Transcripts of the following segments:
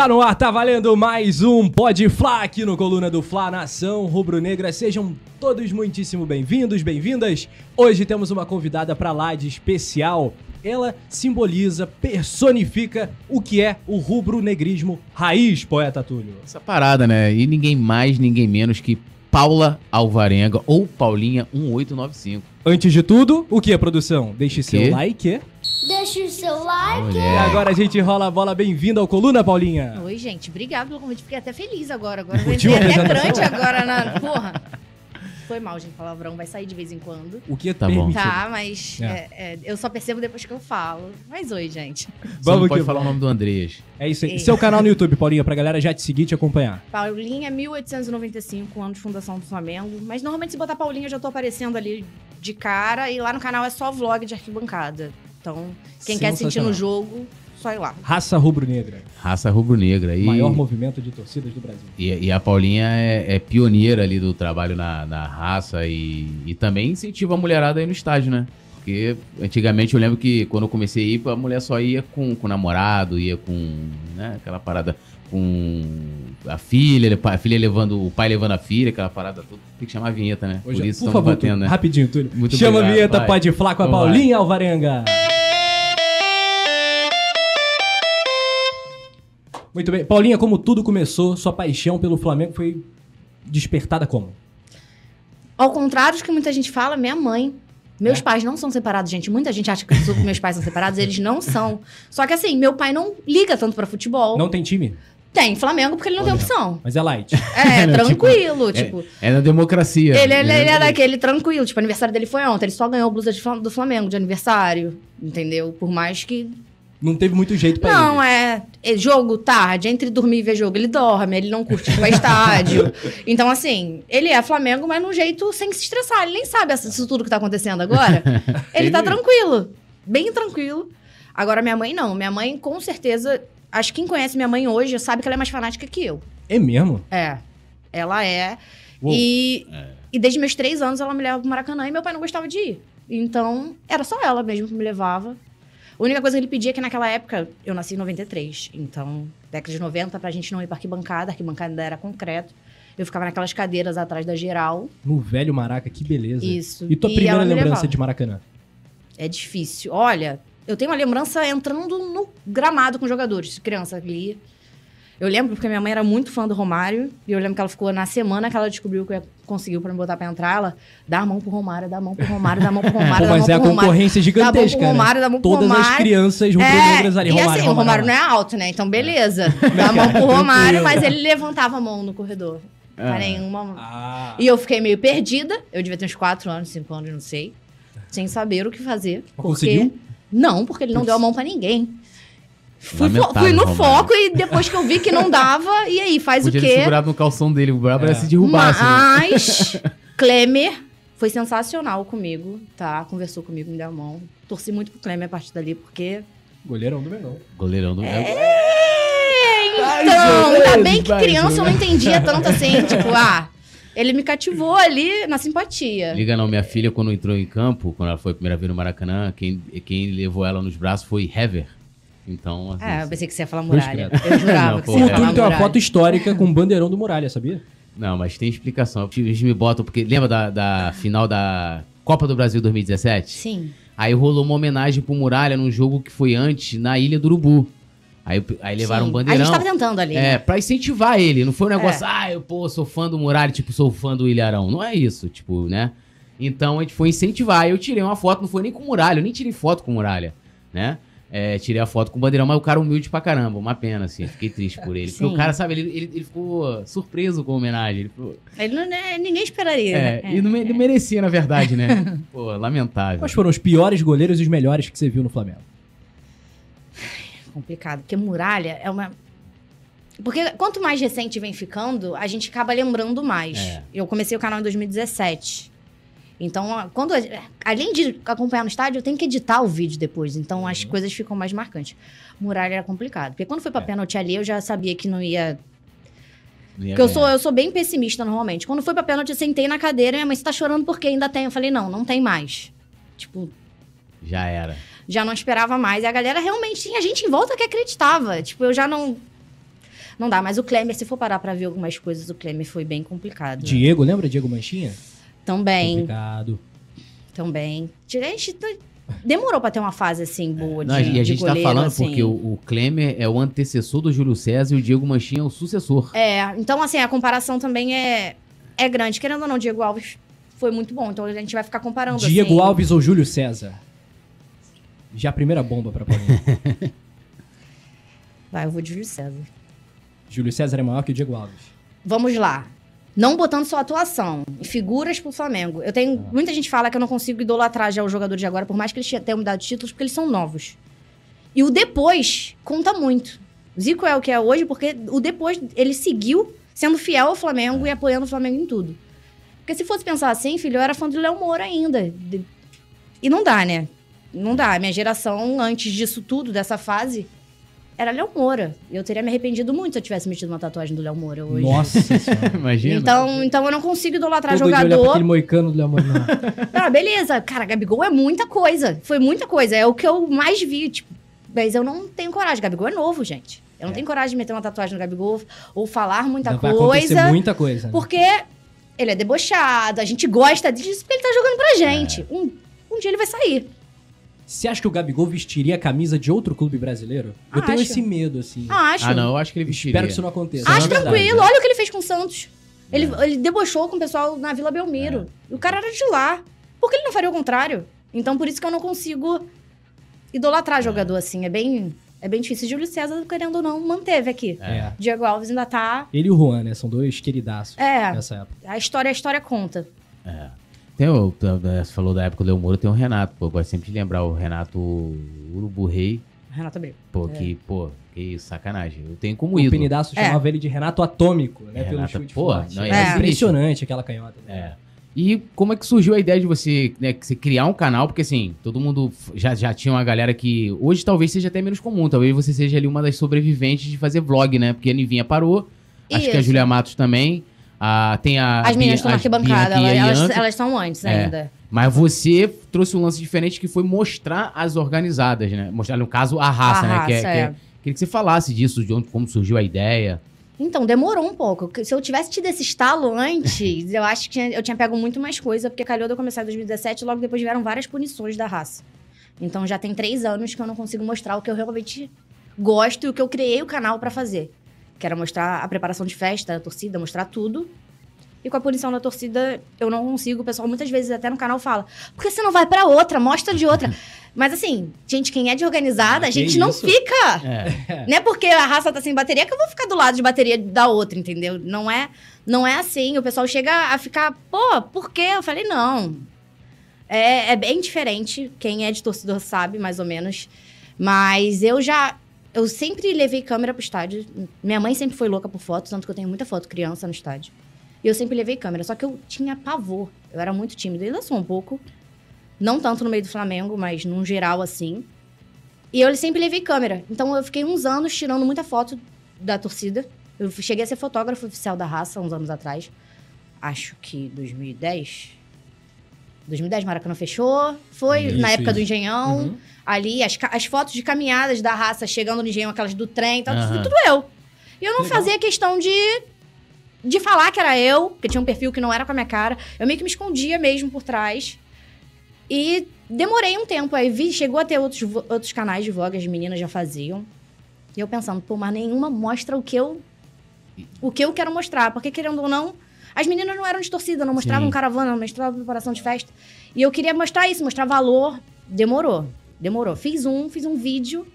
Tá no ar, tá valendo mais um Pode Fla aqui no Coluna do Fla Nação Rubro-Negra. Sejam todos muitíssimo bem-vindos, bem-vindas. Hoje temos uma convidada pra lá de especial. Ela simboliza, personifica o que é o rubro-negrismo raiz, poeta Túlio. Essa parada, né? E ninguém mais, ninguém menos que Paula Alvarenga ou Paulinha 1895. Antes de tudo, o que é produção? Deixe seu like. Deixa o seu like. E agora a gente rola a bola. Bem-vinda ao Coluna, Paulinha. Oi, gente. Obrigado pelo convite. Fiquei até feliz agora. Agora vai até crante agora na... Porra. Foi mal, gente. Palavrão vai sair de vez em quando. O que é Tá bom. Tá, mas É. é, é, eu só percebo depois que eu falo. Mas oi, gente. Só Vamos não pode que falar o nome do Andreas. É isso aí. É. Seu canal no YouTube, Paulinha, pra galera já te seguir e te acompanhar. Paulinha, 1895, ano de fundação do Flamengo. Mas normalmente se botar Paulinha, eu já tô aparecendo ali de cara. E lá no canal é só vlog de arquibancada. Então, quem quer sentir no jogo, só ir lá. Raça rubro-negra. Raça rubro-negra. E, Maior movimento de torcidas do Brasil. e, e a Paulinha é, é pioneira ali do trabalho na, na raça e, e também incentiva a mulherada aí no estádio, né? Porque antigamente eu lembro que quando eu comecei a ir, a mulher só ia com, com o namorado, ia com né, aquela parada com a filha, a filha levando, o pai levando a filha, aquela parada toda. Tem que chamar a vinheta, né? Hoje, Por isso por estamos favor, batendo, Túlio, né? rapidinho, Túlio. Muito Chama a obrigado, vinheta, vai. pode falar com a vai. Paulinha Alvarenga. Muito bem. Paulinha, como tudo começou, sua paixão pelo Flamengo foi despertada como? Ao contrário do que muita gente fala, minha mãe. Meus É? pais não são separados, gente. Muita gente acha que meus pais são separados, eles não são. Só que assim, meu pai não liga tanto pra futebol. Não tem time? Tem Flamengo porque ele não Olha. tem opção. Mas é light. É, Né, tipo, tranquilo, tipo. É na democracia. Ele, ele, né? ele é daquele tranquilo, tipo, o aniversário dele foi ontem, ele só ganhou blusa de do Flamengo de aniversário, entendeu? Por mais que. Não teve muito jeito pra Não, ele. é, é jogo tarde, entre dormir e ver jogo, ele dorme, ele não curte ir pra estádio. Então, assim, ele é Flamengo, mas num jeito sem se estressar. Ele nem sabe isso tudo que tá acontecendo agora. ele tá tranquilo, bem tranquilo. Agora, minha mãe não. Minha mãe, com certeza, acho que quem conhece minha mãe hoje sabe que ela é mais fanática que eu. É mesmo? É. Ela é. Uou. E, e desde meus três anos ela me leva pro Maracanã e meu pai não gostava de ir. Então, era só ela mesmo que me levava. A única coisa que ele pedia é que naquela época, eu nasci em 93. Então, década de 90, pra gente não ir pra arquibancada, a arquibancada ainda era concreto. Eu ficava naquelas cadeiras atrás da geral. No velho Maraca, que beleza. Isso. E tua E primeira lembrança de Maracanã? É difícil. Olha, eu tenho uma lembrança entrando no gramado com jogadores, criança ali. Eu lembro porque minha mãe era muito fã do Romário. E eu lembro que ela ficou na semana que ela descobriu que eu ia- conseguiu pra me botar pra entrar. Ela dá a mão pro Romário, dá a mão pro Romário, dá a mão pro Romário, Pô, mas é a pro Romário. concorrência gigantesca, Dá a mão pro Romário, né? dá a mão pro Todas as Romário. crianças rubro-negras ali. e Romário, assim, o Romário não Romário. é alto, né? Então, beleza. Dá a mão pro Romário, mas ele levantava a mão no corredor. Pra Ah. nenhuma. Ah, E eu fiquei meio perdida. Eu devia ter uns 4 anos, 5 anos, não sei. Sem saber o que fazer. Porque... conseguiu? Não, porque ele não deu a mão pra ninguém. Fui, fo- fui no Romário. foco e depois que eu vi que não dava, e aí, faz Podia o quê? segurado no calção dele. O brabo É. era se derrubasse. né? Mas Klemer foi sensacional comigo, tá? Conversou comigo, me deu a mão. Torci muito pro Klemer a partir dali, porque. goleirão do Mengão. Goleirão do. É, então, ou ainda menos, bem que criança eu não entendia tanto assim, tipo, ah, ele me cativou ali na simpatia. Liga não, minha filha, quando entrou em campo, quando ela foi a primeira vez no Maracanã, quem, quem levou ela nos braços foi Hever. Então, assim, É, eu pensei que você ia falar muralha. Eu jurava Não, que pô, você ia é. falar tem uma muralha. foto histórica com o bandeirão do Muralha, sabia? Não, mas tem explicação. Eles me botam, porque lembra da, da final da Copa do Brasil 2017? Sim. Aí rolou uma homenagem pro Muralha num jogo que foi antes, na Ilha do Urubu. Aí, aí levaram sim. um bandeirão. A gente tava tentando ali. É, né? pra incentivar ele. Não foi um negócio, ah, eu, pô, sou fã do Muralha, tipo, sou fã do Ilharão. Não é isso, tipo, né? Então a gente foi incentivar. Aí eu tirei uma foto, não foi nem com o Muralha, eu nem tirei foto com o Muralha, né? É, tirei a foto com o bandeirão, mas o cara humilde pra caramba, uma pena, assim. Fiquei triste por ele. Porque Sim. o cara, sabe, ele, ele, ele ficou surpreso com a homenagem. Ele ficou, Ele não, né, ninguém esperaria. é, né? e não, ele merecia, na verdade, né? Pô, lamentável. Quais foram os piores goleiros e os melhores que você viu no Flamengo? complicado, porque muralha é uma. Porque quanto mais recente vem ficando, a gente acaba lembrando mais. É. Eu comecei o canal em 2017. Então, quando além de acompanhar no estádio, eu tenho que editar o vídeo depois. Então, as coisas ficam mais marcantes. Muralha era complicado. Porque quando foi pra É. pênalti ali, eu já sabia que não ia. Porque eu sou, eu sou bem pessimista normalmente. Quando foi pra pênalti, eu sentei na cadeira e minha mãe, você tá chorando porque ainda tem? Eu falei, não, não tem mais. Tipo, Já era. já não esperava mais. E a galera realmente tinha gente em volta que acreditava. Tipo, eu já não. não dá. Mas o Klemer, se for parar pra ver algumas coisas, o Klemer foi bem complicado. Diego, lembra Diego Manchinha? Também, Complicado. também. A gente tá- demorou pra ter uma fase assim boa de, Não, e a gente tá goleiro, falando assim. porque o, o Klemer é o antecessor do Júlio César e o Diego Manchinha é o sucessor. É, então assim, a comparação também é, é grande. Querendo ou não, Diego Alves foi muito bom. Então a gente vai ficar comparando. Diego assim. Alves ou Júlio César? Já a primeira bomba pra Paulinho. Vai, eu vou de Júlio César. Júlio César é maior que o Diego Alves. Vamos lá. Não botando só atuação, e figuras pro Flamengo. Eu tenho. Ah. Muita gente fala que eu não consigo idolatrar já os jogadores de agora, por mais que eles tenham mudado de títulos, porque eles são novos. E o depois conta muito. Zico é o que é hoje, porque o depois ele seguiu sendo fiel ao Flamengo e apoiando o Flamengo em tudo. Porque se fosse pensar assim, filho, eu era fã do Léo Moura ainda. E não dá, né? Não dá. Minha geração, antes disso tudo, dessa fase, era Léo Moura. Eu teria me arrependido muito se eu tivesse metido uma tatuagem do Léo Moura hoje. Nossa senhora. Imagina. Então, então eu não consigo idolatrar Todo dia olhar jogador. aquele moicano do Léo Moura, não. Ah, beleza. Cara, Gabigol é muita coisa. Foi muita coisa. É o que eu mais vi, tipo. Mas eu não tenho coragem. Gabigol é novo, gente. Eu não É. tenho coragem de meter uma tatuagem no Gabigol ou falar muita vai acontecer coisa. muita coisa. né? Porque ele é debochado, a gente gosta disso porque ele tá jogando pra gente. Um, um dia ele vai sair. Você acha que o Gabigol vestiria a camisa de outro clube brasileiro? Eu tenho Acho. esse medo, assim. Acho. Ah, não, eu acho que ele vestiria. Espero que isso não aconteça. Acho Não é verdade, tranquilo. né? Olha o que ele fez com o Santos. Ele, ele debochou com o pessoal na Vila Belmiro. É. O cara era de lá. Por que ele não faria o contrário? Então, por isso que eu não consigo idolatrar jogador assim. É bem, é bem difícil. Júlio César, querendo ou não, manteve aqui. É. Diego Alves ainda tá. Ele e o Juan, né? São dois queridaços É, nessa época. a história, a história conta. Tem o, você falou da época do Léo Moura, tem o Renato. Pô, eu gosto sempre de lembrar o Renato Urubu Rei. Renato Abreu. Pô, É. que, pô, que sacanagem. Eu tenho como O ídolo. Penidaço É. chamava ele de Renato Atômico, né? É, pelo Renato- chute pô, não, é, é impressionante aquela canhota. né? É. E como é que surgiu a ideia de você, né, que você criar um canal? Porque assim, todo mundo já, já tinha uma galera que. Hoje talvez seja até menos comum. Talvez você seja ali uma das sobreviventes de fazer vlog, né? Porque a Nivinha parou. Acho que a Isso. Julia Matos também. Ah, tem a. As meninas estão na arquibancada, a elas, estão antes É. ainda. Mas você trouxe um lance diferente que foi mostrar as organizadas, né? Mostrar, no caso, a raça, A né? que é- raça, que é- é. Queria que você falasse disso, de onde, como surgiu a ideia. Então, demorou um pouco. Se eu tivesse tido esse estalo antes, eu acho que eu tinha pego muito mais coisa, porque calhou de eu começar em 2017 e logo depois vieram várias punições da raça. Então já tem três anos que eu não consigo mostrar o que eu realmente gosto e o que eu criei o canal pra fazer. Que era mostrar a preparação de festa, a torcida, mostrar tudo. E com a punição da torcida, eu não consigo. O pessoal muitas vezes até no canal fala: por que você não vai pra outra? Mostra de outra. Mas assim, gente, quem é de organizada, Ah, a gente não isso? fica. É. Não é porque a raça tá sem bateria que eu vou ficar do lado de bateria da outra, entendeu? Não é, não é assim. O pessoal chega a ficar, pô, por quê? Eu falei, não. É, é bem diferente. Quem é de torcedor sabe, mais ou menos. Mas eu já. Eu sempre levei câmera pro estádio. Minha mãe sempre foi louca por foto, tanto que eu tenho muita foto criança no estádio. E eu sempre levei câmera, só que eu tinha pavor. Eu era muito tímida, ainda sou um pouco. Não tanto no meio do Flamengo, mas num geral assim. E eu sempre levei câmera. Então eu fiquei uns anos tirando muita foto da torcida. Eu cheguei a ser fotógrafo oficial da raça uns anos atrás. Acho que 2010. 2010 Maracanã fechou. Foi Isso, na época isso. do Engenhão. Uhum. Ali, as, as fotos de caminhadas da raça chegando no Engenhão, aquelas do trem, tal, Aham. tudo eu. E eu não Legal. fazia questão de, de falar que era eu, porque tinha um perfil que não era com a minha cara. Eu meio que me escondia mesmo por trás. E demorei um tempo. Aí vi, chegou a ter outros, outros canais de vlog, as meninas já faziam. E eu pensando, pô, mas nenhuma mostra o que eu. O que eu quero mostrar. Porque, querendo ou não, as meninas não eram de torcida, não mostravam Sim. caravana, não mostravam preparação de festa. E eu queria mostrar isso, mostrar valor. Demorou. Demorou. Fiz um, fiz um vídeo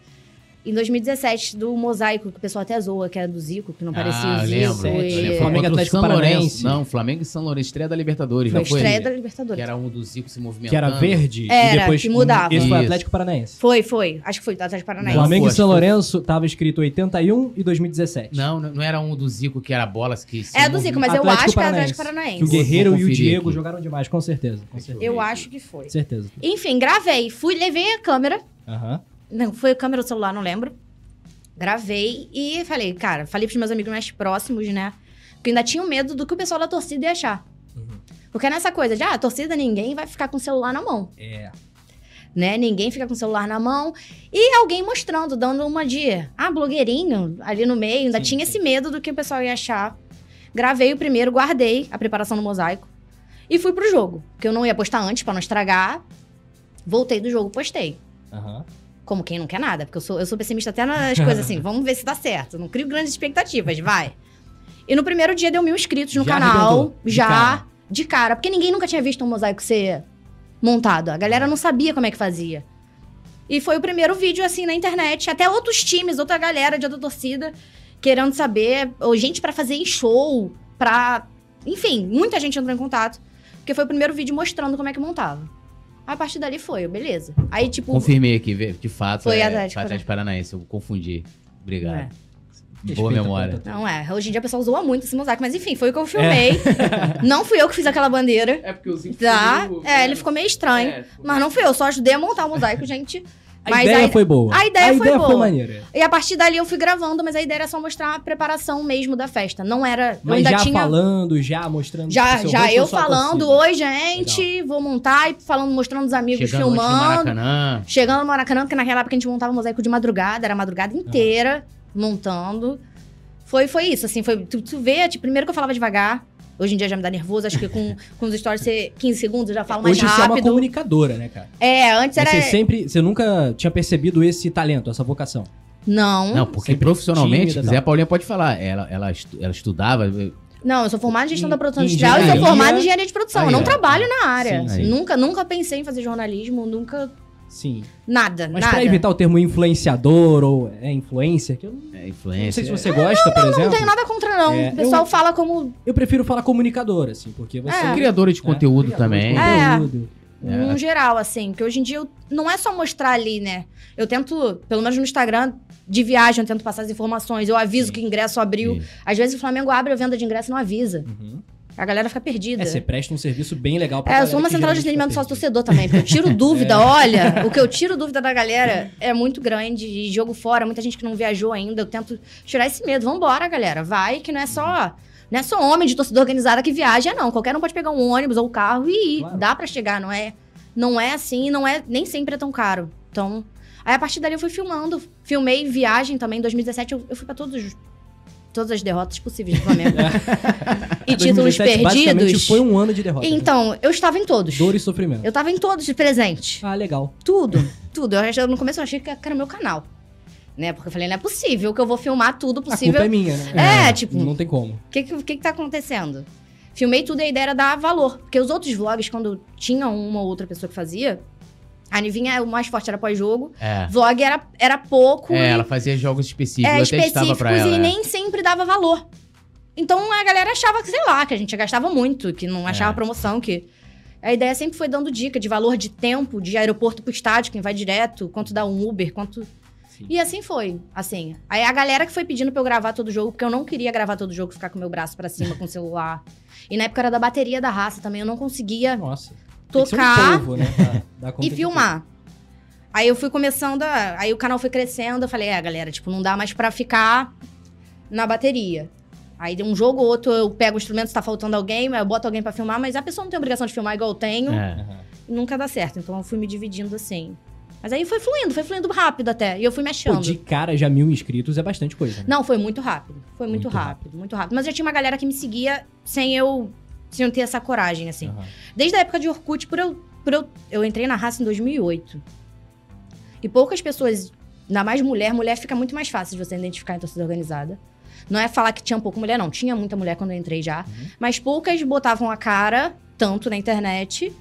em 2017 do mosaico, que o pessoal até zoa, que era do Zico, que não parecia ah, o eu Zico. lembro. Eu e- lembro. Foi Flamengo Atlético São Paranaense. Lourenço. Não, Flamengo e São Lourenço, estreia da Libertadores. Foi estreia da Que Libertadores. era um do Zico se movimentando. Que era verde Era, e depois que mudava. Esse foi. Atlético Paranaense. Foi, foi. Acho que foi do Atlético Paranaense. Não, Flamengo e São que Lourenço tava escrito 81 e 2017. Não, não era um do Zico que era bolas que se É do Zico, mas eu Atlético acho que é Paranaense. Atlético Paranaense. Que o Guerreiro e o Diego aqui. jogaram demais, com certeza. Com certeza. Eu acho que foi. Certeza. Enfim, gravei. Fui, levei a câmera. Aham. Não, foi a câmera do celular, não lembro. Gravei e falei, cara, falei pros meus amigos mais próximos, né? Porque ainda tinha medo do que o pessoal da torcida ia achar. Uhum. Porque nessa coisa de, ah, a torcida ninguém vai ficar com o celular na mão. É. né? Ninguém fica com o celular na mão. E alguém mostrando, dando uma de, ah, blogueirinho ali no meio. Ainda Sim, tinha sim. esse medo do que o pessoal ia achar. Gravei o primeiro, guardei a preparação do mosaico. E fui pro jogo. Porque eu não ia postar antes pra não estragar. Voltei do jogo, postei. Aham. Como quem não quer nada, porque eu sou, eu sou pessimista até nas coisas assim. Vamos ver se dá certo. Não crio grandes expectativas, vai. E no primeiro dia deu mil inscritos no Já canal. de já, cara. de cara. Porque ninguém nunca tinha visto um mosaico ser montado. A galera não sabia como é que fazia. E foi o primeiro vídeo, assim, na internet. Até outros times, outra galera de outra torcida querendo saber. Ou gente pra fazer em show, pra. Enfim, muita gente entrou em contato. Porque foi o primeiro vídeo mostrando como é que montava. A partir dali foi, beleza. Aí, tipo. Confirmei aqui, de fato. Foi é, Atlético, Atlético Paranaense, eu confundi. Obrigado. É. Boa Respeita memória. a. Não é, hoje em dia o pessoal zoa muito esse mosaico, mas enfim, foi o que eu filmei. Não fui eu que fiz aquela bandeira. É porque os Tá? É, ele ficou meio estranho. Mas não fui eu, só ajudei a montar o mosaico, gente. A Mas ideia a- foi boa. a ideia foi boa. maneira. E a partir dali eu fui gravando, mas a ideia era só mostrar a preparação mesmo da festa. Não era. Mas ainda já tinha. falando, já mostrando. Já, seu já rosto eu a falando, oi, gente, vou montar, e falando, mostrando os amigos Chegando no filmando. Maracanã. Chegando no Maracanã, porque naquela época a gente montava mosaico de madrugada, era a madrugada inteira montando. Foi, foi isso, assim, foi. Tu, tu vê, tipo, primeiro que eu falava devagar. Hoje em dia já me dá nervoso, acho que com, com os stories ser 15 segundos eu já falo mais Hoje você é uma rápido. comunicadora, né, cara? É, antes era. Você sempre. Você nunca tinha percebido esse talento, essa vocação. Não, Não, não, porque Sempre profissionalmente, tímida e Zé tal. Paulinha pode falar. Ela, ela, estu- ela estudava. eu sou formada em gestão Em- da produção industrial e sou formada em engenharia de produção. Aí, eu não ó. trabalho na área. Sim. Nunca, nunca pensei em fazer jornalismo, nunca. Sim. Nada, Mas nada. pra evitar o termo influenciador ou é influencer, que eu não, É não influência. sei se você gosta, por exemplo. Não tenho nada contra, não. É, o pessoal eu- fala como Eu prefiro falar comunicador, assim, porque você É. Criadora de conteúdo criador de também. É. conteúdo. É. num geral, assim. Porque hoje em dia eu- não é só mostrar ali, né? Eu tento, pelo menos no Instagram, de viagem, eu tento passar as informações. Eu aviso Sim. que o ingresso abriu. Sim. Às vezes o Flamengo abre a venda de ingresso e não avisa. Uhum. A galera fica perdida. É, você presta um serviço bem legal pra É, eu sou uma central de atendimento fica sócio-torcedor também, porque eu tiro dúvida, É. olha, o que eu tiro dúvida da galera é muito grande, e jogo fora, muita gente que não viajou ainda, eu tento tirar esse medo, vambora, galera, vai, que não é só, não é só homem de torcida organizada que viaja, não, qualquer um pode pegar um ônibus ou um carro e ir, Claro. dá pra chegar, não é, não é assim, não é, nem sempre é tão caro, então, aí a partir dali eu fui filmando, filmei viagem também, em 2017 eu, eu fui pra todos os- Todas as derrotas possíveis do Flamengo. e títulos 2017 basicamente perdidos. foi um ano de derrota. Então, eu estava em todos. Dor e sofrimento. Eu tava em todos de presente. Ah, legal. Tudo, tudo. Eu, no começo eu achei que era meu canal. Né? Porque eu falei, não é possível que eu vou filmar tudo A possível. culpa é O minha, né? É, tipo- Não tem como. que, que, que que tá acontecendo? Filmei tudo e a ideia era dar valor. Porque os outros vlogs, quando tinha uma ou outra pessoa que fazia, a Nivinha, o mais forte era pós-jogo. É. Vlog era, era pouco. É, e- ela fazia jogos específicos. é, eu específicos pra ela. e é. nem sempre dava valor. Então a galera achava que, sei lá, que a gente gastava muito, que não achava É. promoção, que. A ideia sempre foi dando dica de valor de tempo, de aeroporto pro estádio, quem vai direto, quanto dá um Uber, quanto. Sim. E assim foi, assim. Aí a galera que foi pedindo pra eu gravar todo jogo, porque eu não queria gravar todo jogo, ficar com meu braço pra cima com o celular. E na época era da bateria da raça também, eu não conseguia Nossa. Que ser um tocar polvo, né? dar conta e filmar. Aí eu fui começando, a, aí o canal foi crescendo, eu falei, é, galera, tipo, não dá mais pra ficar na bateria. Aí de um jogo ou outro eu pego o instrumento, se tá faltando alguém, eu boto alguém pra filmar, mas a pessoa não tem obrigação de filmar igual eu tenho, É. Nunca dá certo. Então eu fui me dividindo assim. Mas aí foi fluindo, foi fluindo rápido até, e eu fui me Pô, achando. de cara já mil inscritos é bastante coisa, né? Não, foi muito rápido. Foi muito, Muito rápido, muito rápido. Mas já tinha uma galera que me seguia sem eu, eu ter essa coragem, assim. Aham. Desde a época de Orkut, por eu, por eu, eu entrei na raça em 2008. E poucas pessoas, ainda mais mulher, mulher fica muito mais fácil de você identificar em torcida organizada. Não é falar que tinha pouca mulher, não. Tinha muita mulher quando eu entrei já. Mas poucas botavam a cara, tanto na internet.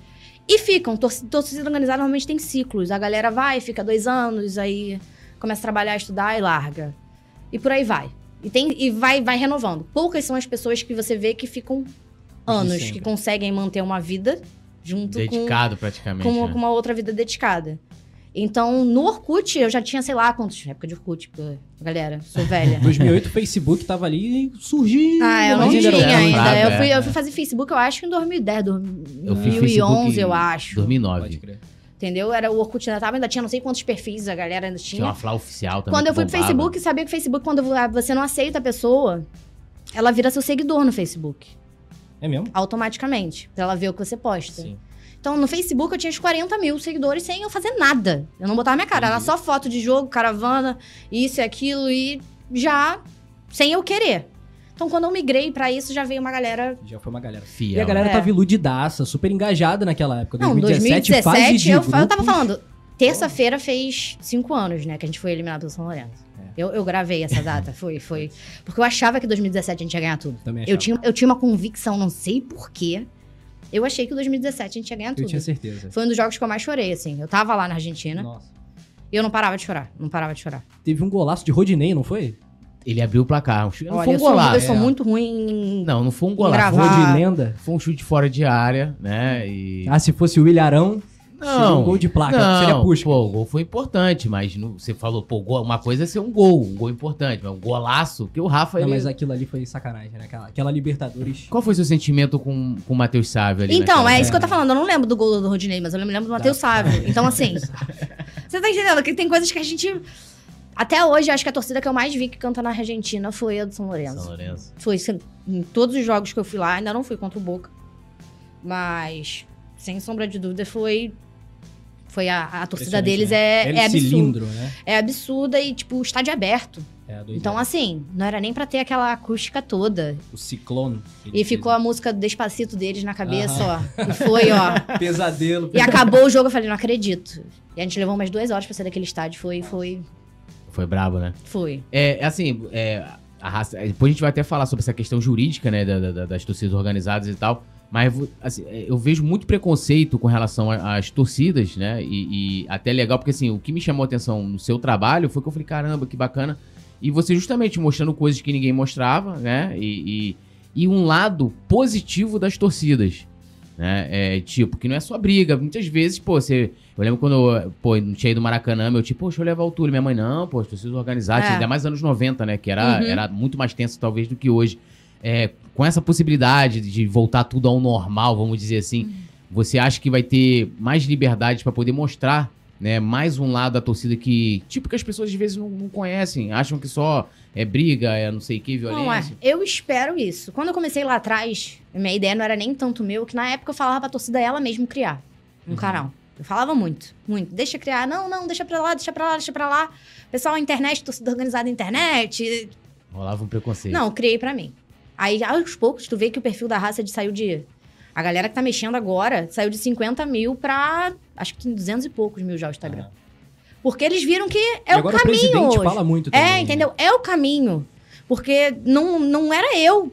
E ficam. Torcida, torcida organizada normalmente tem ciclos. A galera vai, fica dois anos, aí começa a trabalhar, estudar e larga. E por aí vai. E, tem, e vai, vai renovando. Poucas são as pessoas que você vê que ficam anos, que conseguem manter uma vida junto com, Dedicado praticamente. com, né? com uma outra vida dedicada. Então, no Orkut, eu já tinha, sei lá, quantos. Época de Orkut, pô, galera, sou velha. 2008 o Facebook tava ali surgindo. Ah, eu não tinha ainda ainda. eu, fui, é. eu fui fazer Facebook, eu acho, em 2010, Eu fiz 2011, Facebook eu em acho. 2009. Pode crer. Entendeu? Era o Orkut ainda tava, ainda tinha não sei quantos perfis a galera ainda Tinha tinha. uma Flá oficial também. Quando eu fui pro. Facebook, sabia que o Facebook, quando você não aceita a pessoa, ela vira seu seguidor no Facebook. É mesmo? Automaticamente. Pra ela ver o que você posta. Sim. Então, no Facebook eu tinha uns 40 mil seguidores sem eu fazer nada. Eu não botava minha cara. Era só foto de jogo, caravana, isso e aquilo, e já sem eu querer. Então, quando eu migrei pra isso, já veio uma galera. Já foi uma galera. Fiel. E a galera É. tava iludidaça, super engajada naquela época. Não, 2017, 2017, fase de eu, eu tava falando. Terça-feira fez cinco anos, né? Que a gente foi eliminado pelo São Lourenço. Eu, eu gravei essa data, foi, foi. Porque eu achava que 2017 a gente ia ganhar tudo. Também Eu tinha, eu tinha uma convicção, não sei porquê. Eu achei que 2017 a gente ia ganhar Eu tudo. tinha certeza. Foi um dos jogos que eu mais chorei, assim. Eu tava lá na Argentina Nossa. e eu não parava de chorar. Não parava de chorar. Teve um golaço de Rodinei, não foi? Ele abriu o placar. Um Não Olha, foi um eu, sou, golaço. eu sou é. muito ruim em. Não, não foi um golaço. gravar. Foi, de lenda. foi um chute fora de área, né? E... Ah, se fosse o Ilharão, seria um gol de placa. não, seria pô, o gol foi importante, mas não- você falou, pô, gol- uma coisa é ser um gol, um gol importante, mas um golaço, que o Rafa, Não, ele... mas aquilo ali foi sacanagem, né? Aquela, aquela Libertadores. Qual foi seu sentimento com, com o Matheus Sávio ali? Então, naquela- é isso que eu tô falando. Eu não lembro do gol do Rodinei, mas eu me lembro do Matheus Sávio. Então, assim. você tá entendendo? Que tem coisas que a gente. Até hoje, acho que a torcida que eu mais vi que canta na Argentina foi a do São Lourenço. São Lourenço. Foi assim, em todos os jogos que eu fui lá, ainda não fui contra o Boca. Mas, sem sombra de dúvida, foi. Foi a, a torcida deles né? é, Aquele é absurda. cilindro, né? É absurda e, tipo, o estádio é aberto. É, doideira. Então, assim, não era nem pra ter aquela acústica toda. o ciclone. E ficou a música do Despacito deles na cabeça, ó. E foi, ó. Pesadelo. E acabou o jogo, eu falei, não acredito. E a gente levou umas duas horas pra sair daquele estádio. Foi, foi, Foi brabo, né? foi. É, é assim, é, a raça, é, depois a gente vai até falar sobre essa questão jurídica, né, da- da- das torcidas organizadas e tal, mas assim, é, eu vejo muito preconceito com relação às torcidas, né, e, e até legal, porque assim, o que me chamou a atenção no seu trabalho foi que eu falei, caramba, que bacana, e você justamente mostrando coisas que ninguém mostrava, né, e, e, e um lado positivo das torcidas, né, é, tipo, que não é só briga, muitas vezes, pô, você... Eu lembro quando pô, não tinha ido Maracanã, meu tipo, poxa, eu levar o Túlio. Minha mãe, não, pô, torcidas organizadas, É. ainda mais anos 90, né? Que era, Uhum. era muito mais tenso, talvez, do que hoje. É, com essa possibilidade de voltar tudo ao normal, vamos dizer assim, você acha que vai ter mais liberdade pra poder mostrar, né, mais um lado da torcida que, tipo, que as pessoas às vezes não, não conhecem, acham que só é briga, é não sei o que, Não é. violência. Eu espero isso. Quando eu comecei lá atrás, minha ideia não era nem tanto meu, que na época eu falava pra torcida ela mesmo criar um Uhum. canal. Eu falava muito, muito. Deixa criar. Não, não, deixa pra lá, deixa pra lá, deixa pra lá. Pessoal, internet, torcida organizada na internet. Rolava um preconceito. Não, criei pra mim. Aí, aos poucos, tu vê que o perfil da raça de- saiu de. A galera que tá mexendo agora saiu de 50 mil pra. Acho que tem 200 e poucos mil já o Instagram. Porque eles viram que é e o agora caminho o presidente hoje. fala muito também. É, né? entendeu? É o caminho. Porque não, não era eu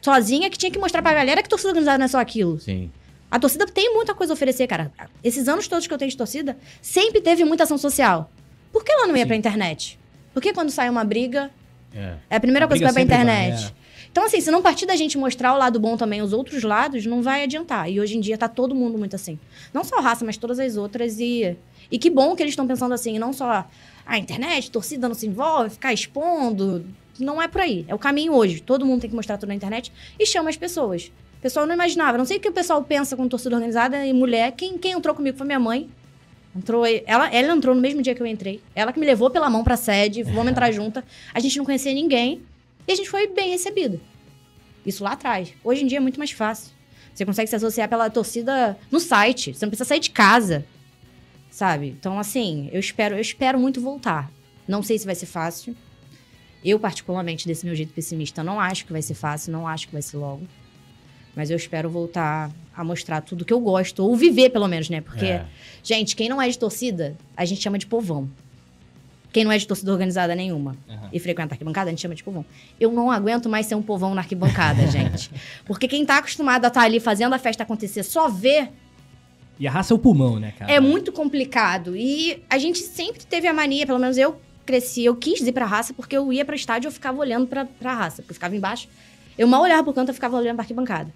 sozinha que tinha que mostrar pra galera que torcida organizada não é só aquilo. Sim. A torcida tem muita coisa a oferecer, cara. Esses anos todos que eu tenho de torcida, sempre teve muita ação social. Por que ela não ia Sim. pra internet? Por que quando sai uma briga, É. é a primeira A coisa que vai pra sempre vai, internet? Então, assim, se não partir da gente mostrar o lado bom também, os outros lados, não vai adiantar. E hoje em dia tá todo mundo muito assim. Não só a raça, mas todas as outras. E, e que bom que eles estão pensando assim, não só a internet, torcida não se envolve, ficar expondo. Não é por aí. É o caminho hoje. Todo mundo tem que mostrar tudo na internet e chama as pessoas. O pessoal não imaginava. Não sei o que o pessoal pensa com torcida organizada e mulher. Quem, quem entrou comigo foi minha mãe. Entrou, ela, ela entrou no mesmo dia que eu entrei. Ela que me levou pela mão pra sede. Vamos entrar junta. A gente não conhecia ninguém. E a gente foi bem recebido. Isso lá atrás. Hoje em dia é muito mais fácil. Você consegue se associar pela torcida no site. Você não precisa sair de casa. Sabe? Então, assim, eu espero, eu espero muito voltar. Não sei se vai ser fácil. Eu, particularmente, desse meu jeito pessimista, não acho que vai ser fácil, não acho que vai ser logo. Mas eu espero voltar a mostrar tudo que eu gosto, ou viver, pelo menos, né? Porque, É. gente, quem não é de torcida, a gente chama de povão. Quem não é de torcida organizada nenhuma Aham. e frequenta a arquibancada, a gente chama de povão. Eu não aguento mais ser um povão na arquibancada, gente. Porque quem tá acostumado a estar ali fazendo a festa acontecer só vê E a raça é o pulmão, né, cara? é muito complicado. E a gente sempre teve a mania, pelo menos eu cresci, eu quis ir pra raça, porque eu ia pra estádio e eu ficava olhando pra, pra raça, porque eu ficava embaixo. Eu mal olhava pro canto, eu ficava olhando pra arquibancada.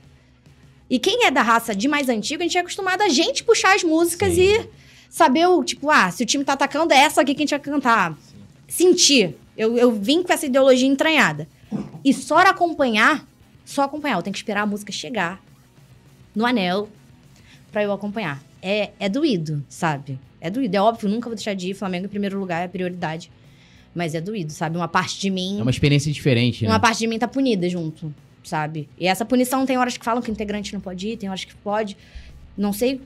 E quem é da raça de mais antigo, a gente é acostumado a gente puxar as músicas Sim. e saber o, tipo, ah, se o time tá atacando, é essa aqui que a gente vai cantar. Sentir. Eu, eu vim com essa ideologia entranhada. E só acompanhar, só acompanhar. Eu tenho que esperar a música chegar no anel pra eu acompanhar. É, é doído, sabe? É doído. É óbvio, nunca vou deixar de ir. Flamengo em primeiro lugar é prioridade. Mas é doído, sabe? Uma parte de mim. É uma experiência diferente, né? Uma parte de mim tá punida junto, sabe? E essa punição tem horas que falam que o integrante não pode ir, tem horas que pode. Não sei,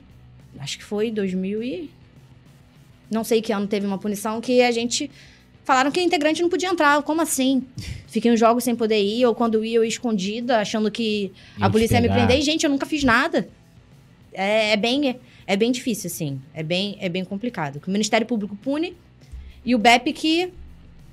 acho que foi 2000 e... Não sei que ano teve uma punição que a gente... Falaram que integrante não podia entrar. Como assim? Fiquei uns jogos sem poder ir, ou quando ia, eu ia escondida, achando que a polícia ia me prender. E, gente, eu nunca fiz nada. É, é bem, é bem difícil, assim. É bem, é bem complicado. O Ministério Público pune e o BEP que,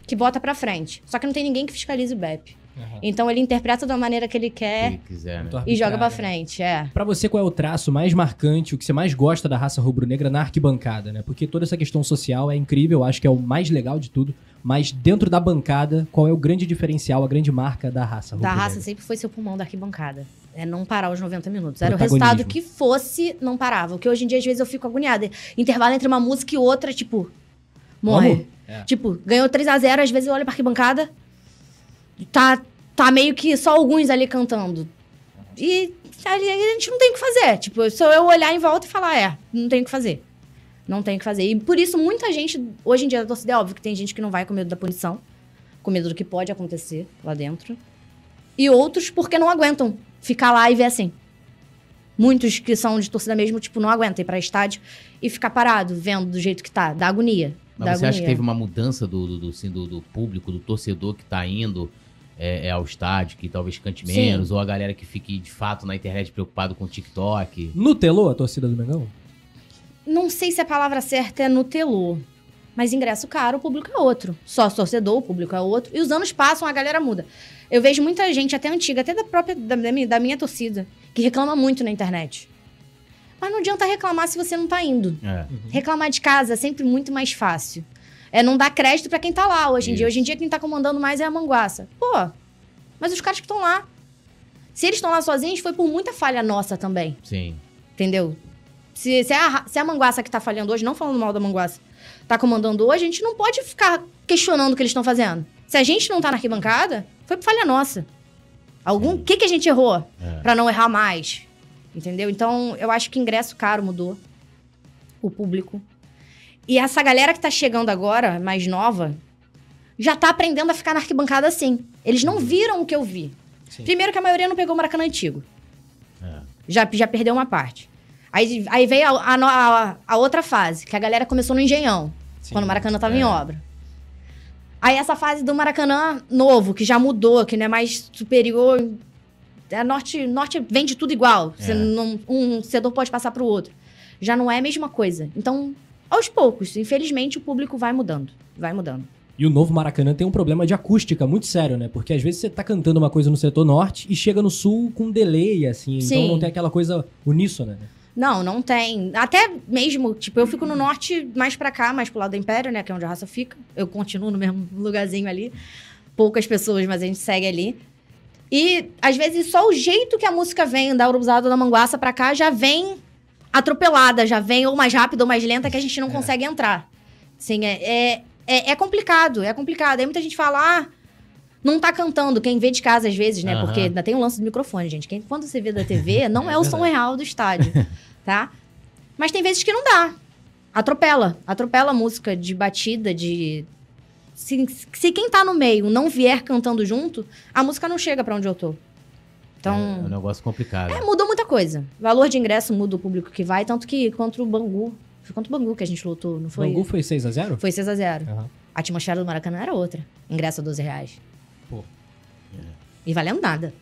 que bota pra frente. Só que não tem ninguém que fiscalize o BEP. Então ele interpreta da maneira que ele quer ele quiser, né? e joga né? frente. É. Pra você, qual é o traço mais marcante, o que você mais gosta da raça rubro-negra na arquibancada, né? Porque toda essa questão social é incrível, eu acho que é o mais legal de tudo. Mas dentro da bancada, qual é o grande diferencial, a grande marca da raça Da raça sempre foi seu pulmão da arquibancada. É não parar os 90 minutos. Era o resultado que fosse, não parava. O que hoje em dia, às vezes, eu fico agoniada. Intervalo entre uma música e outra, tipo, morre. É. Tipo, ganhou 3 a 0 às vezes eu olho pra arquibancada, tá, tá meio que só alguns ali cantando. E ali a gente não tem o que fazer. Tipo, só eu olhar em volta e falar, é, não tem o que fazer. Não tem o que fazer. E por isso, muita gente, hoje em dia, da torcida, é óbvio que tem gente que não vai com medo da punição, com medo do que pode acontecer lá dentro. E outros porque não aguentam ficar lá e ver assim. Muitos que são de torcida mesmo, tipo, não aguentam ir pra estádio e ficar parado, vendo do jeito que tá. Dá agonia. Mas dá você acha que agonia. teve uma mudança do, do, do, assim, do- do público, do torcedor que tá indo é, é, ao estádio, que talvez cante Sim. menos, ou a galera que fique de fato na internet preocupado com o TikTok? Nutelou a torcida do Mengão? Não sei se a palavra certa é nutelou. Mas ingresso caro, o público é outro. Só torcedor, o público é outro. E os anos passam, a galera muda. Eu vejo muita gente, até antiga, até da própria da, da minha, da minha torcida, que reclama muito na internet. Mas não adianta reclamar se você não tá indo. É. Reclamar de casa é sempre muito mais fácil. É não dar crédito pra quem tá lá hoje em dia. Isso. Hoje em dia, quem tá comandando mais é a manguaça. Pô, mas os caras que estão lá. Se eles estão lá sozinhos, foi por muita falha nossa também. Sim. Entendeu? Se, se, a, se a manguaça que tá falhando hoje, não falando mal da manguaça, tá comandando hoje, a gente não pode ficar questionando o que eles estão fazendo. Se a gente não tá na arquibancada, foi por falha nossa. Algum, o que, que a gente errou É. pra não errar mais? Entendeu? Então, eu acho que ingresso caro mudou. O público. E essa galera que tá chegando agora, mais nova, já tá aprendendo a ficar na arquibancada assim. Eles não viram o que eu vi. Sim. Primeiro que a maioria não pegou o Maracanã antigo. É. Já, já perdeu uma parte. Aí, aí veio a, a a- a outra fase, que a galera começou no Engenhão, Sim. quando o Maracanã tava É. em obra. Aí essa fase do Maracanã novo, que já mudou, que não é mais superior. É norte, norte vende tudo igual. É. não- um setor pode passar pro outro. Já não é a mesma coisa. Então, aos poucos, infelizmente, o público vai mudando. Vai mudando. E o novo Maracanã tem um problema de acústica muito sério, né? Porque às vezes você tá cantando uma coisa no setor norte e chega no sul com delay, assim. Então Sim. não tem aquela coisa uníssona, né? Não, não tem. Até mesmo, tipo, eu fico no norte mais pra cá, mais pro lado do Império, né? Que é onde a raça fica. Eu continuo no mesmo lugarzinho ali. Poucas pessoas, mas a gente segue ali. E, às vezes, só o jeito que a música vem da Urubuzada da Manguaça pra cá já vem atropelada, já vem ou mais rápida ou mais lenta que a gente não consegue entrar. Sim, é, é, é, é complicado, é complicado. Aí muita gente fala, ah, não tá cantando. Quem vê de casa, às vezes, né? Aham. Porque ainda tem o lance do microfone, gente. Quem, quando você vê da TV, não é, o som real do estádio, tá? Mas tem vezes que não dá. Atropela. Atropela a música de batida, de... Se, se quem tá no meio não vier cantando junto, a música não chega pra onde eu tô. É, é Então, um negócio complicado. é, mudou muita coisa. Valor de ingresso muda o público que vai, tanto que contra o Bangu. Foi contra o Bangu que a gente lutou, não O foi? Bangu foi 6x0? Foi 6x0. Aham. A atmosfera do Maracanã era outra. Ingresso a 12 reais. Pô. E valendo nada.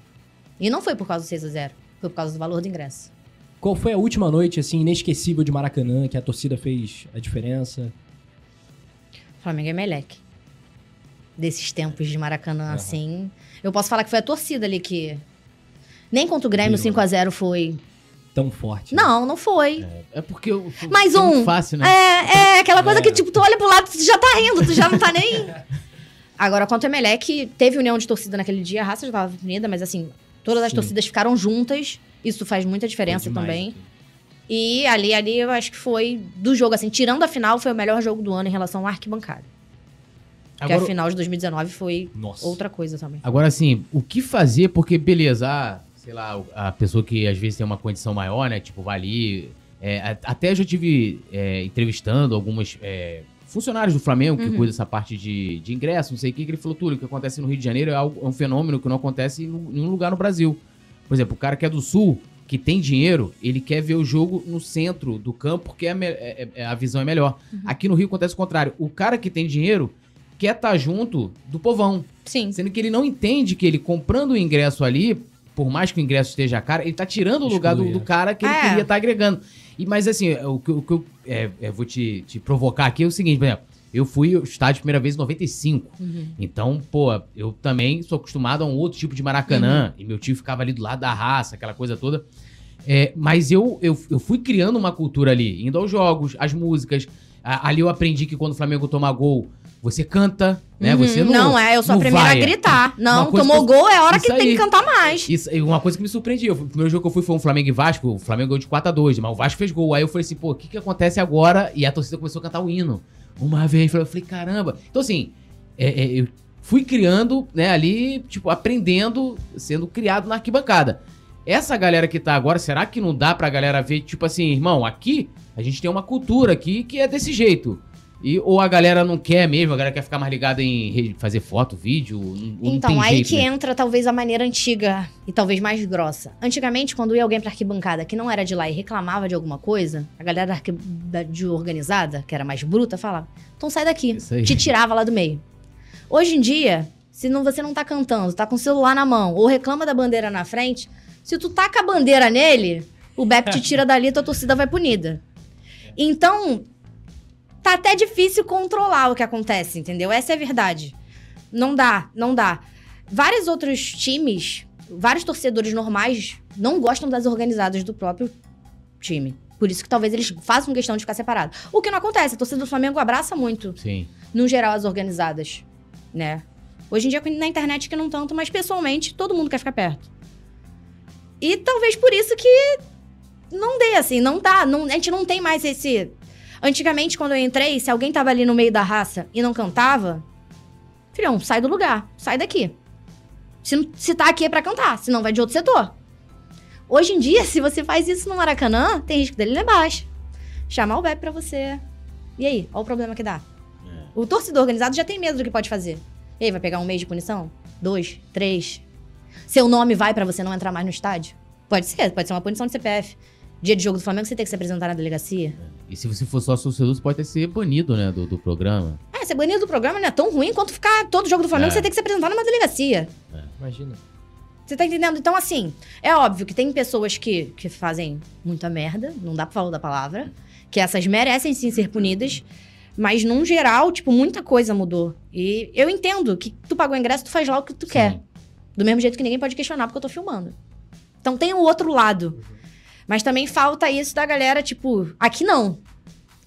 E não foi por causa do 6x0. Foi por causa do valor do ingresso. Qual foi a última noite, assim, inesquecível de Maracanã, que a torcida fez a diferença? Flamengo e Meleque. Desses tempos de Maracanã, Aham. assim. Eu posso falar que foi a torcida ali que. Nem contra o Grêmio Brilhou, 5x0 foi. Tão forte. né? Não, não foi. É porque eu, Mais um. fácil, né? É, é aquela coisa É. que, tipo, tu olha pro lado, tu já tá rindo, tu já não tá nem. Agora, contra o Emelec, teve união de torcida naquele dia, a raça já tava unida, mas assim, todas as Sim. torcidas ficaram juntas. Isso faz muita diferença também. E ali, ali, eu acho que foi do jogo, assim, tirando a final, foi o melhor jogo do ano em relação à arquibancada. Porque Agora, a final de 2019 foi Nossa. outra coisa também. agora, assim, o que fazer? Porque, beleza, ah, sei lá, a pessoa que às vezes tem uma condição maior, né? Tipo, vai ali. é, a- até já tive é, entrevistando algumas é, funcionários do Flamengo que Uhum. cuidam dessa parte de, de ingresso, não sei o que, que ele falou, tudo o que acontece no Rio de Janeiro é, algo- é um fenômeno que não acontece em nenhum lugar no Brasil. Por exemplo, o cara que é do Sul, que tem dinheiro, ele quer ver o jogo no centro do campo, porque é me- é- é- a visão é melhor. Aqui no Rio acontece o contrário. O cara que tem dinheiro quer estar junto do povão. Sim. Sendo que ele não entende que ele comprando o ingresso ali, por mais que o ingresso esteja caro, ele tá tirando o lugar do, Excluir, do cara que ele É. queria estar agregando. E, mas assim, o que, o que eu é, é, vou te, te provocar aqui é o seguinte, por exemplo, eu fui ao estádio a primeira vez em 95. Uhum. Então, pô, eu também sou acostumado a um outro tipo de Maracanã. E meu tio ficava ali do lado da raça, aquela coisa toda. É, mas eu, eu, eu fui criando uma cultura ali, indo aos jogos, às músicas. A- ali eu aprendi que quando o Flamengo toma gol, você canta, né? Uhum. Você não. é, eu sou a não primeira vai. a gritar. Não, tomou que gol, é hora que Isso tem aí. que cantar mais. Isso, e uma coisa que me surpreendia. O primeiro jogo que eu fui foi um Flamengo e Vasco. O Flamengo ganhou de 4x2, mas o Vasco fez gol. Aí eu falei assim, pô, o que, que acontece agora? E a torcida começou a cantar o hino. Uma vez. Eu falei, caramba. Então, assim, é, é, eu fui criando, né, ali, tipo, aprendendo, sendo criado na arquibancada. Essa galera que tá agora, será que não dá pra galera ver, tipo assim, irmão, aqui a gente tem uma cultura aqui que é desse jeito. E, ou a galera não quer mesmo, a galera quer ficar mais ligada em fazer foto, vídeo, não, não Então, tem aí jeito, que né? entra talvez a maneira antiga e talvez mais grossa. Antigamente, quando ia alguém pra arquibancada que não era de lá e reclamava de alguma coisa, a galera da de organizada, que era mais bruta, falava: então sai daqui. Te tirava lá do meio. Hoje em dia, se não, você não tá cantando, tá com o celular na mão, ou reclama da bandeira na frente, se tu taca a bandeira nele, o BEP te tira dali e tua torcida vai punida. Então, tá até difícil controlar o que acontece, entendeu? Essa é a verdade. Não dá, não dá. Vários outros times, vários torcedores normais não gostam das organizadas do próprio time. Por isso que talvez eles façam questão de ficar separados. O que não acontece, a torcida do Flamengo abraça muito Sim. no geral, as organizadas, né? Hoje em dia, na internet que não tanto, mas pessoalmente, todo mundo quer ficar perto. E talvez por isso que não dê, assim, não dá. Não, a gente não tem mais esse... Antigamente, quando eu entrei, se alguém tava ali no meio da raça e não cantava, filhão, sai do lugar, sai daqui. Se, se tá aqui é pra cantar, senão vai de outro setor. Hoje em dia, se você faz isso no Maracanã, tem risco dele lá embaixo. Chamar o web pra você. E aí, olha o problema que dá. O torcedor organizado já tem medo do que pode fazer. E aí, vai pegar um mês de punição? Dois? Três? Seu nome vai pra você não entrar mais no estádio? Pode ser, pode ser uma punição de CPF. Dia de jogo do Flamengo, você tem que se apresentar na delegacia. E se você for só torcedor, você pode até ser banido, né, do, do programa. É, ser banido do programa não é tão ruim quanto ficar todo jogo do Flamengo, É. você tem que se apresentar numa delegacia. Imagina. Você tá entendendo? Então, assim, é óbvio que tem pessoas que, que fazem muita merda, não dá pra falar da palavra, que essas merecem sim ser punidas, mas num geral, tipo, muita coisa mudou. E eu entendo que tu pagou o ingresso, tu faz lá o que tu quer. Do mesmo jeito que ninguém pode questionar porque eu tô filmando. Então tem o outro lado. Mas também falta isso da galera, tipo, aqui não.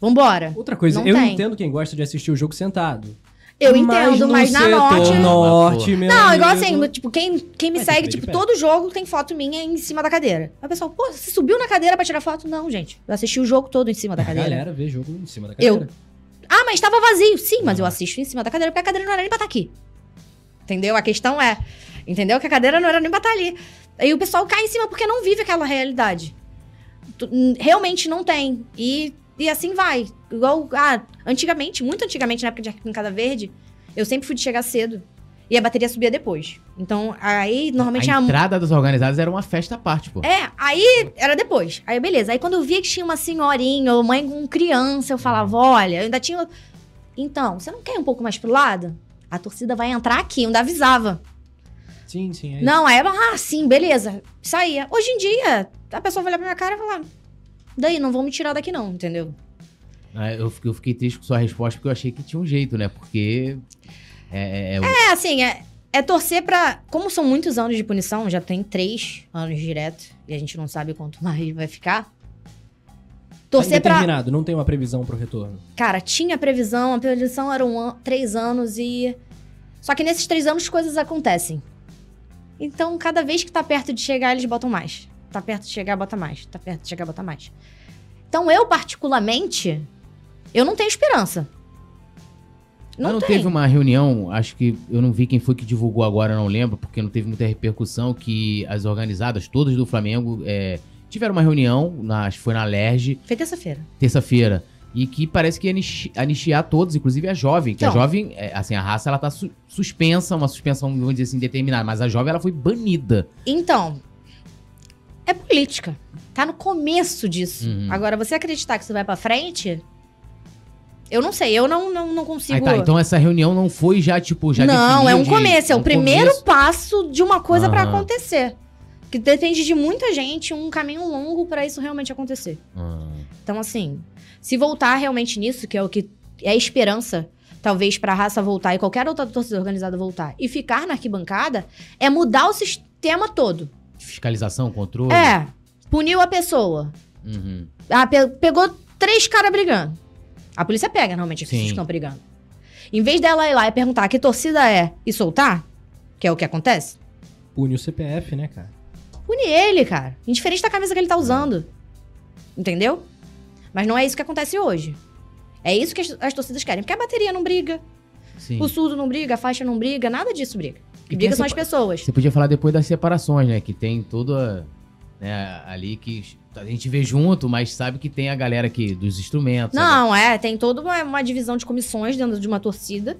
Vambora. Outra coisa, Não eu tem. entendo quem gosta de assistir o jogo sentado. Eu entendo, no mas na norte. norte, meu Não, igual amigo, assim, tipo, quem, quem me que segue, tipo, todo jogo tem foto minha em cima da cadeira. Aí o pessoal, pô, você subiu na cadeira pra tirar foto? Não, gente. Eu assisti o jogo todo em cima da A cadeira. galera vê jogo em cima da Eu- cadeira. Ah, mas tava vazio. Sim, mas eu Ah. assisto em cima da cadeira, porque a cadeira não era nem pra estar aqui. Entendeu? A questão é, entendeu? Que a cadeira não era nem pra estar ali. Aí o pessoal cai em cima porque não vive aquela realidade. Realmente não tem. E, e assim vai. Igual, ah, antigamente, muito antigamente, na época de arquibancada verde, eu sempre fui de chegar cedo. E a bateria subia depois. Então, aí, normalmente... a a- entrada das organizadas era uma festa à parte, pô. é, aí era depois. Aí beleza. Aí quando eu via que tinha uma senhorinha ou mãe com criança, eu falava: olha, eu ainda tinha. Então, você não quer ir um pouco mais pro lado? A torcida vai entrar aqui, eu ainda avisava. Sim, sim. É Não, aí ela, ah, sim, beleza. Saía. Hoje em dia, a pessoa vai olhar pra minha cara e falar: daí, não vão me tirar daqui, não, entendeu? Ah, Eu, fiquei- eu fiquei triste com sua resposta porque eu achei que tinha um jeito, né? Porque. É, é, é- É, assim, é, é torcer pra. Como são muitos anos de punição, já tem três anos direto, e a gente não sabe quanto mais vai ficar. Torcer pra. Indeterminado, não tem uma previsão pro retorno. Cara, tinha previsão, a previsão era um an- três anos e. Só que nesses três anos coisas acontecem. Então, cada vez que tá perto de chegar, eles botam mais. Tá perto de chegar, bota mais. Tá perto de chegar, bota mais. Então, eu, particularmente, eu não tenho esperança. Não, não teve uma reunião, acho que eu não vi quem foi que divulgou agora, não lembro, porque não teve muita repercussão, que as organizadas, todas do Flamengo, é, tiveram uma reunião, na, acho que foi na LERJ, Foi terça-feira. terça-feira, e que parece que ia anisti- anistiar todos, inclusive a jovem, que a Então. jovem, é, assim, a raça, ela tá su- suspensa, uma suspensão, vamos dizer assim, determinada, mas a jovem, ela foi banida. Então, É política. Tá no começo disso. Uhum. Agora, você acreditar que isso vai pra frente. Eu não sei, eu não, não, não consigo. tá, então essa reunião não foi já, tipo, já não, é um de- começo, é o um primeiro começo. passo de uma coisa pra Aham. acontecer. Que depende de muita gente, um caminho longo pra isso realmente acontecer. Ah, Então, assim, se voltar realmente nisso, que é o que é a esperança, talvez pra raça voltar e qualquer outra torcida organizada voltar, e ficar na arquibancada, é mudar o sistema todo. fiscalização, controle. É, puniu a pessoa. Uhum. Ah, pe- pegou três caras brigando. A polícia pega, normalmente, as Sim. pessoas que estão brigando. Em vez dela ir lá e perguntar que torcida é e soltar, que é o que acontece, Pune o CPF, né, cara? Pune ele, cara. Indiferente da camisa que ele tá usando. Entendeu? Mas não é isso que acontece hoje. É isso que as, as torcidas querem. Porque a bateria não briga, Sim. o surdo não briga, a faixa não briga, nada disso briga. Que briga são as pessoas. Você podia falar depois das separações, né? Que tem toda. Né, ali que a gente vê junto, mas sabe que tem a galera aqui dos instrumentos. sabe? Não, é, tem toda uma, uma divisão de comissões dentro de uma torcida.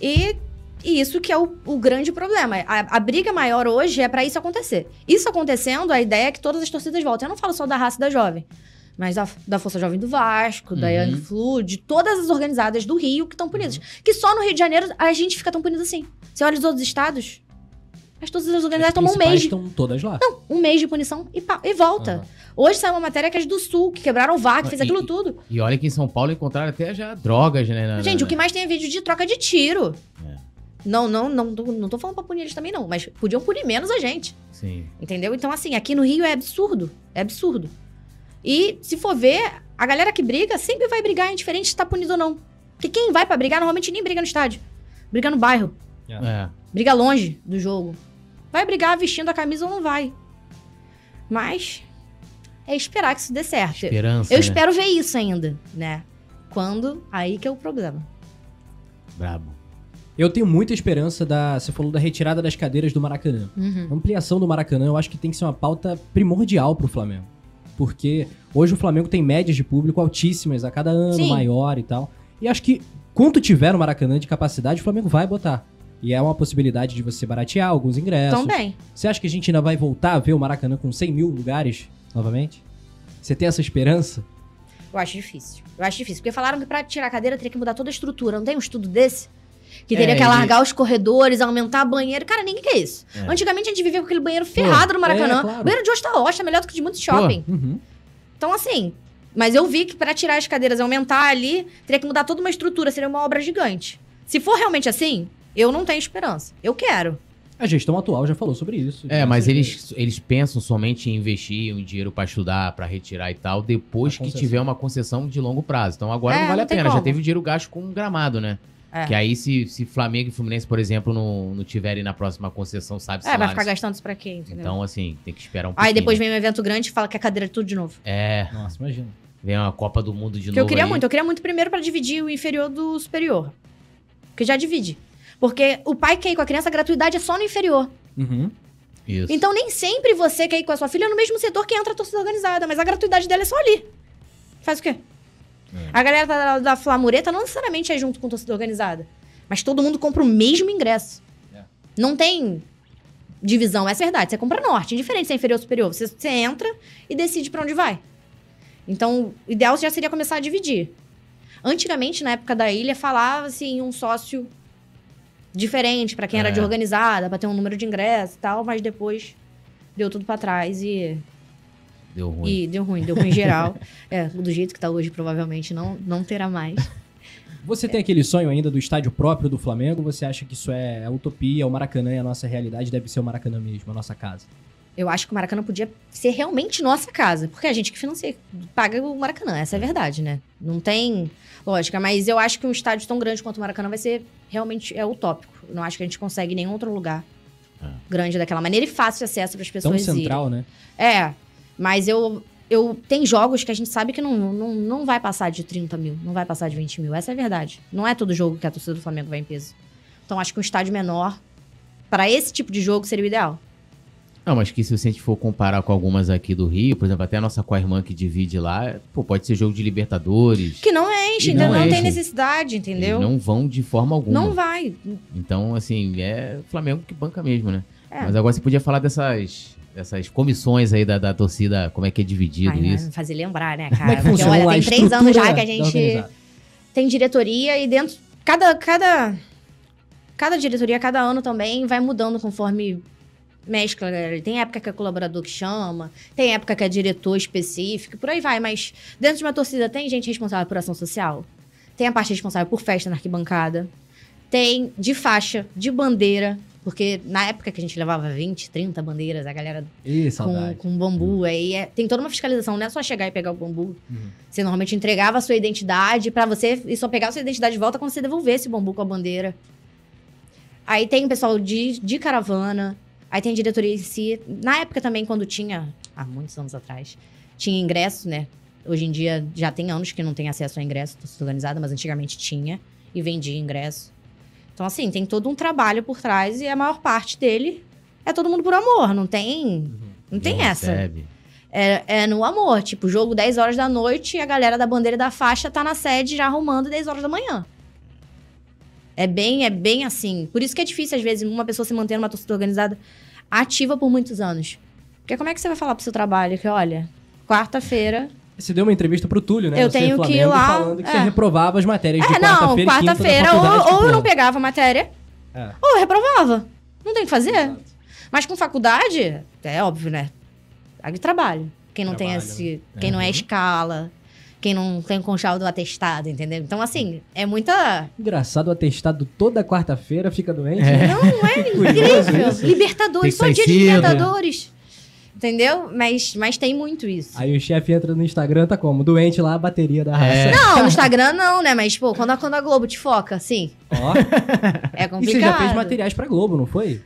E, e isso que é o, o grande problema. A, a briga maior hoje é pra isso acontecer. Isso acontecendo, a ideia é que todas as torcidas voltem. Eu não falo só da raça da jovem, mas da, da Força Jovem do Vasco, da Uhum. Young Flu, de todas as organizadas do Rio que estão punidas. Que só no Rio de Janeiro a gente fica tão punido assim. Você olha os outros estados, as torcidas organizadas As tomam um mês, estão todas lá. um mês de punição e, e volta. Aham. Hoje saiu uma matéria que é do Sul, que quebraram o VAR, que fez E- aquilo tudo. E olha que em São Paulo encontraram até já drogas, né? na- Gente, na- o que mais tem é vídeo de troca de tiro. É. Não, não, não, não, não tô falando pra punir eles também, não. Mas podiam punir menos a gente. Sim. Entendeu? Então, assim, aqui no Rio é absurdo. É absurdo. E, se for ver, a galera que briga sempre vai brigar, indiferente se tá punido ou não. Porque quem vai pra brigar, normalmente nem briga no estádio. Briga no bairro. É. Briga longe do jogo. Vai brigar vestindo a camisa ou não vai. Mas é esperar que isso dê certo. Esperança. Eu né? espero ver isso ainda, né? Quando, aí que é o problema. Brabo. Eu tenho muita esperança da. Você falou da retirada das cadeiras do Maracanã. Uhum. A ampliação do Maracanã eu acho que tem que ser uma pauta primordial pro Flamengo. Porque hoje o Flamengo tem médias de público altíssimas a cada ano, Sim. maior e tal. E acho que quanto tiver no Maracanã de capacidade, o Flamengo vai botar. E é uma possibilidade de você baratear alguns ingressos. Também. Você acha que a gente ainda vai voltar a ver o Maracanã com 100 mil lugares novamente? Você tem essa esperança? Eu acho difícil. Eu acho difícil. Porque falaram que pra tirar a cadeira teria que mudar toda a estrutura. Não tem um estudo desse? Que teria É, que alargar os corredores, aumentar banheiro. Cara, ninguém quer isso. É. Antigamente a gente vivia com aquele banheiro ferrado no Maracanã. é, claro. O banheiro de hoje tá ótimo, tá melhor do que de muito shopping. Uhum. Então, assim. Mas eu vi que pra tirar as cadeiras e aumentar ali, teria que mudar toda uma estrutura. Seria uma obra gigante. Se for realmente assim, eu não tenho esperança. Eu quero. A gestão atual já falou sobre isso. É, mas eles, eles pensam somente em investir um dinheiro pra estudar, pra retirar e tal, depois que tiver uma concessão de longo prazo. Então agora É, não vale não a pena. Já como. teve o dinheiro gasto com um gramado, né? É. Que aí, se, se Flamengo e Fluminense, por exemplo, não, não tiverem na próxima concessão, sabe-se É, vai lá, ficar né? gastando isso pra quê, entendeu? Então, assim, tem que esperar um pouquinho. Aí depois vem um evento grande e fala que a cadeira é tudo de novo. É, Nossa, imagina. vem uma Copa do Mundo de Que eu novo queria aí. muito. Eu queria muito primeiro pra dividir o inferior do superior. Porque já divide. Porque o pai quer ir com a criança, a gratuidade é só no inferior. Uhum. Isso. Então nem sempre você quer ir com a sua filha no mesmo setor que entra a torcida organizada, mas a gratuidade dela é só ali. Faz o quê? É. A galera da, da Flamureta não necessariamente é junto com a torcida organizada. Mas todo mundo compra o mesmo ingresso. É. Não tem divisão, essa é verdade. Você compra norte, indiferente se é inferior ou superior. Você, você entra e decide pra onde vai. Então, o ideal já seria começar a dividir. Antigamente, na época da ilha, falava assim, um sócio diferente pra quem era É. de organizada, pra ter um número de ingressos e tal, mas depois deu tudo pra trás e, Deu ruim. e deu ruim, deu ruim em geral. é, do jeito que tá hoje, provavelmente não, não terá mais. Você tem aquele sonho ainda do estádio próprio do Flamengo? Você acha que isso é a utopia, o Maracanã é a nossa realidade, deve ser o Maracanã mesmo, a nossa casa? Eu acho que o Maracanã podia ser realmente nossa casa, porque a gente que financia, paga o Maracanã, essa é a verdade, né? Não tem lógica, mas eu acho que um estádio tão grande quanto o Maracanã vai ser realmente é utópico. Eu não acho que a gente consegue em nenhum outro lugar É. grande daquela maneira e fácil de acesso para as Tão pessoas irem. central, né? É, mas eu, eu. Tem jogos que a gente sabe que não, não, não vai passar de 30 mil, não vai passar de 20 mil. Essa é a verdade. Não é todo jogo que a torcida do Flamengo vai em peso. Então acho que um estádio menor, para esse tipo de jogo, seria o ideal. Não, mas que se você for comparar com algumas aqui do Rio, por exemplo, até a nossa com a irmã que divide lá, pô, pode ser jogo de Libertadores. Que não enche, E entendeu? não Não, tem necessidade, Eles entendeu? não vão de forma alguma. Não vai. Então, assim, é o Flamengo que banca mesmo, né? É. Mas agora você podia falar dessas essas comissões aí da, da torcida, como é que é dividido Ai, né, isso? fazer lembrar, né, é cara? que Porque funciona olha, tem três anos já que a gente tem diretoria e dentro. Cada, cada, cada diretoria, cada ano também vai mudando conforme mescla, galera. Tem época que é colaborador que chama, tem época que é diretor específico, por aí vai. Mas dentro de uma torcida tem gente responsável por ação social, tem a parte responsável por festa na arquibancada, tem de faixa, de bandeira. Porque na época que a gente levava 20, 30 bandeiras, a galera Ih, com, com bambu. Aí é- tem toda uma fiscalização, não é só chegar e pegar o bambu. Uhum. Você normalmente entregava a sua identidade pra você e só pegava a sua identidade de volta quando você devolvesse o bambu com a bandeira. Aí tem o pessoal de, de caravana, aí tem a diretoria em si. Na época também, quando tinha, há muitos anos atrás, tinha ingresso, né? Hoje em dia já tem anos que não tem acesso a ingresso, torcida organizada, mas antigamente tinha e vendia ingresso. Então, assim, tem todo um trabalho por trás e a maior parte dele é todo mundo por amor, não tem. Não tem Não essa. recebe. É, é no amor. Tipo, jogo 10 horas da noite e a galera da bandeira da faixa tá na sede já arrumando 10 horas da manhã. É bem, é bem assim. Por isso que é difícil, às vezes, uma pessoa se manter numa torcida organizada ativa por muitos anos. Porque como é que você vai falar pro seu trabalho que, olha, quarta-feira. Você deu uma entrevista pro Túlio, né? Eu tenho que ir Flamengo, lá, falando que você é. reprovava as matérias de É, não, quarta-feira da quarta-feira, ou, ou eu pô. não pegava a matéria, É. ou eu reprovava. Não tem o que fazer. Exato. Mas com faculdade, é óbvio, né? Pague trabalho. Quem não tem Trabalho, esse. Quem não é Uhum. escala. Quem não tem conchal do atestado, entendeu? Então, assim, é muita. Engraçado, o atestado toda quarta-feira fica doente. É. né? Não é incrível. Libertadores, só Tem dia de né? Libertadores. Entendeu? Mas, mas tem muito isso. Aí o chefe entra no Instagram, tá como? Doente lá, a bateria da raça. É. Não, no Instagram não, né? Mas, pô, quando a, quando a Globo te foca, assim, Ó. é E complicado. você já fez materiais pra Globo, não foi?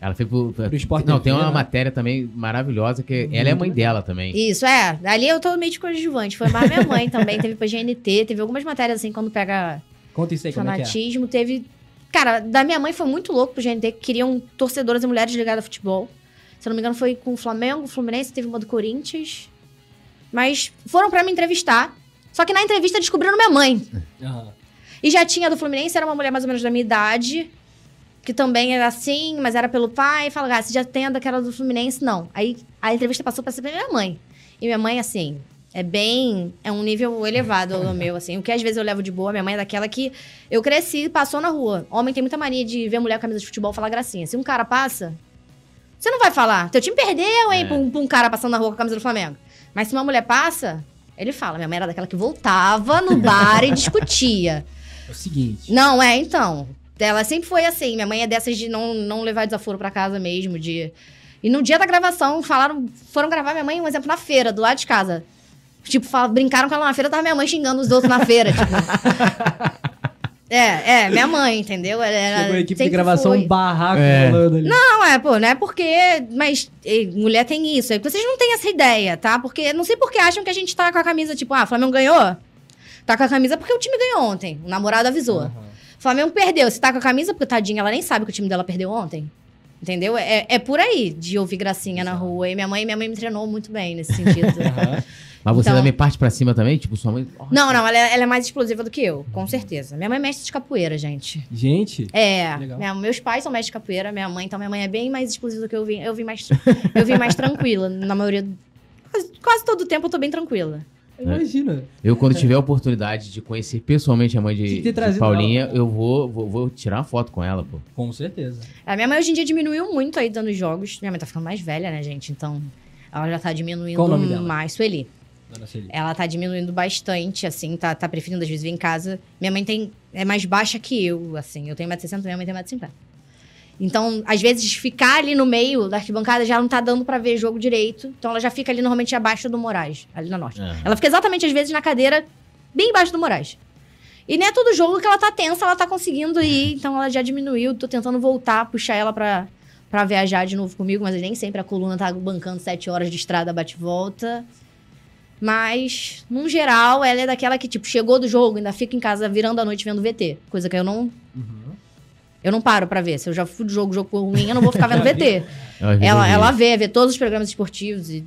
Ela foi pro, Pro Sport Não, tem uma né? matéria também maravilhosa que ela é mãe dela também. Isso, é. Ali eu tô meio de coadjuvante. Foi mais minha mãe também. Teve pra GNT, teve algumas matérias assim, quando pega Conta isso aí, como é que é? fanatismo. Teve. Cara, da minha mãe foi muito louco pro GNT, que queriam torcedoras e mulheres ligadas a futebol. Se eu não me engano, foi com o Flamengo, o Fluminense, teve uma do Corinthians. Mas foram pra me entrevistar. Só que na entrevista descobriram minha mãe. Aham. E já tinha do Fluminense, era uma mulher mais ou menos da minha idade, que também era assim, mas era pelo pai. Fala, ah, você já tem a daquela do Fluminense? Não. Aí a entrevista passou pra ser pra minha mãe. E minha mãe, assim, é bem. É um nível elevado o meu, assim. O que às vezes eu levo de boa, minha mãe é daquela que eu cresci, passou na rua. Homem tem muita mania de ver mulher com camisa de futebol e falar gracinha. Se um cara passa, você não vai falar. Teu time perdeu, hein, É. pra, um, pra um cara passando na rua com a camisa do Flamengo. Mas se uma mulher passa, ele fala. Minha mãe era daquela que voltava no bar e discutia. É o seguinte. Não, é, então. Ela sempre foi assim. Minha mãe é dessas de não, não levar desaforo pra casa mesmo. De... E no dia da gravação, falaram, foram gravar minha mãe, um exemplo, na feira, do lado de casa. Tipo, fala- brincaram com ela na feira, tava minha mãe xingando os outros na feira. tipo. É, é, minha mãe, entendeu? Ela, ela Chegou a equipe de gravação, foi. um barraco É. rolando ali. Não, é, pô, não é porque. Mas eh, mulher tem isso. É que vocês não têm essa ideia, tá? Porque não sei por que acham que a gente tá com a camisa, tipo, ah, Flamengo ganhou? Tá com a camisa porque o time ganhou ontem. O namorado avisou. Aham. Flamengo perdeu. Você tá com a camisa porque, tadinha, ela nem sabe que o time dela perdeu ontem. Entendeu? É, é por aí de ouvir gracinha na rua. E minha mãe, minha mãe me treinou muito bem nesse sentido. Aham. Mas você Então- também parte pra cima também? Tipo, sua mãe. não, não, ela é, ela é mais explosiva do que eu, com certeza. Minha mãe é mestre de capoeira, gente. Gente, É, minha- meus pais são mestres de capoeira, minha mãe, então minha mãe é bem mais explosiva do que eu vim. Eu vim mais, eu vim mais tranquila. Na maioria. Quase, quase todo o tempo eu tô bem tranquila. imagina. Eu, quando tiver a oportunidade de conhecer pessoalmente a mãe de, de Paulinha, ela. eu vou, vou, vou tirar uma foto com ela, pô. Com certeza. A minha mãe hoje em dia diminuiu muito aí dando jogos. Minha mãe tá ficando mais velha, né, gente? Então, ela já tá diminuindo Qual o nome dela? mais. Sueli. Ela tá diminuindo bastante, assim, tá, tá preferindo às vezes vir em casa. Minha mãe tem, é mais baixa que eu, assim. Eu tenho 1,60m, minha mãe tem 1,50m. Então, às vezes, ficar ali no meio da arquibancada já não tá dando pra ver jogo direito. Então, ela já fica ali normalmente abaixo do Moraes, ali na norte. Aham. Ela fica exatamente, às vezes, na cadeira bem embaixo do Moraes. E nem é todo jogo que ela tá tensa, ela tá conseguindo ir. Então, ela já diminuiu. Tô tentando voltar, puxar ela pra, pra viajar de novo comigo. Mas nem sempre a coluna tá bancando sete horas de estrada bate-volta. Mas, num geral, ela é daquela que, tipo, chegou do jogo, ainda fica em casa virando a noite vendo VT. Coisa que eu não... Uhum. Eu não paro pra ver. Se eu já fui do jogo, jogo ruim, eu não vou ficar vendo VT. Ela, ela vê, vê todos os programas esportivos e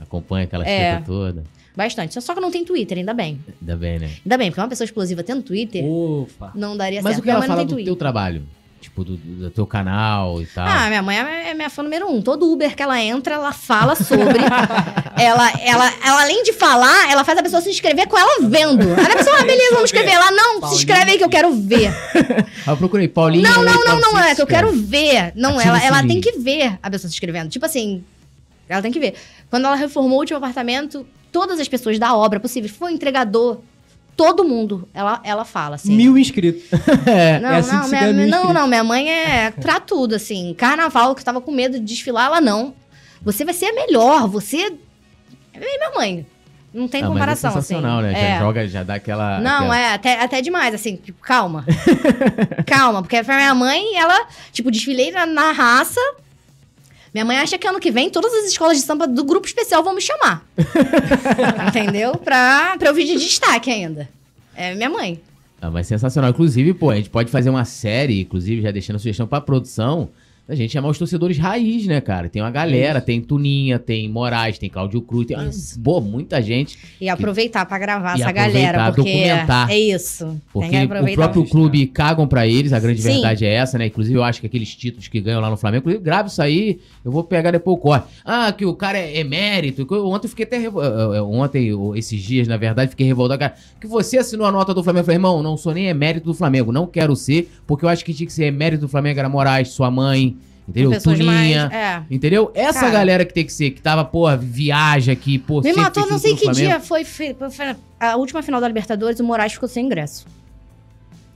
acompanha aquela É. toda. bastante. Só que não tenho Twitter, ainda bem. Ainda bem, né? Ainda bem, porque uma pessoa explosiva tendo Twitter Opa. não daria Mas certo. o que ela Minha fala do tem teu Twitter. trabalho? Tipo, do, do teu canal e tal. Ah, minha mãe é é minha fã número um. Todo Uber que ela entra, ela fala sobre. ela, ela, ela, além de falar, ela faz a pessoa se inscrever com ela vendo. Aí a pessoa, ah, beleza, vamos escrever. Ela, não, se inscreve aí que eu quero ver. Aí eu procurei, Paulinho. Não, não, não, Paulo, não, é que eu quero ver. Não, Ativa ela, ela tem que ver a pessoa se inscrevendo. Tipo assim, ela tem que ver. Quando ela reformou o último apartamento, todas as pessoas da obra possível, foi entregador, todo mundo, ela, ela fala assim. Mil inscritos. é, Não, é assim não, minha, mil não, inscritos. não, minha mãe é pra tudo, assim. Carnaval, que eu tava com medo de desfilar, ela não. Você vai ser a melhor, você. É minha mãe. Não tem Ah, mas comparação, é sensacional, assim. né? É. Já joga, já dá aquela. Não, aquela... é até, até demais, assim, tipo, calma. calma, porque pra minha mãe, ela, tipo, desfilei na, na raça. Minha mãe acha que ano que vem todas as escolas de samba do grupo especial vão me chamar. Entendeu? Pra, pra eu vir de destaque ainda. É minha mãe. Ah, mas sensacional. Inclusive, pô, a gente pode fazer uma série, inclusive, já deixando a sugestão pra produção, da gente chamar os torcedores raiz, né, cara? Tem uma galera, tem Tuninha, tem Moraes, tem Cláudio Cruz, tem Isso. boa, muita gente. E aproveitar pra gravar essa galera, porque documentar. é isso. Tem Porque que o próprio clube cagam pra eles, a grande Sim. verdade é essa, né? Inclusive, eu acho que aqueles títulos que ganham lá no Flamengo, inclusive, grave isso aí, eu vou pegar depois o corte. Ah, que o cara é emérito. Ontem eu fiquei até. revo- eh, eh, Ontem, ou esses dias, na verdade, fiquei revoltado. Cara, que você assinou a nota do Flamengo. Eu falei, irmão, não sou nem emérito do Flamengo, não quero ser, porque eu acho que tinha que ser emérito do Flamengo, era Moraes, sua mãe, entendeu? Pessoas Tuninha. mais. É. Entendeu? Essa Cara. galera que tem que ser, que tava, porra, viaja aqui, pô, Me matou, não sei que Flamengo. dia foi, fe- foi a última final da Libertadores, o Moraes ficou sem ingresso.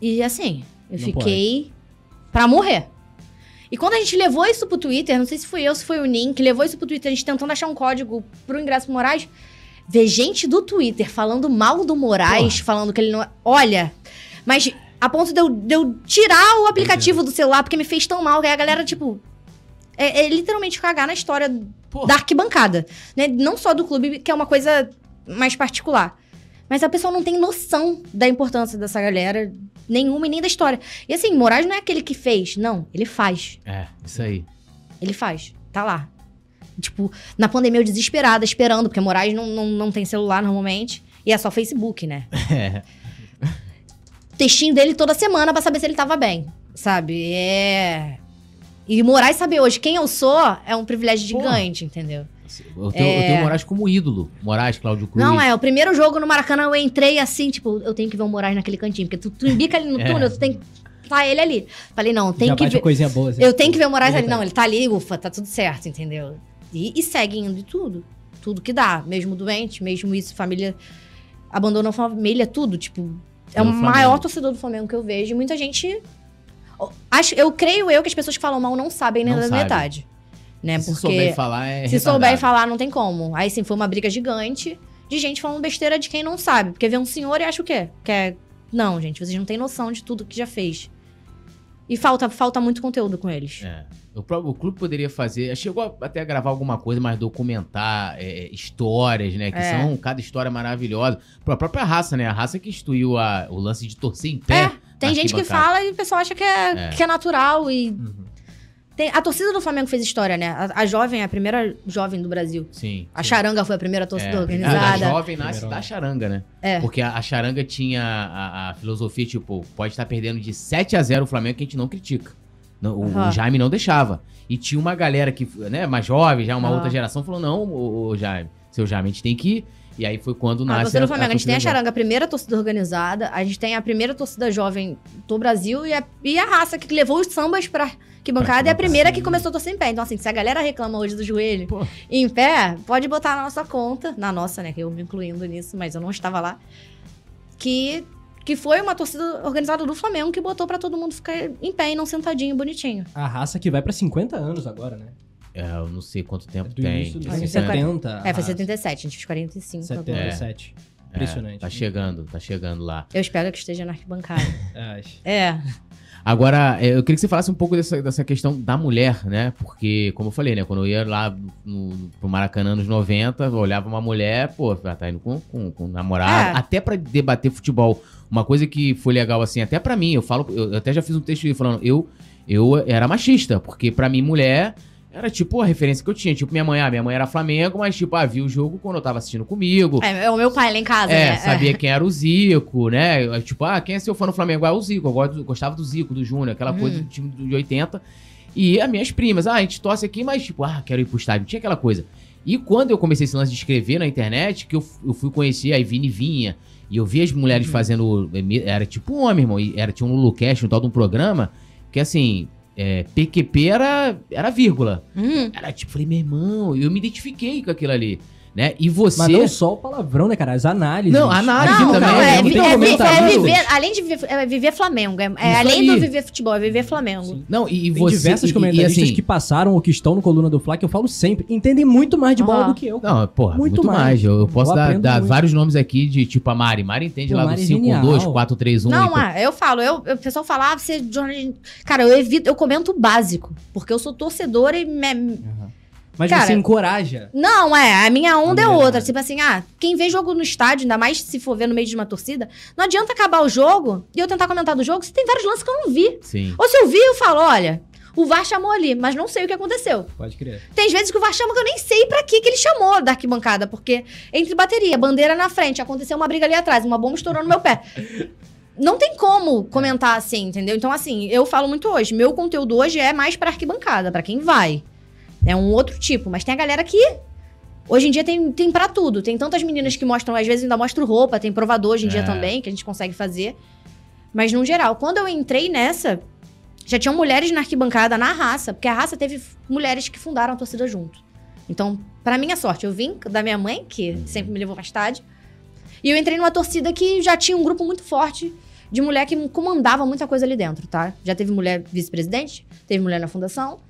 E assim, eu Não fiquei pra morrer. E quando a gente levou isso pro Twitter, não sei se foi eu, se foi o Nin, que levou isso pro Twitter, a gente tentando achar um código pro ingresso pro Moraes, ver gente do Twitter falando mal do Moraes, falando que ele não. é, Olha, mas a ponto de eu, de eu tirar o aplicativo do celular, porque me fez tão mal, que aí a galera, tipo. É, é literalmente cagar na história Pô. da arquibancada. Né? Não só do clube, que é uma coisa mais particular. Mas a pessoa não tem noção da importância dessa galera, nenhuma e nem da história. E assim, Moraes não é aquele que fez, não. Ele faz. É, isso aí. Ele faz. Tá lá. Tipo, na pandemia eu desesperada, esperando, porque Moraes não, não, não tem celular normalmente. E é só Facebook, né? É. Textinho dele toda semana pra saber se ele tava bem. Sabe? É. E Moraes saber hoje quem eu sou é um privilégio gigante, entendeu? Eu tenho, eu É. tenho o Moraes como ídolo. Moraes, Cláudio Cruz. Não, é, o primeiro jogo no Maracanã eu entrei assim, tipo, eu tenho que ver o Moraes naquele cantinho, porque tu, tu embica ali no É. túnel, tu tem que tá ele ali. Falei, não, tem Já que ver. coisinha boa. assim. Eu tenho que ver o Moraes ali. Não, ele tá ali, ufa, tá tudo certo, entendeu? E, e segue indo de tudo. Tudo que dá. Mesmo doente, mesmo isso, família. Abandonou a família, tudo. Tipo, é o Flamengo. maior torcedor do Flamengo que eu vejo. E muita gente. Acho, eu creio eu que as pessoas que falam mal não sabem nem Não da sabe. metade. Né? Se Porque souber falar, é se retardado. souber falar, não tem como. Aí sim, foi uma briga gigante de gente falando besteira de quem não sabe. Porque vê um senhor e acha o quê? Que é. Não, gente, vocês não têm noção de tudo que já fez. E falta, falta muito conteúdo com eles. É. O, próprio, o clube poderia fazer. Chegou até a gravar alguma coisa, mas documentar é, histórias, né? Que É. são cada história maravilhosa. A própria raça, né? A raça que instituiu a- o lance de torcer em pé. É, tem gente que fala e o pessoal acha que é, É. que é natural. E Uhum. Tem- a torcida do Flamengo fez história, né? A, a jovem é a primeira jovem do Brasil. Sim. A Charanga foi a primeira torcida É. A, organizada. a jovem nasce Primeiro da charanga, né? É. Porque a, a charanga tinha a, a filosofia, tipo, pode estar perdendo de 7 a 0 o Flamengo que a gente não critica. Não, o, o Aham. Jaime não deixava. E tinha uma galera que, né, mais jovem, já uma Aham. outra geração, falou: não, o, Jaime, seu Jaime, a gente tem que ir. E aí foi quando A nasce torcida do Flamengo, a gente tem a Charanga, a primeira torcida organizada, a gente tem a primeira torcida jovem do Brasil e a, e a raça que levou os sambas pra que bancada é a primeira que começou a torcer em pé. Então, assim, se a galera reclama hoje do joelho Pô. em pé, pode botar na nossa conta, na nossa, né, que eu me incluindo nisso, mas eu não estava lá, que, que foi uma torcida organizada do Flamengo que botou pra todo mundo ficar em pé e não sentadinho, bonitinho. A raça que vai pra 50 anos agora, né? É, eu não sei quanto tempo Do tem. início dos Anos 70. É, a foi raça. 77, a gente fez 45 agora. 77. Impressionante. É, tá chegando, tá chegando lá. Eu espero que esteja na arquibancada. É, acho. é. Agora, é, eu queria que você falasse um pouco dessa, dessa questão da mulher, né? Porque, como eu falei, né? Quando eu ia lá no, pro Maracanã nos 90, eu olhava uma mulher, pô, ela tá indo com, com, com um namorado, É. até pra debater futebol. Uma coisa que foi legal, assim, até pra mim, eu falo, eu, até já fiz um texto falando, eu, eu era machista, porque pra mim, mulher. Era tipo a referência que eu tinha. Tipo, minha mãe, ah, minha mãe era Flamengo, mas tipo, ah, viu o jogo quando eu tava assistindo comigo. É, é o meu pai lá em casa, É, né? sabia quem era o Zico, né? Tipo, ah, quem é seu fã no Flamengo? Ah, o Zico. Eu gostava do Zico, do Júnior, aquela Uhum. coisa do time de 80. E as minhas primas, ah, a gente torce aqui, mas tipo, ah, quero ir pro estádio. Tinha aquela coisa. E quando eu comecei esse lance de escrever na internet, que eu, eu fui conhecer, aí Vini vinha, e eu vi as mulheres Uhum. fazendo. Era tipo um homem, irmão. E era, tinha um Lulucast, um tal de um programa, que assim. É, PQP era, era vírgula. Hum, Era tipo, falei, meu irmão, eu me identifiquei com aquilo ali, né? E você. Mas não só o palavrão, né, cara? As análises. Não, análise não, também, não, é, é, é comentários. viver, além de viver, é viver Flamengo. É, é além aí. do viver futebol, é viver Flamengo. Sim. Não, e, e Tem você. diversos e- e, comentaristas assim, que passaram ou que estão no Coluna do Fla, que eu falo sempre, entendem muito mais de bola Aham. do que eu. cara. Não, porra, Muito muito, mais. mais. Eu, eu posso Eu dar, dar vários nomes aqui de tipo a Mari. Mari entende Pô, lá Mari do é 5, genial. 2, 4, 3, 1. Não, ah, eu falo, eu, o pessoal fala, ah, você. jornalista- Cara, eu evito, eu comento o básico. Porque eu sou torcedora e. me- Mas Cara, você encoraja. Não, é, a minha onda é Mulherada. outra. Tipo assim, ah, quem vê jogo no estádio, ainda mais se for ver no meio de uma torcida, não adianta acabar o jogo e eu tentar comentar do jogo, se tem vários lances que eu não vi. Sim. Ou se eu vi, eu falo, olha, o VAR chamou ali, mas não sei o que aconteceu. Pode crer. Tem vezes que o VAR chama que eu nem sei pra que que ele chamou da arquibancada, porque entre bateria, bandeira na frente, aconteceu uma briga ali atrás, uma bomba estourou no meu pé. Não tem como comentar assim, entendeu? Então, assim, eu falo muito hoje. Meu conteúdo hoje é mais pra arquibancada, pra quem vai. É um outro tipo. Mas tem a galera que. Hoje em dia tem, tem pra tudo. Tem tantas meninas que mostram, às vezes ainda mostro roupa, tem provador hoje em dia É. também, que a gente consegue fazer. Mas no geral, quando eu entrei nessa, já tinham mulheres na arquibancada, na raça, porque a raça teve mulheres que fundaram a torcida junto. Então, pra minha sorte, eu vim da minha mãe, que sempre me levou pra estádio, e eu entrei numa torcida que já tinha um grupo muito forte de mulher que comandava muita coisa ali dentro, tá? Já teve mulher vice-presidente, teve mulher na fundação,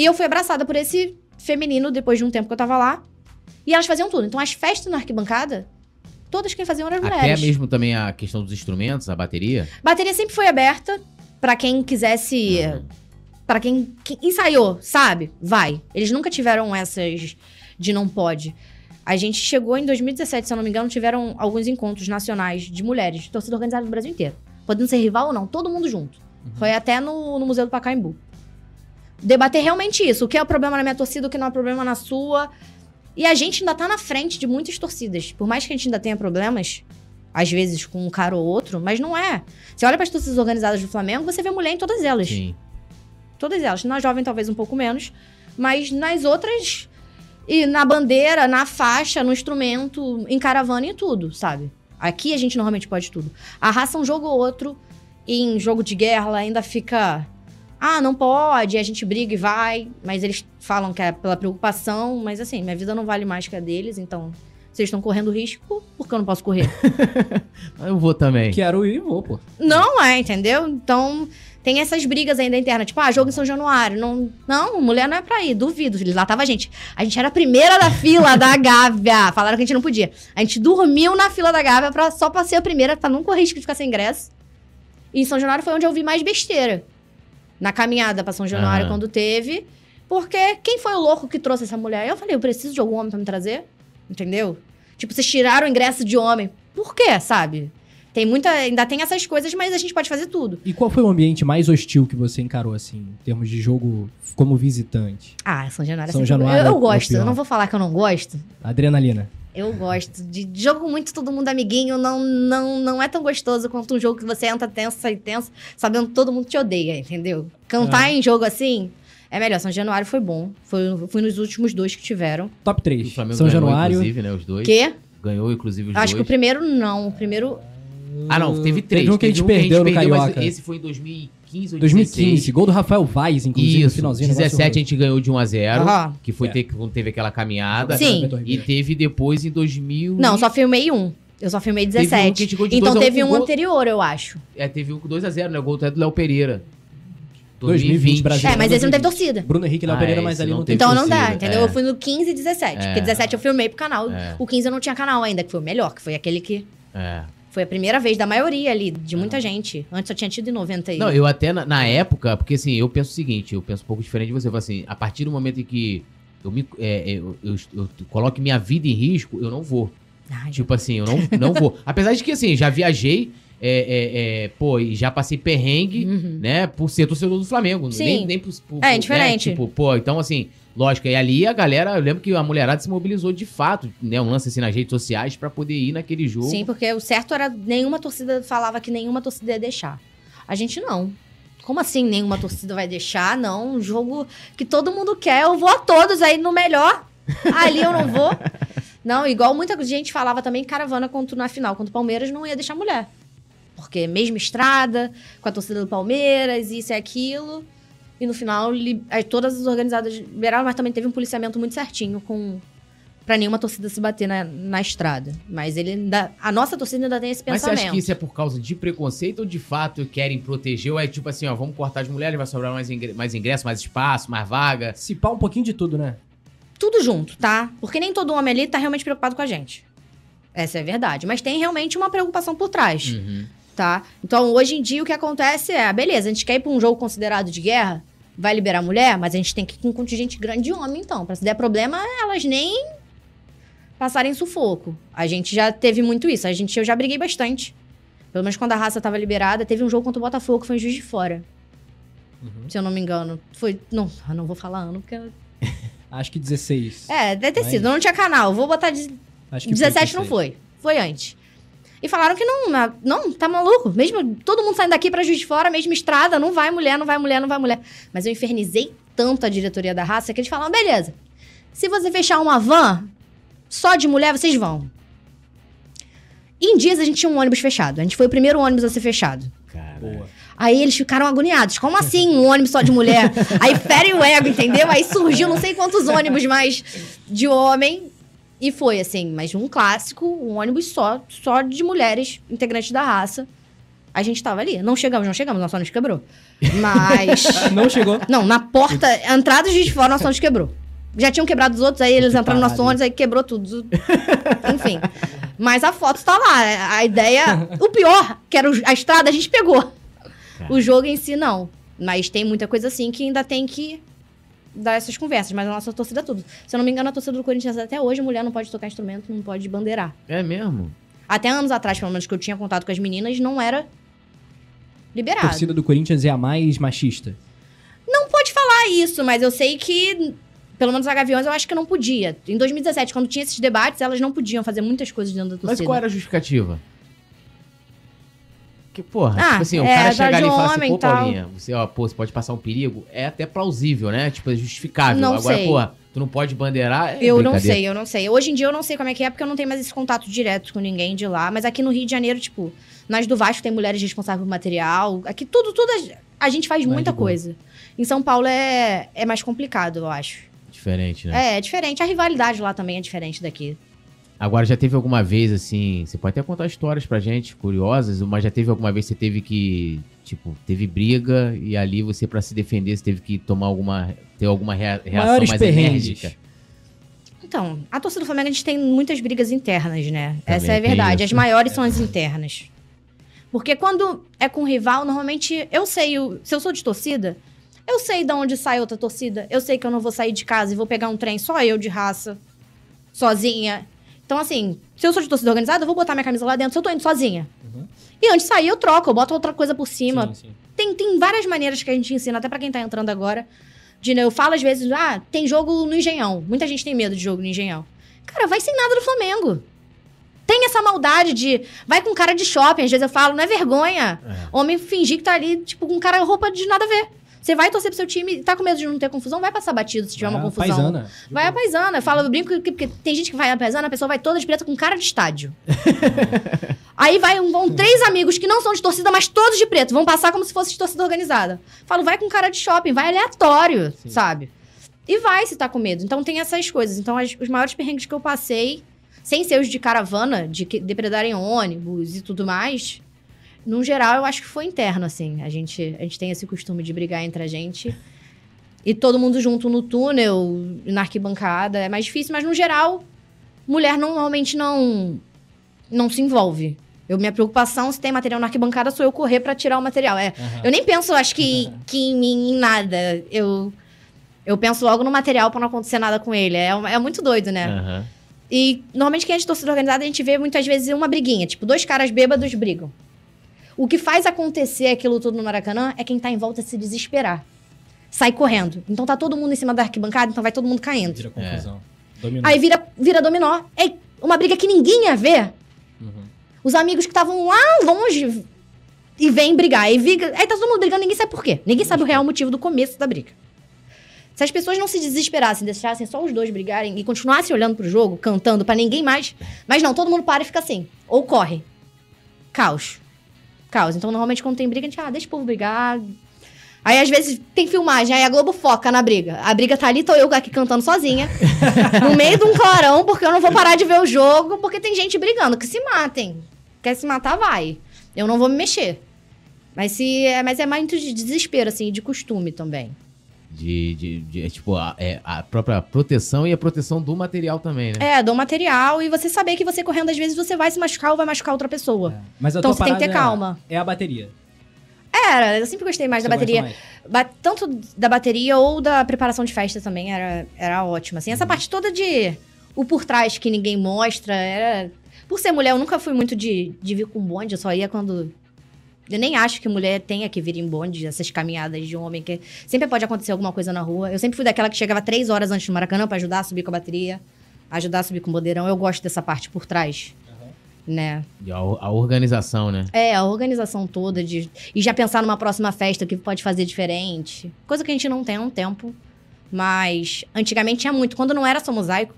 e eu fui abraçada por esse feminino depois de um tempo que eu tava lá, e elas faziam tudo. Então, as festas na arquibancada, todas quem faziam eram as Até mulheres. mesmo também a questão dos instrumentos, a bateria. Bateria sempre foi aberta pra quem quisesse. Uhum. Pra quem, quem ensaiou, sabe? Vai. Eles nunca tiveram essas de não pode. A gente chegou em 2017, se eu não me engano, tiveram alguns encontros nacionais de mulheres, de torcida organizada do Brasil inteiro. Podendo ser rival ou não, todo mundo junto. Foi até no, no Museu do Pacaembu. Debater realmente isso. O que é o problema na minha torcida, o que não é problema na sua. E a gente ainda tá na frente de muitas torcidas. Por mais que a gente ainda tenha problemas, às vezes com um cara ou outro, mas não é. Você olha para as torcidas organizadas do Flamengo, você vê mulher em todas elas. Sim. Todas elas. Na jovem, talvez um pouco menos. Mas nas outras. E na bandeira, na faixa, no instrumento, em caravana e tudo, sabe? Aqui a gente normalmente pode tudo. A raça um jogo ou outro. E em jogo de guerra ela ainda fica. Ah, não pode, a gente briga e vai. Mas eles falam que é pela preocupação. Mas assim, minha vida não vale mais que a deles, então. Vocês estão correndo risco, porque eu não posso correr? Eu vou também. Quero ir e vou, pô. Não é, entendeu? Então, tem essas brigas ainda internas. Tipo, ah, jogo em São Januário. Não, não mulher não é pra ir, duvido. Lá tava a gente. A gente era a primeira da fila da Gávea. Falaram que a gente não podia. A gente dormiu na fila da Gávea pra, só pra ser a primeira, pra não correr risco de ficar sem ingresso. E em São Januário foi onde eu vi mais besteira. Na caminhada pra São Januário, Aham. quando teve. Porque quem foi o louco que trouxe essa mulher? Eu falei, eu preciso de algum homem pra me trazer. Entendeu? Tipo, vocês tiraram o ingresso de homem. Por quê, sabe? Tem muita. Ainda tem essas coisas, mas a gente pode fazer tudo. E qual foi o ambiente mais hostil que você encarou, assim, em termos de jogo como visitante? Ah, São Januário é São sempre- Januário Eu, é eu o gosto. pior. Eu não vou falar que eu não gosto. Adrenalina. Eu gosto. De jogo muito todo mundo amiguinho. Não, não, não é tão gostoso quanto um jogo que você entra tenso, sai tenso, sabendo que todo mundo te odeia, entendeu? Cantar Ah. em jogo assim é melhor. São Januário foi bom. Foi, fui nos últimos dois que tiveram. Top O 3. Flamengo São ganhou, Januário. inclusive, né? Os dois. Quê? Ganhou, inclusive, os Acho que o dois. primeiro não. O primeiro. Ah, não, teve três. Teve um que a gente Teve perdeu no mas Carioca. esse foi em 2015 ou 2015. 2016. Gol do Rafael Vaz, inclusive, no Isso, finalzinho. negócio 17 a gente ganhou de 1 a 0 Aham. que foi É. ter, quando teve aquela caminhada. Sim. E teve depois em 2000. Não, só filmei um. Eu só filmei Teve um que a 17. gente ganhou de Então 2 a 1 teve com um gol- anterior, eu acho. É, teve um com 2x0, né? O gol até do Léo Pereira. 2020 Brasil. É, mas esse não teve torcida. Bruno Henrique Léo Ah, Pereira, esse mas ali não não teve tem. Então não dá, torcida, entendeu? é. Eu fui no 15 e 17. É. Porque 17 eu filmei pro canal. É. O 15 eu não tinha canal ainda, que foi o melhor, que foi aquele que. É. Foi a primeira vez da maioria ali, de muita gente. Antes só tinha tido em 90 e... Não, eu até na, na época, porque assim, eu penso o seguinte, eu penso um pouco diferente de você. Eu falo assim, a partir do momento em que eu, me, é, eu, eu, eu coloque minha vida em risco, eu não vou. Ai, Tipo assim, eu não, não vou. Apesar de que, assim, já viajei é, é, é, pô, e já passei perrengue, Uhum. né, por ser torcedor do Flamengo. Sim. Nem, nem por, por- É, por- indiferente. né, tipo, pô, então assim, lógico, e ali a galera, eu lembro que a mulherada se mobilizou de fato, né, um lance assim nas redes sociais pra poder ir naquele jogo. Sim, porque o certo era nenhuma torcida falava que nenhuma torcida ia deixar. A gente não. Como assim nenhuma torcida vai deixar? Não, um jogo que todo mundo quer, eu vou a todos aí no melhor. Ali eu não vou. Não, igual muita gente falava também, caravana contra, na final, contra o Palmeiras não ia deixar mulher. Porque mesma estrada, com a torcida do Palmeiras, isso e aquilo. E no final, li- aí todas as organizadas liberaram, mas também teve um policiamento muito certinho com pra nenhuma torcida se bater na, na estrada. Mas ele ainda, a nossa torcida ainda tem esse Mas você pensamento. acha que isso é por causa de preconceito ou de fato querem proteger? Ou é tipo assim, ó, vamos cortar as mulheres, vai sobrar mais, ingre- mais ingresso, mais espaço, mais vaga? Se pá um pouquinho de tudo, né? Tudo junto, tá? Porque nem todo homem ali tá realmente preocupado com a gente. Essa é a verdade. Mas tem realmente uma preocupação por trás, Uhum. Tá? Então, hoje em dia, o que acontece é, beleza, a gente quer ir pra um jogo considerado de guerra, vai liberar mulher, mas a gente tem que ir com um contingente grande de homem, então. Pra se der problema, elas nem passarem sufoco. A gente já teve muito isso. A gente, eu já briguei bastante. Pelo menos quando a raça tava liberada, teve um jogo contra o Botafogo, que foi em Juiz de Fora. Se eu não me engano. Foi. Não, eu não vou falar ano, porque. Acho que 16. É, deve ter Mas- sido. Não tinha canal. Vou botar de Acho que 17 não 16. foi. Foi antes. E falaram que não, não, tá maluco. Mesmo todo mundo saindo daqui pra Juiz de Fora, mesma estrada, não vai mulher, não vai mulher, não vai mulher. Mas eu infernizei tanto a diretoria da raça que eles falaram, beleza, se você fechar uma van só de mulher, vocês vão. Em dias a gente tinha um ônibus fechado. A gente foi o primeiro ônibus a ser fechado. Cara. Aí eles ficaram agoniados. Como assim um ônibus só de mulher? Aí fere o ego, entendeu? Aí surgiu não sei quantos ônibus mais de homem. E foi assim, mas um clássico, um ônibus só, só de mulheres, integrantes da raça. A gente tava ali. Não chegamos, não chegamos, nosso ônibus quebrou. Mas. Não chegou. Não, na porta, entrada de fora, nosso ônibus quebrou. Já tinham quebrado os outros, aí eles Que entraram no nosso ônibus, aí quebrou tudo. Enfim. Mas a foto tá lá. A ideia. O pior, que era a estrada, a gente pegou. O jogo em si, não. Mas tem muita coisa assim que ainda tem que dar essas conversas. Mas a nossa torcida é tudo. Se eu não me engano, a torcida do Corinthians até hoje, mulher não pode tocar instrumento, não pode bandeirar. É mesmo? Até anos atrás, pelo menos, que eu tinha contato com as meninas, não era A liberado. torcida do Corinthians é a mais machista. Não pode falar isso, mas eu sei que, pelo menos a Gaviões, eu acho que não podia. Em 2017, quando tinha esses debates, elas não podiam fazer muitas coisas dentro da torcida. Mas qual era a justificativa? Que, porra, Ah, tipo assim, o é, cara chegar ali e falar assim, pô. Paulinha, você, ó, pô, você pode passar um perigo, é até plausível, né? Tipo, é justificável. Não Agora, sei. porra, tu não pode bandeirar, é Eu não sei, eu não sei. Hoje em dia eu não sei como é que é, porque eu não tenho mais esse contato direto com ninguém de lá. Mas aqui no Rio de Janeiro, tipo, nós do Vasco tem mulheres responsáveis por material. Aqui tudo, tudo a- gente faz Mais muita coisa. Em São Paulo é, é mais complicado, eu acho. Diferente, né? É, é diferente. A rivalidade lá também é diferente daqui. Agora, já teve alguma vez, assim, você pode até contar histórias pra gente, curiosas, mas já teve alguma vez que você teve que, tipo, teve briga e ali você, pra se defender, você teve que tomar alguma, ter alguma rea- reação Maiores mais perrengues. enérgica? Então, a torcida do Flamengo a gente tem muitas brigas internas, né? Essa é a verdade. isso. As maiores são as internas. Porque quando é com rival, normalmente eu sei, o- se eu sou de torcida, eu sei de onde sai outra torcida. Eu sei que eu não vou sair de casa e vou pegar um trem só eu de raça, sozinha. Então, assim, se eu sou de torcida organizada, eu vou botar minha camisa lá dentro se eu tô indo sozinha. Uhum. E antes de sair, eu troco, eu boto outra coisa por cima. Sim, sim. Tem, tem várias maneiras que a gente ensina, até pra quem tá entrando agora. De, né, eu falo às vezes, ah, tem jogo no Engenhão. Muita gente tem medo de jogo no Engenhão. Cara, vai sem nada do Flamengo. Tem essa maldade de. Vai com cara de shopping. Às vezes eu falo, não é vergonha. É. Homem fingir que tá ali, tipo, com cara roupa de nada a ver. Você vai torcer pro seu time e tá com medo de não ter confusão, vai passar batido se tiver uma Ah, confusão. Paisana. Vai a paisana. Eu falo, eu brinco que porque tem gente que vai a paisana, a pessoa vai toda de preto com cara de estádio. Aí vai, um- vão três amigos que não são de torcida, mas todos de preto. Vão passar como se fosse de torcida organizada. Falo, vai com cara de shopping, vai aleatório, Sim. sabe? E vai se tá com medo. Então tem essas coisas. Então as- os maiores perrengues que eu passei, sem ser os de caravana, de que- depredarem ônibus e tudo mais, no geral eu acho que foi interno, assim. A gente, a gente tem esse costume de brigar entre a gente. E todo mundo junto no túnel, na arquibancada, é mais difícil, mas no geral, mulher normalmente não, não se envolve. Eu, minha preocupação, se tem material na arquibancada, sou eu correr pra tirar o material. É, Aham. eu nem penso, acho que, que em mim, em nada. Eu, eu penso logo no material pra não acontecer nada com ele. É, é muito doido, né? Aham. E normalmente quem é de torcida organizada, a gente vê muitas vezes uma briguinha. Tipo, dois caras bêbados brigam. O que faz acontecer aquilo tudo no Maracanã é quem tá em volta se desesperar. Sai correndo. Então tá todo mundo em cima da arquibancada, então vai todo mundo caindo. Vira confusão. Dominou. Aí vira, vira dominó. É uma briga que ninguém ia ver. Uhum. Os amigos que estavam lá longe e vêm brigar. Aí, aí tá todo mundo brigando, ninguém sabe por quê. Ninguém sabe o real motivo do começo da briga. Se as pessoas não se desesperassem, deixassem só os dois brigarem e continuassem olhando pro jogo, cantando pra ninguém mais. Mas não, todo mundo para e fica assim. Ou corre. Caos. Caos. Então, normalmente, quando tem briga, a gente, ah, deixa o povo brigar. Aí, às vezes, tem filmagem, aí a Globo foca na briga. A briga tá ali, tô eu aqui cantando sozinha, no meio de um clarão, porque eu não vou parar de ver o jogo, porque tem gente brigando. Que se matem. Quer se matar, vai. Eu não vou me mexer. Mas, se, é, mas é mais de desespero, assim, de costume também. De, de, de- é, tipo, a, é, a própria proteção e a proteção do material também, né? É, dou material e você saber que você correndo, às vezes, você vai se machucar ou vai machucar outra pessoa. É. Mas a Então você tem que ter parada calma. É a bateria. Era, eu sempre gostei mais Você da bateria. mais? Ba- tanto da bateria ou da preparação de festa também era, era ótima. Assim, Uhum. essa parte toda de o por trás que ninguém mostra, era. Por ser mulher, eu nunca fui muito de, de vir com bonde, eu só ia quando. Eu nem acho que mulher tenha que vir em bonde, essas caminhadas de homem, que sempre pode acontecer alguma coisa na rua. Eu sempre fui daquela que chegava três horas antes do Maracanã pra ajudar a subir com a bateria, ajudar a subir com o bandeirão. Eu gosto dessa parte por trás, né? E a, a organização, né? É, a organização toda de. E já pensar numa próxima festa, o que pode fazer diferente. Coisa que a gente não tem há um tempo. Mas antigamente tinha muito. Quando não era só mosaico,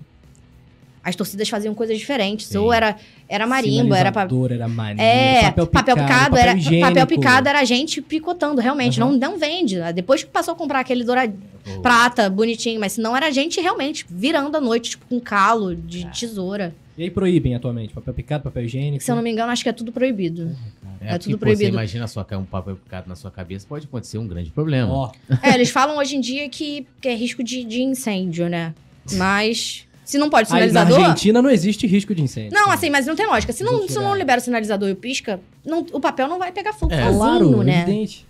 as torcidas faziam coisas diferentes. Sim. Ou era, era marimba, era. Pa... Era maneiro. É, papel picado, picado, era. higiênico. Papel picado era a gente picotando, realmente. Aham. Não, não vende. Depois que passou a comprar aquele dourado, Pô, prata, bonitinho. Mas se não era a gente realmente virando a noite, tipo, com calo de tesoura. E aí proíbem atualmente? Papel picado, papel higiênico. Se eu não me engano, acho que é tudo proibido. É, é porque, tudo Você proibido. imagina só cair um papel picado na sua cabeça, pode acontecer um grande problema. Ó, É, eles falam hoje em dia que, que é risco de, de incêndio, né? Mas se não pode aí na sinalizador. Argentina não existe risco de incêndio. Não, assim, mas não tem lógica. Se não, se não libera o sinalizador e o pisca, não- o papel não vai pegar fogo É, sozinho, Claro, né? evidente.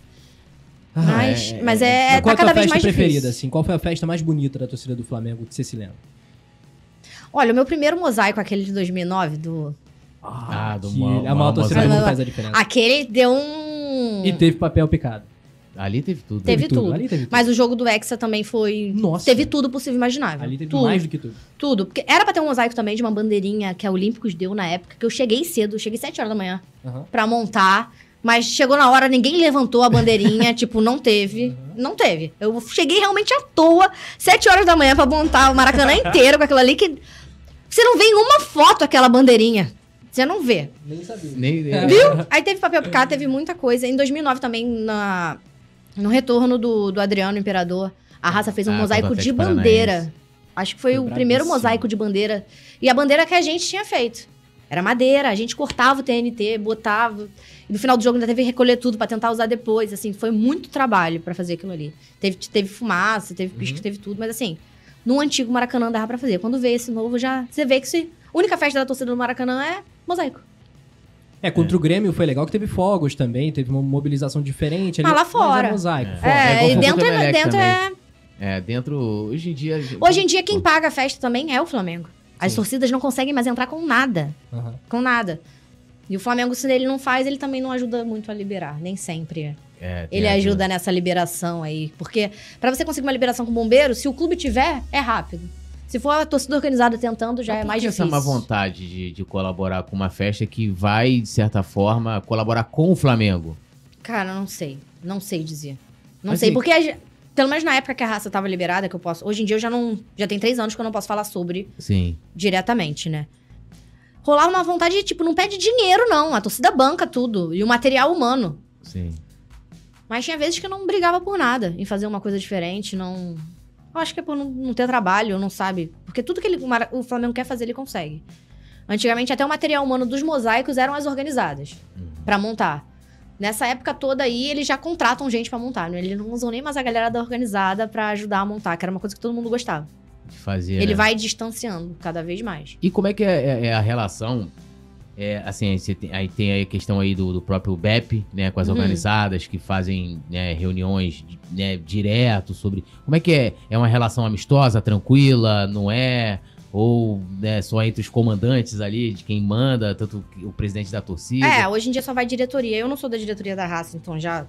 Ah, Mas, é, mas é, é, Mas qual tá é a tua cada vez festa mais preferida, difícil. assim? Qual foi a festa mais bonita da torcida do Flamengo que você se lembra? Olha, o meu primeiro mosaico, aquele de 2009, do... Ah, do que mal- a maior torcida do mundo faz a diferença. Aquele deu um... E teve papel picado. Ali teve tudo. Teve tudo. Ali teve tudo. Mas o jogo do Hexa também foi... Nossa. Teve tudo possível e imaginável. Ali teve tudo. mais do que tudo. Tudo. Porque era pra ter um mosaico também de uma bandeirinha que a Olímpicos deu na época, que eu cheguei cedo, cheguei 7 horas da manhã. Aham. pra montar. Mas chegou na hora, ninguém levantou a bandeirinha, tipo, não teve. Não teve. Eu cheguei realmente à toa, sete horas da manhã, pra montar o Maracanã inteiro com aquilo ali que. Você não vê em uma foto aquela bandeirinha. Você não vê. Nem sabia. Nem. Viu? Aí teve papel picado, teve muita coisa. Em 2009 também, na, no retorno do, do Adriano Imperador, a raça fez um Ah, mosaico de bandeira. Paranaense. Acho que foi, Foi o primeiro mosaico de bandeira. E a bandeira que a gente tinha feito. Era madeira, a gente cortava o TNT, botava. E no final do jogo ainda teve que recolher tudo pra tentar usar depois. Assim, foi muito trabalho pra fazer aquilo ali. Teve, teve fumaça, teve pisca, teve tudo, mas assim, no antigo Maracanã dava pra fazer. Quando vê esse novo, já. Você vê que se. A única festa da torcida do Maracanã é mosaico. É, contra o Grêmio foi legal que teve fogos também, teve uma mobilização diferente. ali, Ah, lá mas fora. É mosaico. É. fora. É, igual e dentro, é, dentro é. É, dentro. Hoje em dia. Hoje em dia, quem paga a festa também é o Flamengo. As Sim. torcidas não conseguem mais entrar com nada. Aham. Com nada. E o Flamengo, se ele não faz, ele também não ajuda muito a liberar. Nem sempre. É, tem Ele ajuda nessa liberação aí. Porque pra você conseguir uma liberação com bombeiro, se o clube tiver, é rápido. Se for a torcida organizada tentando, já Mas é mais difícil. essa má vontade de, de colaborar com uma festa que vai, de certa forma, colaborar com o Flamengo? Cara, não sei. Não sei dizer. Não Mas sei, e- porque a- pelo menos na época que a raça tava liberada, que eu posso. Hoje em dia eu já não. Já tem três anos que eu não posso falar sobre Sim. diretamente, né? Rolava uma vontade de, tipo, não pede dinheiro, não. A torcida banca tudo. E o material humano. Sim. Mas tinha vezes que eu não brigava por nada em fazer uma coisa diferente, não. Eu acho que é por não, não ter trabalho, não sabe. Porque tudo que ele- o Flamengo quer fazer, ele consegue. Antigamente, até o material humano dos mosaicos eram as organizadas pra montar. Nessa época toda aí, eles já contratam gente pra montar. né? Eles não usam nem mais a galera da organizada pra ajudar a montar, que era uma coisa que todo mundo gostava. De fazer. Ele né? vai distanciando cada vez mais. E como é que é, é- é a relação? É, assim, tem, aí tem aí a questão aí do, do próprio BEP, né, com as Uhum. organizadas que fazem né, reuniões né, direto sobre. Como é que é? É uma relação amistosa, tranquila? Não é? Ou né, só entre os comandantes ali, de quem manda, tanto o presidente da torcida? É, hoje em dia só vai diretoria. Eu não sou da diretoria da raça, então já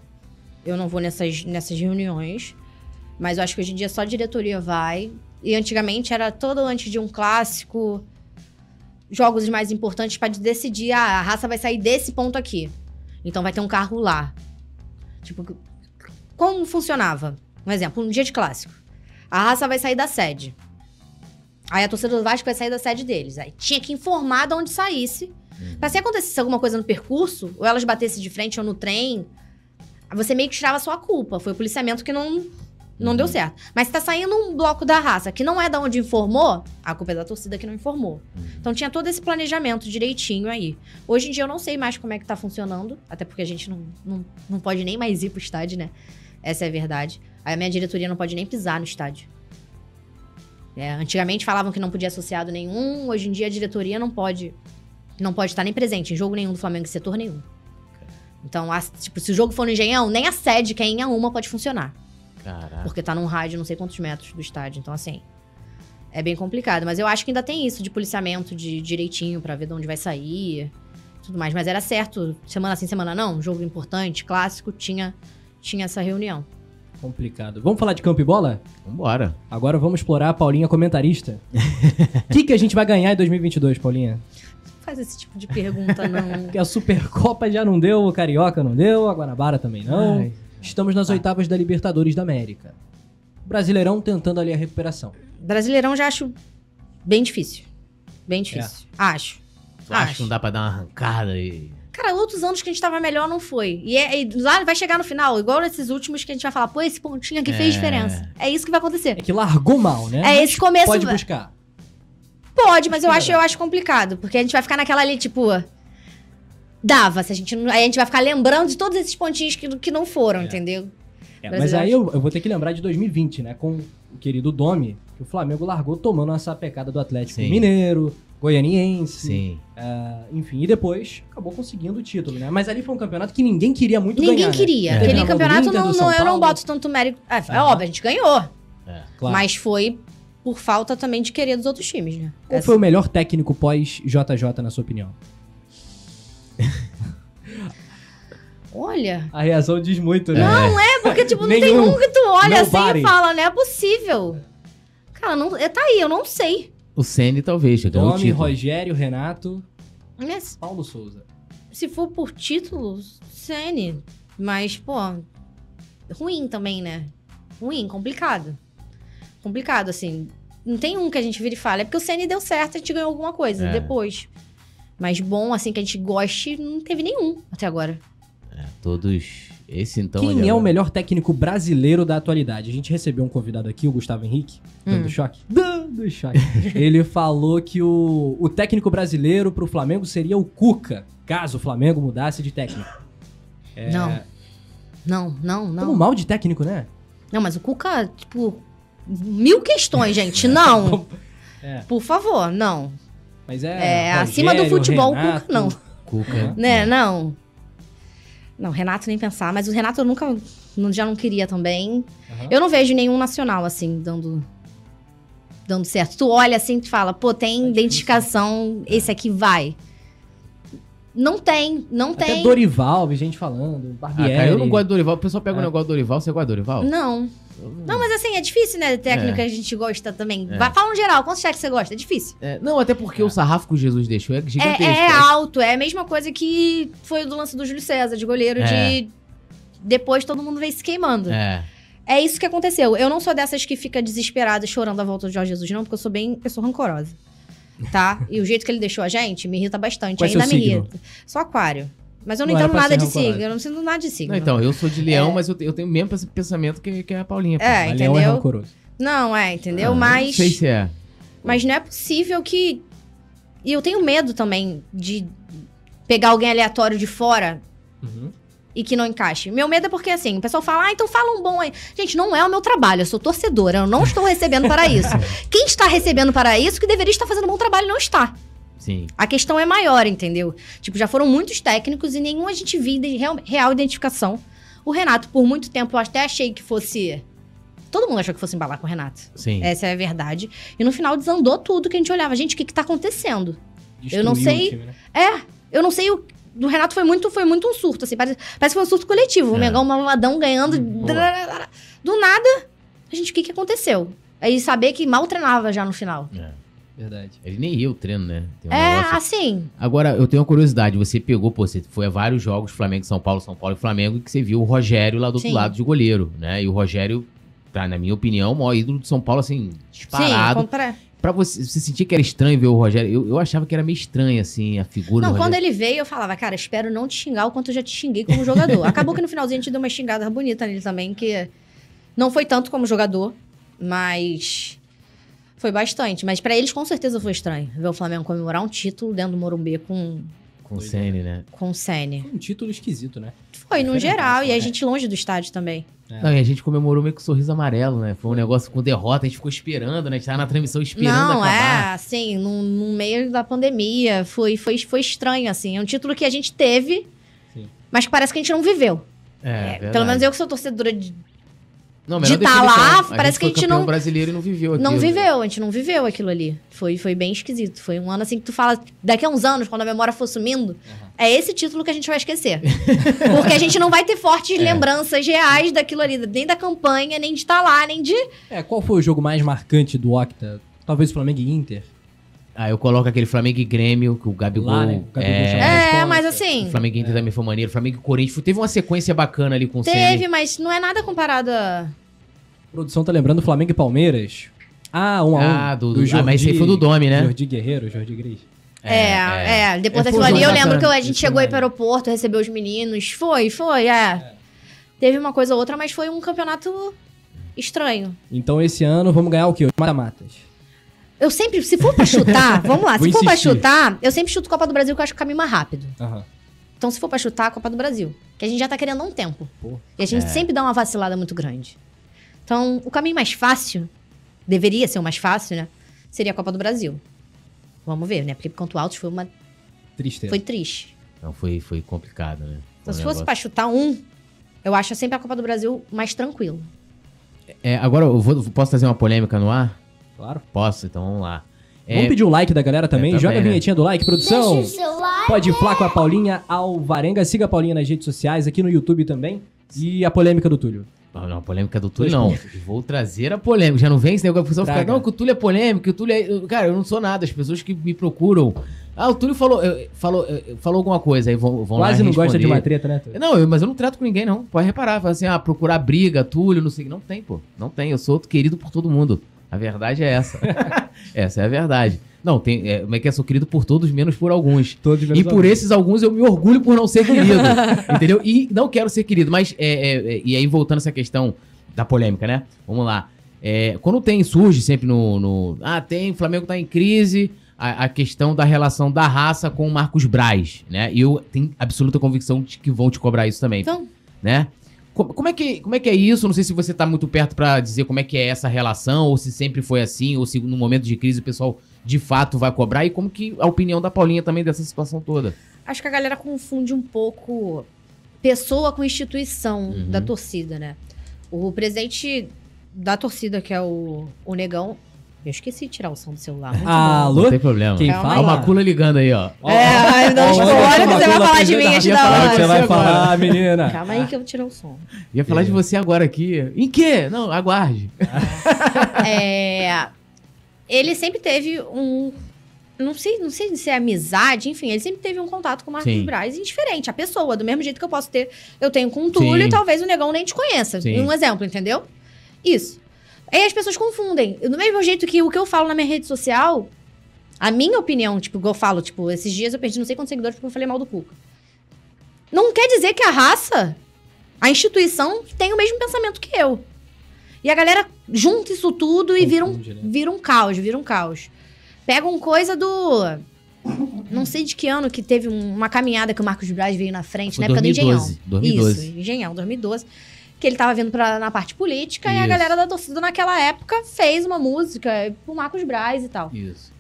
eu não vou nessas, nessas reuniões. Mas eu acho que hoje em dia só diretoria vai. E antigamente era todo antes de um clássico, jogos mais importantes pra decidir, ah, a raça vai sair desse ponto aqui. Então vai ter um carro lá. Tipo, como funcionava? Um exemplo, um dia de clássico. A raça vai sair da sede. Aí a torcida do Vasco vai sair da sede deles. Aí tinha que informar de onde saísse. Pra se acontecesse alguma coisa no percurso, ou elas batessem de frente ou no trem, você meio que tirava a sua culpa. Foi o policiamento que não, não deu certo. Mas se tá saindo um bloco da raça que não é da onde informou, a culpa é da torcida que não informou. Então tinha todo esse planejamento direitinho aí. Hoje em dia eu não sei mais como é que tá funcionando, até porque a gente não, não, não pode nem mais ir pro estádio, né? Essa é a verdade. Aí a minha diretoria não pode nem pisar no estádio. É, antigamente falavam que não podia associado nenhum, hoje em dia a diretoria não pode não pode estar nem presente em jogo nenhum do Flamengo em setor nenhum. Então, a- tipo, se o jogo for no Engenhão, nem a sede, que é em uma, pode funcionar. Caraca. Porque tá num rádio não sei quantos metros do estádio. Então, assim, é bem complicado. Mas eu acho que ainda tem isso de policiamento de direitinho pra ver de onde vai sair, tudo mais. Mas era certo, semana sim, semana não, jogo importante, clássico, tinha, tinha essa reunião. Complicado. Vamos falar de campo e bola? Vambora. Agora vamos explorar a Paulinha comentarista. O que, que a gente vai ganhar em 2022, Paulinha? Não faz esse tipo de pergunta, não. Porque a Supercopa já não deu, o Carioca não deu, a Guanabara também não. Ai. Estamos nas oitavas da Libertadores da América. Brasileirão tentando ali a recuperação. Brasileirão já acho bem difícil. Bem difícil. Acho. Tu acha Acho. que não dá pra dar uma arrancada e. Cara, outros anos que a gente tava melhor não foi. E, é- e lá vai chegar no final, igual nesses últimos que a gente vai falar, pô, esse pontinho aqui fez É. diferença. É isso que vai acontecer. É que largou mal, né? É Mas esse começo. Pode buscar. Pode, mas eu acho, eu acho complicado. Porque a gente vai ficar naquela ali, tipo. Dava, se a gente não. Aí a gente vai ficar lembrando de todos esses pontinhos que, que não foram, É. entendeu? É, Mas aí eu, eu vou ter que lembrar de 2020, né? Com o querido Domi, que o Flamengo largou tomando uma sapecada do Atlético Sim. Mineiro, Goianiense. Sim. ah, enfim, e depois acabou conseguindo o título, né? Mas ali foi um campeonato que ninguém queria muito Ninguém ganhar. né? queria. É. Teve Aquele campeonato não, não, eu não boto tanto mérito. É, é Aham. óbvio, a gente ganhou. É. Claro. Mas foi por falta também de querer dos outros times, né? Qual Essa- foi o melhor técnico pós-JJ, na sua opinião? Olha. A reação diz muito, né? Não, é porque, tipo, não tem Nenhum. um que tu olha assim e fala, não é possível. Cara, não, é, tá aí, eu não sei. O Ceni talvez, já ganhou o Domi, título. Rogério, Renato, Mas Paulo Souza. se for por título, Sene. Mas, pô, ruim também, né? Ruim, complicado. Complicado, assim. Não tem um que a gente vira e fala. É porque o Sene deu certo, a gente ganhou alguma coisa É. depois. Mas bom, assim, que a gente goste, não teve nenhum até agora. É, todos. Esse então. Quem é o melhor técnico brasileiro da atualidade? A gente recebeu um convidado aqui, o Gustavo Henrique, dando Hum. choque. Dando choque. Ele falou que o, o técnico brasileiro pro Flamengo seria o Cuca, caso o Flamengo mudasse de técnico. É, Não. Não, não, não. Como mal de técnico, né? Não, mas o Cuca, tipo, mil questões, gente. Não. É, Por favor, não. Mas é. É, acima do Rogério, futebol, o Renato, Cuca não. Cuca. Né, não. Não, Renato nem pensar, mas o Renato eu nunca, não- já não queria também. Aham. Eu não vejo nenhum nacional, assim, dando dando certo. Tu olha assim e fala, pô, tem difícil, identificação, esse aqui vai. Não tem, não Até tem. Dorival, vi gente falando, Ah, Barbieri. cara, eu não gosto do Dorival. O pessoal pega É. o negócio do Dorival. Você gosta do Dorival? Não. Não, mas assim, é difícil, né? Técnico É. que a gente gosta também. É. Vai, fala no geral, quantos cheques você gosta? É difícil. É, não, até porque o sarrafo que o Jesus deixou é É, gigantesco. é alto, é a mesma coisa que foi do lance do Júlio César, de goleiro, É. de. Depois todo mundo veio se queimando. É. É isso que aconteceu. Eu não sou dessas que fica desesperada chorando a volta do Jorge Jesus, não, porque eu sou bem. Eu sou rancorosa. Tá? e o jeito que ele deixou a gente me irrita bastante. Qual é Ainda seu me signo? irrita. Sou aquário. Mas eu não, Não entendo nada de signo. Eu não sinto nada de signo. Não, então, eu sou de leão, É. mas eu, eu tenho o mesmo pens- pensamento que, que a Paulinha. É, Mas Leão é entendeu? rancoroso. Não, é, entendeu? Ah, mas. Não sei se é. Mas não é possível que. E eu tenho medo também de pegar alguém aleatório de fora Uhum. e que não encaixe. Meu medo é porque, assim, o pessoal fala, ah, então fala um bom aí. Gente, não é o meu trabalho, eu sou torcedora, eu não estou recebendo para isso. Quem está recebendo para isso, que deveria estar fazendo um bom trabalho, não está. Sim. A questão é maior, entendeu? Tipo, já foram muitos técnicos e nenhum a gente viu de real, real identificação. O Renato, por muito tempo, eu até achei que fosse Todo mundo achou que fosse embalar com o Renato. Sim. Essa é a verdade. E no final desandou tudo que a gente olhava. Gente, o que que tá acontecendo? Eu não Destruiu o sei- time, né? É, eu não sei o. Do Renato foi muito, foi muito um surto, assim. Parece, parece que foi um surto coletivo. O É. Mengão mamadão ganhando. Boa. Do nada, a gente, o que que aconteceu? Aí saber que mal treinava já no final. É. Verdade. Ele nem ia o treino, né? Tem um é, negócio- assim. Agora, eu tenho uma curiosidade. Você pegou, pô, você foi a vários jogos, Flamengo, São Paulo, São Paulo e Flamengo, e que você viu o Rogério lá do outro Sim. lado de goleiro, né? E o Rogério, tá, na minha opinião, o maior ídolo de São Paulo, assim, Sim, disparado. compra... Pra você, você sentia que era estranho ver o Rogério? Eu, eu achava que era meio estranho, assim, a figura Não, do quando ele veio, eu falava, cara, espero não te xingar o quanto eu já te xinguei como jogador. Acabou que no finalzinho a gente deu uma xingada bonita nele também, que não foi tanto como jogador, mas foi bastante. Mas pra eles com certeza foi estranho ver o Flamengo comemorar um título dentro do Morumbi com, Com o Senna, né? com o Sene. Foi um título esquisito, né? Foi, no Diferente, geral, e a é. gente longe do estádio também. É. Não, e a gente comemorou meio com sorriso amarelo, né? Foi um negócio com derrota, a gente ficou esperando, né? A gente tava na transmissão esperando não, acabar. é, assim, no, no meio da pandemia, foi, foi, foi estranho, assim. É um título que a gente teve, Sim. mas que parece que a gente não viveu. É, É, pelo menos eu que sou torcedora de Não, de melhor tá lá, A parece que a gente não- brasileiro e não viveu aquilo. Não viveu, a gente não viveu aquilo ali. Foi, foi bem esquisito. Foi um ano assim que tu fala, daqui a uns anos, quando a memória for sumindo, é esse título que a gente vai esquecer. Porque a gente não vai ter fortes lembranças reais daquilo ali, nem da campanha, nem de estar lá, nem de. É, qual foi o jogo mais marcante do Octa? Talvez o Flamengo e Inter? Ah, eu coloco aquele Flamengo e Grêmio, que o Gabigol. Lá, né? O Gabigol é, É, mas O assim, Flamengo e Inter também foi maneiro. Flamengo e Corinthians. Teve uma sequência bacana ali com o teve, mas não é nada comparado a. A produção tá lembrando Flamengo e Palmeiras. Ah, um a um. Ah, do- do- ah, mas esse aí foi do Domi, né? Jordi Guerreiro, Jordi Gris. É, é. Depois É, foi daquilo um ali, eu jogo lembro que a gente chegou aí pro aeroporto, recebeu os meninos. Foi, foi, é. Teve uma coisa ou outra, mas foi um campeonato estranho. Então esse ano vamos ganhar o quê? Os mata-matas. Eu sempre, se for pra chutar, vamos lá, se Vou for pra chutar, eu sempre chuto Copa do Brasil, que eu acho que é o caminho mais rápido. Aham. Então, se for pra chutar, Copa do Brasil. Que a gente já tá querendo há um tempo. Pô. E a gente É. sempre dá uma vacilada muito grande. Então, o caminho mais fácil, deveria ser o mais fácil, né? Seria a Copa do Brasil. Vamos ver, né? Porque quanto altos foi uma. Tristeza. Foi triste. Não, foi, foi complicado, né? Então, Foi se um fosse negócio- pra chutar um, eu acho sempre a Copa do Brasil mais tranquilo. É, agora, eu vou, posso trazer uma polêmica no ar? Claro. Posso, então vamos lá. É, Vamos pedir o like da galera também. também, Joga a né? vinhetinha do like, produção. Deixa o seu like. Pode falar com a Paulinha Alvarenga. Siga a Paulinha nas redes sociais, aqui no YouTube também. E a polêmica do Túlio. Não, não, a polêmica do Túlio não. Vou trazer a polêmica. Já não vem esse negócio, a pessoa fica, não, que o Túlio é polêmico, que o Túlio é... Cara, eu não sou nada, as pessoas que me procuram... Ah, o Túlio falou, falou, falou alguma coisa, aí vão, vão lá Quase não gosta de uma treta, né, Túlio? Não, eu- mas eu não trato com ninguém, não. Pode reparar, fala assim, ah, procurar briga, Túlio, não sei. Não tem, pô. Não tem. Eu sou querido por todo mundo. A verdade é essa. essa é a verdade. Não, tem. É, como é que é? Sou querido por todos, menos por alguns. Todos E menos por alguns. esses alguns eu me orgulho por não ser querido. entendeu? E não quero ser querido. Mas, é, é, é, e aí, voltando a essa questão da polêmica, né? Vamos lá. É, quando tem, surge sempre no, no- Ah, tem, o Flamengo tá em crise. A, a questão da relação da raça com o Marcos Braz, né? E eu tenho absoluta convicção de que vão te cobrar isso também Então, né? Co- Como é, que, como é que é isso? Não sei se você tá muito perto pra dizer como é que é essa relação, ou se sempre foi assim, ou se no momento de crise o pessoal de fato vai cobrar, e como que a opinião da Paulinha também dessa situação toda. acho que a galera confunde um pouco pessoa com instituição Uhum. da torcida, né? O presidente da torcida, que é o, o Negão. Eu esqueci de tirar o som do celular. muito bom. Alô? Não tem problema. Quem Calma Ó, fala? o Macula ligando aí, ó. Ó, É, não, ó, tipo, olha que você vai falar de mim antes da falar o que hora. você vai falar, menina. Calma aí que eu vou tirar o som. Ia falar de você agora aqui. Em quê? Não, aguarde. É, ele sempre teve um. Não sei, não sei se é amizade, enfim, ele sempre teve um contato com o Marcos Sim. Braz indiferente, a pessoa, do mesmo jeito que eu posso ter, eu tenho com o Túlio Sim. e talvez o negão nem te conheça. Sim. Um exemplo, entendeu? Isso. Aí as pessoas confundem. Do mesmo jeito que o que eu falo na minha rede social, a minha opinião, tipo, eu falo, tipo, esses dias eu perdi não sei quantos seguidores porque eu falei mal do Cuca. Não quer dizer que a raça, a instituição, tem o mesmo pensamento que eu. E a galera junta isso tudo e vira um, né? vira um caos, vira um caos. Pegam coisa do. Não sei de que ano que teve um- uma caminhada que o Marcos Braz veio na frente, Foi na época 2012, do Engenhão. 2012. Isso, Engenhão, 2012. Que ele tava vindo pra, na parte política e a Isso. galera da torcida naquela época fez uma música pro Marcos Braz e tal. Isso.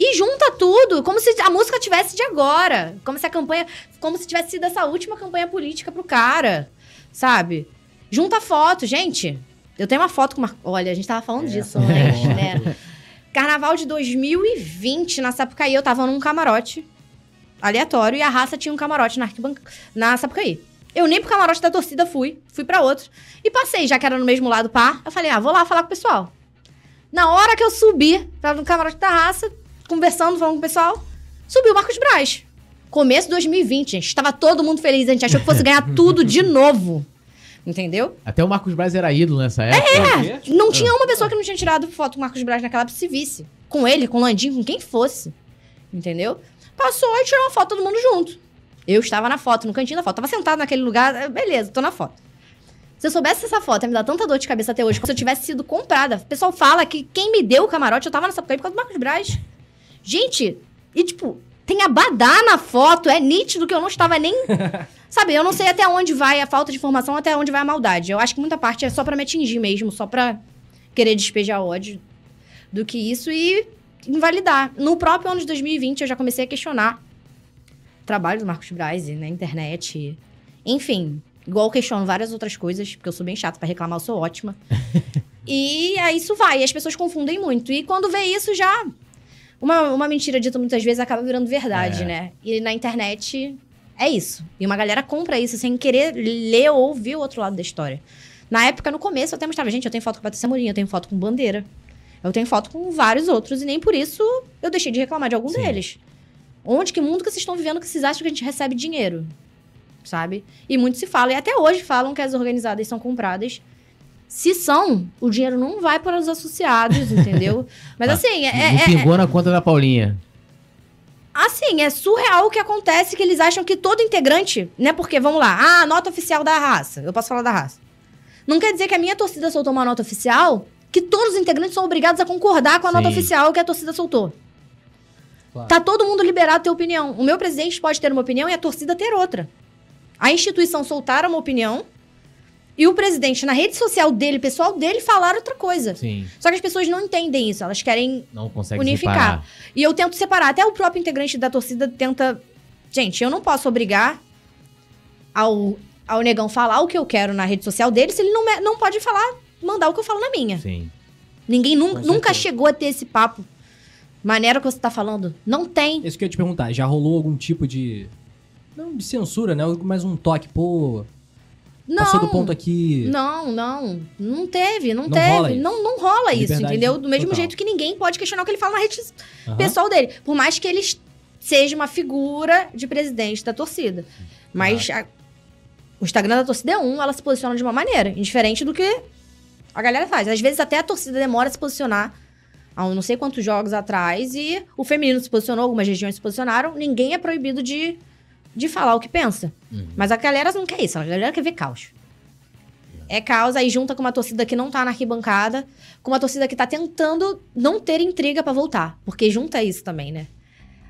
E junta tudo, como se a música tivesse de agora. Como se a campanha. Como se tivesse sido essa última campanha política pro cara. Sabe? Junta foto, gente. Eu tenho uma foto com uma. Olha, a gente tava falando É, disso antes, né? Carnaval de 2020, na Sapucaí, eu tava num camarote aleatório e a raça tinha um camarote na, arquibanca... na Sapucaí. Eu nem pro camarote da torcida fui, fui pra outro. E passei, já que era no mesmo lado pá. Eu falei, ah, vou lá falar com o pessoal. Na hora que eu subi, tava no camarote da raça, conversando, falando com o pessoal, subiu o Marcos Braz. Começo de 2020, gente. Tava todo mundo feliz, a gente achou que fosse ganhar tudo de novo. Entendeu? Até o Marcos Braz era ídolo nessa época. É. Não tinha uma pessoa que não tinha tirado foto com o Marcos Braz naquela época se visse. Com ele, com o Landim, com quem fosse. Entendeu? Passou e tirou uma foto todo mundo junto. Eu estava na foto, no cantinho da foto. Tava sentado naquele lugar, eh, beleza, tô na foto. Se eu soubesse essa foto, ia me dar tanta dor de cabeça até hoje, como se eu tivesse sido comprada. O pessoal fala que quem me deu o camarote, eu tava nessa por causa do Marcos Braz. Gente, e tipo, tem abadá na foto, é nítido que eu não estava nem. Sabe, eu não sei até onde vai a falta de informação, até onde vai a maldade. Eu acho que muita parte é só pra me atingir mesmo, só pra querer despejar ódio do que isso e invalidar. No próprio ano de 2020, eu já comecei a questionar trabalho do Marcos Braz e na internet. Enfim, igual eu questiono várias outras coisas, porque eu sou bem chata pra reclamar, eu sou ótima. e aí isso vai, e as pessoas confundem muito. E quando vê isso, já. Uma, uma mentira dita muitas vezes acaba virando verdade, É. né? E na internet é isso. E uma galera compra isso sem querer ler ou ouvir o outro lado da história. Na época, no começo, eu até mostrava, gente, eu tenho foto com Patrícia Mourinho, eu tenho foto com Bandeira. Eu tenho foto com vários outros, e nem por isso eu deixei de reclamar de algum Sim. deles. Onde, que mundo que vocês estão vivendo que vocês acham que a gente recebe dinheiro? Sabe? E muito se fala, e até hoje falam que as organizadas são compradas. Se são, o dinheiro não vai para os associados, entendeu? Mas Ah, assim, é, Não é- pingou na conta da Paulinha. Assim, é surreal o que acontece que eles acham que todo integrante, né? Porque, vamos lá, ah, nota oficial da raça. Eu posso falar da raça. Não quer dizer que a minha torcida soltou uma nota oficial que todos os integrantes são obrigados a concordar com a nota Sim. oficial que a torcida soltou. Claro. Tá todo mundo liberado a ter opinião. O meu presidente pode ter uma opinião e a torcida ter outra. A instituição soltar uma opinião e o presidente, na rede social dele, pessoal dele, falar outra coisa. Sim. Só que as pessoas não entendem isso. Elas querem Não consegue Unificar. separar. e eu tento separar. Até o próprio integrante da torcida tenta. Gente, eu não posso obrigar ao, ao negão falar o que eu quero na rede social dele se ele não, não pode falar, mandar o que eu falo na minha. Sim. Ninguém Com nunca chegou a ter esse papo. Maneira que você tá falando. Não tem. Isso que eu ia te perguntar, já rolou algum tipo de. Não de censura, né? Mas um toque, pô. Não. Passou do ponto aqui. Não, não. Não teve, não, Não teve. rola. Não, não rola isso, Liberdade entendeu? Do mesmo total. jeito que ninguém pode questionar o que ele fala na rede Aham. pessoal dele. Por mais que ele seja uma figura de presidente da torcida. Mas a- o Instagram da torcida é um, ela se posiciona de uma maneira, indiferente do que a galera faz. Às vezes até a torcida demora a se posicionar há um não sei quantos jogos atrás e o feminino se posicionou, algumas regiões se posicionaram, ninguém é proibido de, de falar o que pensa. Uhum. Mas a galera não quer isso, a galera quer ver caos. É caos, aí junta com uma torcida que não tá na arquibancada, com uma torcida que tá tentando não ter intriga pra voltar. Porque junta isso também, né?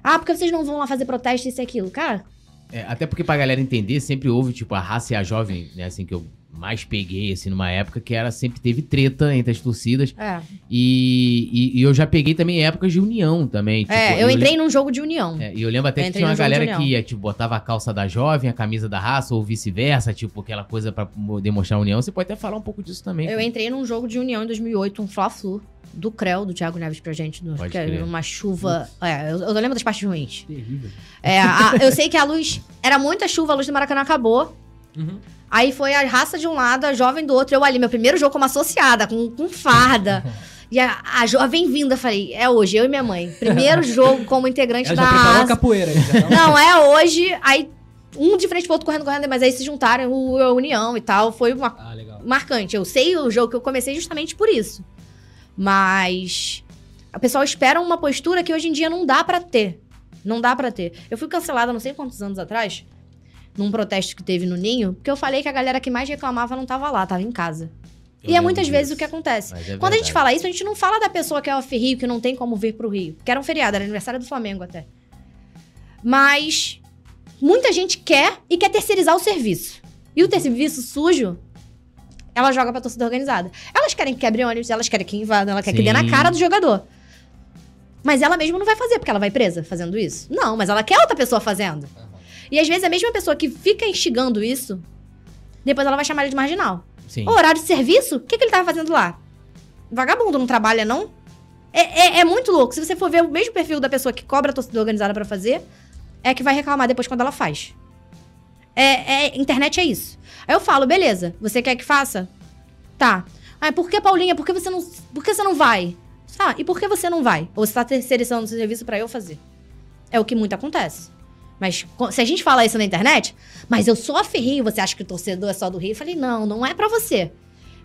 Ah, porque vocês não vão lá fazer protesto, isso e aquilo. Cara, É, até porque pra galera entender, sempre houve, tipo, a raça e a jovem, né, assim, que eu mais peguei, assim, numa época que era sempre teve treta entre as torcidas. é. E, e, e eu já peguei também épocas de união também. Tipo, é, eu entrei num jogo de união. É, e eu lembro até Eu que tinha uma no galera que ia, tipo, botava a calça da jovem, a camisa da raça, ou vice-versa, tipo, aquela coisa pra mo- demonstrar união. Você pode até falar um pouco disso também. Eu entrei num jogo de união em 2008, um Fla-Flu, do CREL, do Thiago Neves pra gente. Do, Pode que era crer. uma chuva. É, eu, eu lembro das partes ruins. Terrível. É, a- eu sei que a luz. Era muita chuva, a luz do Maracanã acabou. Uhum. Aí foi a raça de um lado, a jovem do outro. Eu ali, meu primeiro jogo como associada, com, com farda. E a, a jovem vinda, falei, é hoje, eu e minha mãe. Primeiro jogo como integrante Ela da já raça. capoeira. já tava- Não, é hoje. Aí, um de frente pro outro correndo, correndo, mas aí se juntaram, o a União e tal. Foi uma Ah, marcante. Eu sei o jogo que eu comecei justamente por isso. Mas o pessoal espera uma postura que hoje em dia não dá pra ter. Não dá pra ter. Eu fui cancelada não sei quantos anos atrás, num protesto que teve no Ninho, porque eu falei que a galera que mais reclamava não tava lá, tava em casa. Eu e é muitas vezes disso. o que acontece. É Quando a gente fala isso, a gente não fala da pessoa que é off-Rio, que não tem como vir pro Rio. Que era um feriado, era aniversário do Flamengo até. Mas muita gente quer e quer terceirizar o serviço. E o serviço sujo, ela joga pra torcida organizada. Elas querem que quebre ônibus, elas querem que invadam, ela quer que dê na Sim. cara do jogador. Mas ela mesma não vai fazer, porque ela vai presa fazendo isso? Não, mas ela quer outra pessoa fazendo. E às vezes a mesma pessoa que fica instigando isso, depois ela vai chamar ele de marginal. Sim. O horário de serviço? O que, que ele tava fazendo lá? Vagabundo, não trabalha, não? É, é, é muito louco. Se você for ver o mesmo perfil da pessoa que cobra a torcida organizada pra fazer, é que vai reclamar depois quando ela faz. É, é, internet é isso. Aí eu falo, beleza, você quer que faça? Tá. Ah, por que, Paulinha? Por que você não, por que você não vai? Ah, e por que você não vai? Ou você tá terceirizando o serviço pra eu fazer? É o que muito acontece. Mas se a gente fala isso na internet, mas eu sou a Rio, você acha que o torcedor é só do Rio? Eu falei, não, não é pra você.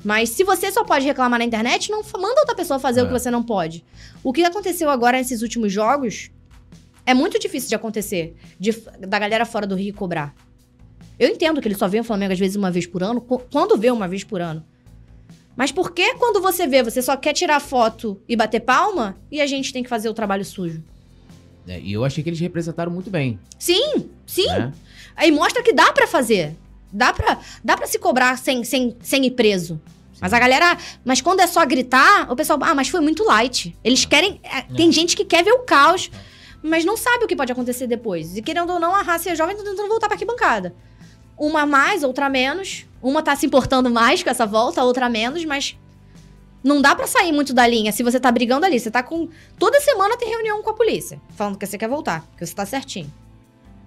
Mas se você só pode reclamar na internet, não manda outra pessoa fazer É. o que você não pode. O que aconteceu agora nesses últimos jogos é muito difícil de acontecer, de da galera fora do Rio cobrar. Eu entendo que ele só vê o Flamengo às vezes uma vez por ano, quando vê uma vez por ano. Mas por que quando você vê, você só quer tirar foto e bater palma e a gente tem que fazer o trabalho sujo? É, e eu achei que eles representaram muito bem. Sim, sim. né? Aí mostra que dá pra fazer. Dá pra, dá pra se cobrar sem, sem, sem ir preso. Mas a galera. Mas quando é só gritar, o pessoal. Ah, mas foi muito light. Eles querem. é, Tem gente que quer ver o caos, mas não sabe o que pode acontecer depois. E querendo ou não, a raça e a jovem estão tentando voltar pra arquibancada. Uma mais, outra menos. Uma tá se importando mais com essa volta, outra menos, mas. Não dá pra sair muito da linha se você tá brigando ali. Você tá com. Toda semana tem reunião com a polícia. Falando que você quer voltar, que você tá certinho.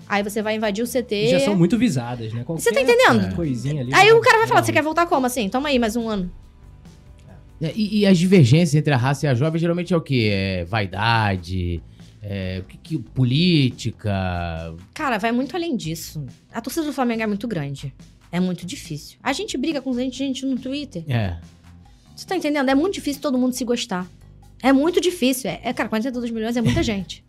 Aí você vai invadir o CT. E já são muito visadas, né? Você tá Qualquer entendendo? Coisinha ali. Aí já- o cara vai falar, você quer voltar como assim? Toma aí mais um ano. É, E, e as divergências entre a raça e a jovem geralmente é o quê? É vaidade, é, o que, que- política. Cara, vai muito além disso. A torcida do Flamengo é muito grande. É muito difícil. A gente briga com gente, gente no Twitter. É. Você tá entendendo? É muito difícil todo mundo se gostar. É muito difícil. É, é cara, 42 milhões é muita gente.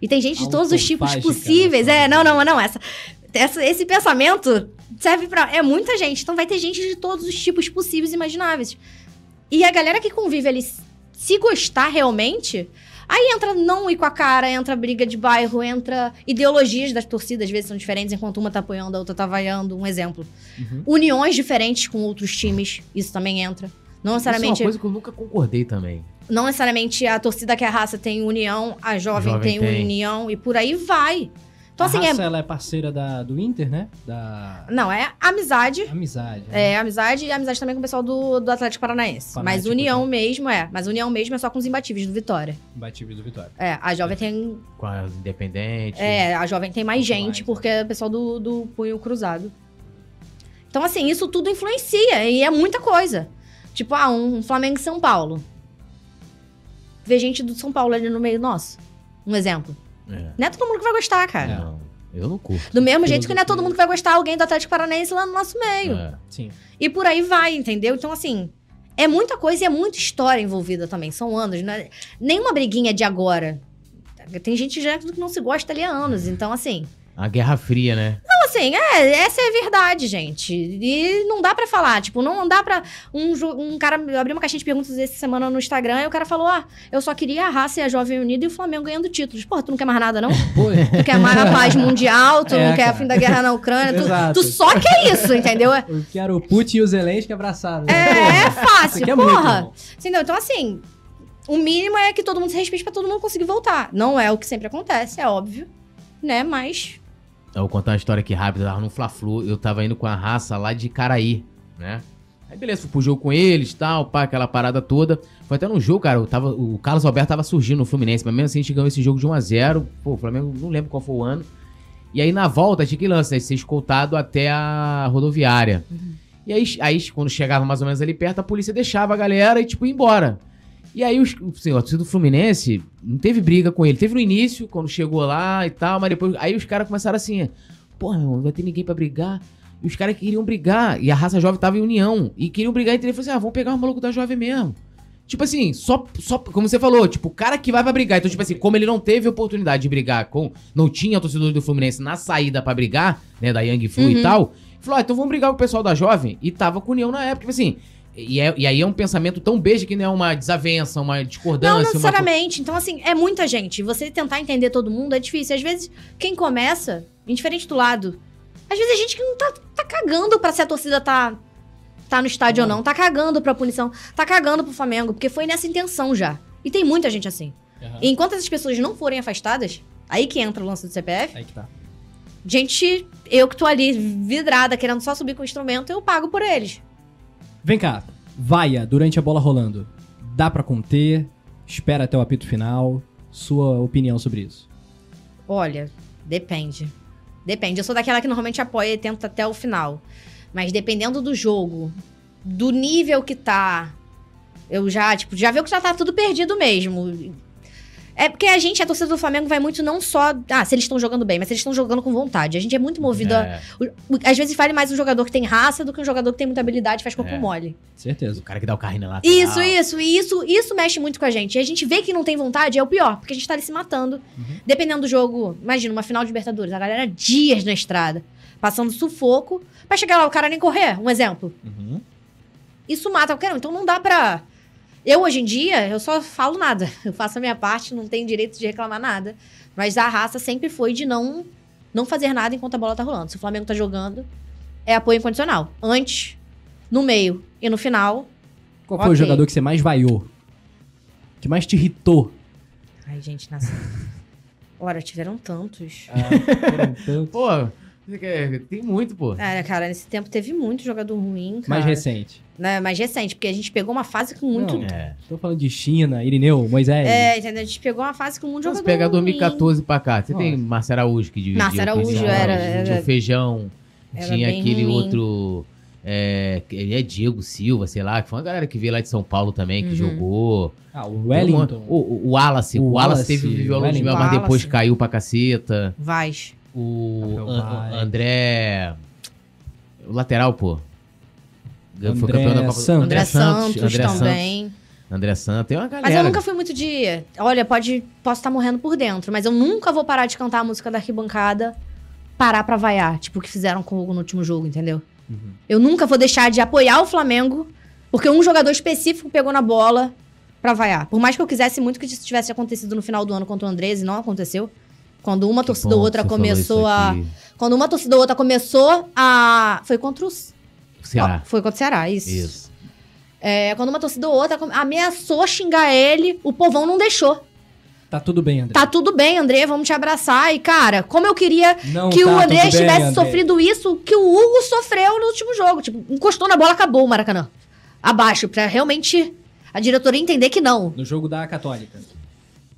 E tem gente de todos os tipos possíveis. É, não, não, não. Essa, essa- esse pensamento serve pra. É muita gente. Então vai ter gente de todos os tipos possíveis e imagináveis. E a galera que convive ali, se gostar realmente, aí entra não ir com a cara, entra briga de bairro, entra ideologias das torcidas, às vezes são diferentes, enquanto uma tá apoiando, a outra tá vaiando. Um exemplo. Uhum. Uniões diferentes com outros times, isso também entra. Não Isso é uma necessariamente, coisa que eu nunca concordei também. não necessariamente a torcida que é raça tem união, a jovem, Jovem tem, tem. união e por aí vai. Então, a assim, é. raça, ela é parceira da, do Inter, né? Da Não, é amizade. amizade. né? É, amizade e amizade também com o pessoal do, do Atlético Paranaense. Mas união né? mesmo é. Mas união mesmo é só com os imbatíveis do Vitória. Imbatível do Vitória. É, a jovem tem. Com a independente. É, a jovem tem mais gente, mais, né? porque é o pessoal do, do punho cruzado. Então, assim, isso tudo influencia e é muita coisa. Tipo, ah, um Flamengo e São Paulo. Ver gente do São Paulo ali no meio nosso. Um exemplo. É. Não é todo mundo que vai gostar, cara. Não, eu não curto. Do mesmo jeito que não é todo mundo que vai gostar alguém do Atlético Paranaense lá no nosso meio. É. Sim. E por aí vai, entendeu? Então, assim, é muita coisa e é muita história envolvida também. São anos, não é nenhuma briguinha de agora. Tem gente já que não se gosta ali há anos. Então, assim. A Guerra Fria, né? Então, assim, é, essa é a verdade, gente. E não dá pra falar. Tipo, não dá pra. Um, um cara. Eu abri uma caixinha de perguntas essa semana no Instagram e o cara falou: Ah, eu só queria a raça e a Jovem Unida e o Flamengo ganhando títulos. Porra, tu não quer mais nada, não? Pô, Tu quer mais a paz mundial, tu É, não quer cara. o fim da guerra na Ucrânia, tu, tu só quer isso, entendeu? É, eu quero o Putin e o Zelensky abraçados. né? é Você fácil, muito, porra. Entendeu? Então, assim, o mínimo é que todo mundo se respeite pra todo mundo conseguir voltar. Não é o que sempre acontece, é óbvio, né? Mas. Eu vou contar uma história aqui rápida. Eu tava no Fla-Flu, eu tava indo com a raça lá de Caraí, né? Aí beleza, fui pro jogo com eles tal, pá, aquela parada toda. Foi até no jogo, cara, eu tava, o Carlos Alberto tava surgindo no Fluminense, mas mesmo assim a gente ganhou esse jogo de 1x0. Pô, o Flamengo, não lembro qual foi o ano. E aí na volta, tinha que lance, né? Ser escoltado até a rodoviária. E aí, aí, quando chegava mais ou menos ali perto, a polícia deixava a galera e, tipo, ia embora. E aí, os, assim, o do Fluminense não teve briga com ele. Teve no início, quando chegou lá e tal, mas depois. Aí os caras começaram assim: porra, não vai ter ninguém pra brigar. E os caras queriam brigar. E a raça jovem tava em união. E queriam brigar entre eles. Falei assim: ah, vamos pegar o maluco da jovem mesmo. Tipo assim, só, só. Como você falou, tipo, o cara que vai pra brigar. Então, tipo assim, como ele não teve oportunidade de brigar com. Não tinha torcedor do Fluminense na saída pra brigar, né? Da Young Flu Uhum. e tal. Falou, ah, então vamos brigar com o pessoal da jovem. E tava com união na época. Tipo assim. E, é- e aí é um pensamento tão beijo que não é uma desavença, uma discordância. Não uma- necessariamente. Então, assim, é muita gente. Você tentar entender todo mundo é difícil. Às vezes, quem começa, indiferente do lado, às vezes a gente que não tá, tá cagando pra se a torcida tá, tá no estádio ou não. Tá cagando pra punição. Tá cagando pro Flamengo. Porque foi nessa intenção já. E tem muita gente assim. E enquanto essas pessoas não forem afastadas, aí que entra o lance do CPF. Aí que tá. Gente, eu que tô ali vidrada, querendo só subir com o instrumento, eu pago por eles. Vem cá, vaia durante a bola rolando. Dá pra conter? Espera até o apito final? Sua opinião sobre isso? Olha, depende. Depende. Eu sou daquela que normalmente apoia e tenta até o final. Mas dependendo do jogo, do nível que tá, eu já, tipo, já viu que já tá tudo perdido mesmo. É porque a gente, a torcida do Flamengo, vai muito não só. Ah, se eles estão jogando bem, mas se eles estão jogando com vontade. A gente é muito movido a. É, o- Às vezes vale mais um jogador que tem raça do que um jogador que tem muita habilidade e faz corpo É. mole. Certeza. o cara que dá o carrinho na lateral. Isso, isso, e isso, isso mexe muito com a gente. E a gente vê que não tem vontade, é o pior, porque a gente tá ali se matando. Dependendo do jogo, imagina, uma final de Libertadores, a galera dias na estrada, passando sufoco, pra chegar lá o cara nem correr, um exemplo. Uhum. Isso mata qualquer um, então não dá pra. Eu, hoje em dia, eu só falo nada. Eu faço a minha parte, não tenho direito de reclamar nada. Mas a raça sempre foi de não, não fazer nada enquanto a bola tá rolando. Se o Flamengo tá jogando, é apoio incondicional. Antes, no meio e no final, Qual foi o jogador que você mais vaiou? Que mais te irritou? Ai, gente, nasceu. Ora, tiveram tantos. Pô, você quer- tem muito, pô. É, cara, nesse tempo teve muito jogador ruim, cara. mais recente. Né, mais recente, porque a gente pegou uma fase com muito. Não. É. Tô falando de China, Irineu, Moisés. É, entendeu? A gente pegou uma fase com muito Então, jogador se pegar ruim. 2014 pra cá, você tem Nossa. Márcio Araújo que dividiu. Márcio Araújo tinha- era- Tinha era- o Feijão, era tinha bem aquele ruim. outro... É, ele é Diego Silva, sei lá, que foi uma galera que veio lá de São Paulo também, que Uhum. jogou. Ah, o Wellington. O, o, o Wallace, O o Wallace, Wallace, teve de Wellington. mel, mas depois Wallace. caiu pra caceta. Vaz. O Rafael An-. André. O lateral, pô. Foi André campeão da Copa Santos. André Santos, André também. Santos. André Santos. Tem uma galera. Mas eu nunca fui muito de. Olha, pode, posso estar morrendo por dentro, mas eu nunca vou parar de cantar a música da arquibancada, parar pra vaiar, tipo o que fizeram com o Hugo no último jogo, entendeu? Uhum. Eu nunca vou deixar de apoiar o Flamengo, porque um jogador específico pegou na bola pra vaiar. Por mais que eu quisesse muito que isso tivesse acontecido no final do ano contra o Andrés, e não aconteceu. Quando uma Que torcida ou outra começou a. Quando uma torcida ou outra começou a. Foi contra o. Ceará. Foi contra o Ceará, isso. Isso. É, quando uma torcida ou outra ameaçou xingar ele, o povão não deixou. Tá tudo bem, André. Tá tudo bem, André, vamos te abraçar. E, cara, como eu queria Não que tá o André bem, tivesse André. sofrido isso que o Hugo sofreu no último jogo. Tipo, encostou na bola, acabou o Maracanã. Abaixo, pra realmente a diretoria entender que não. No jogo da Católica.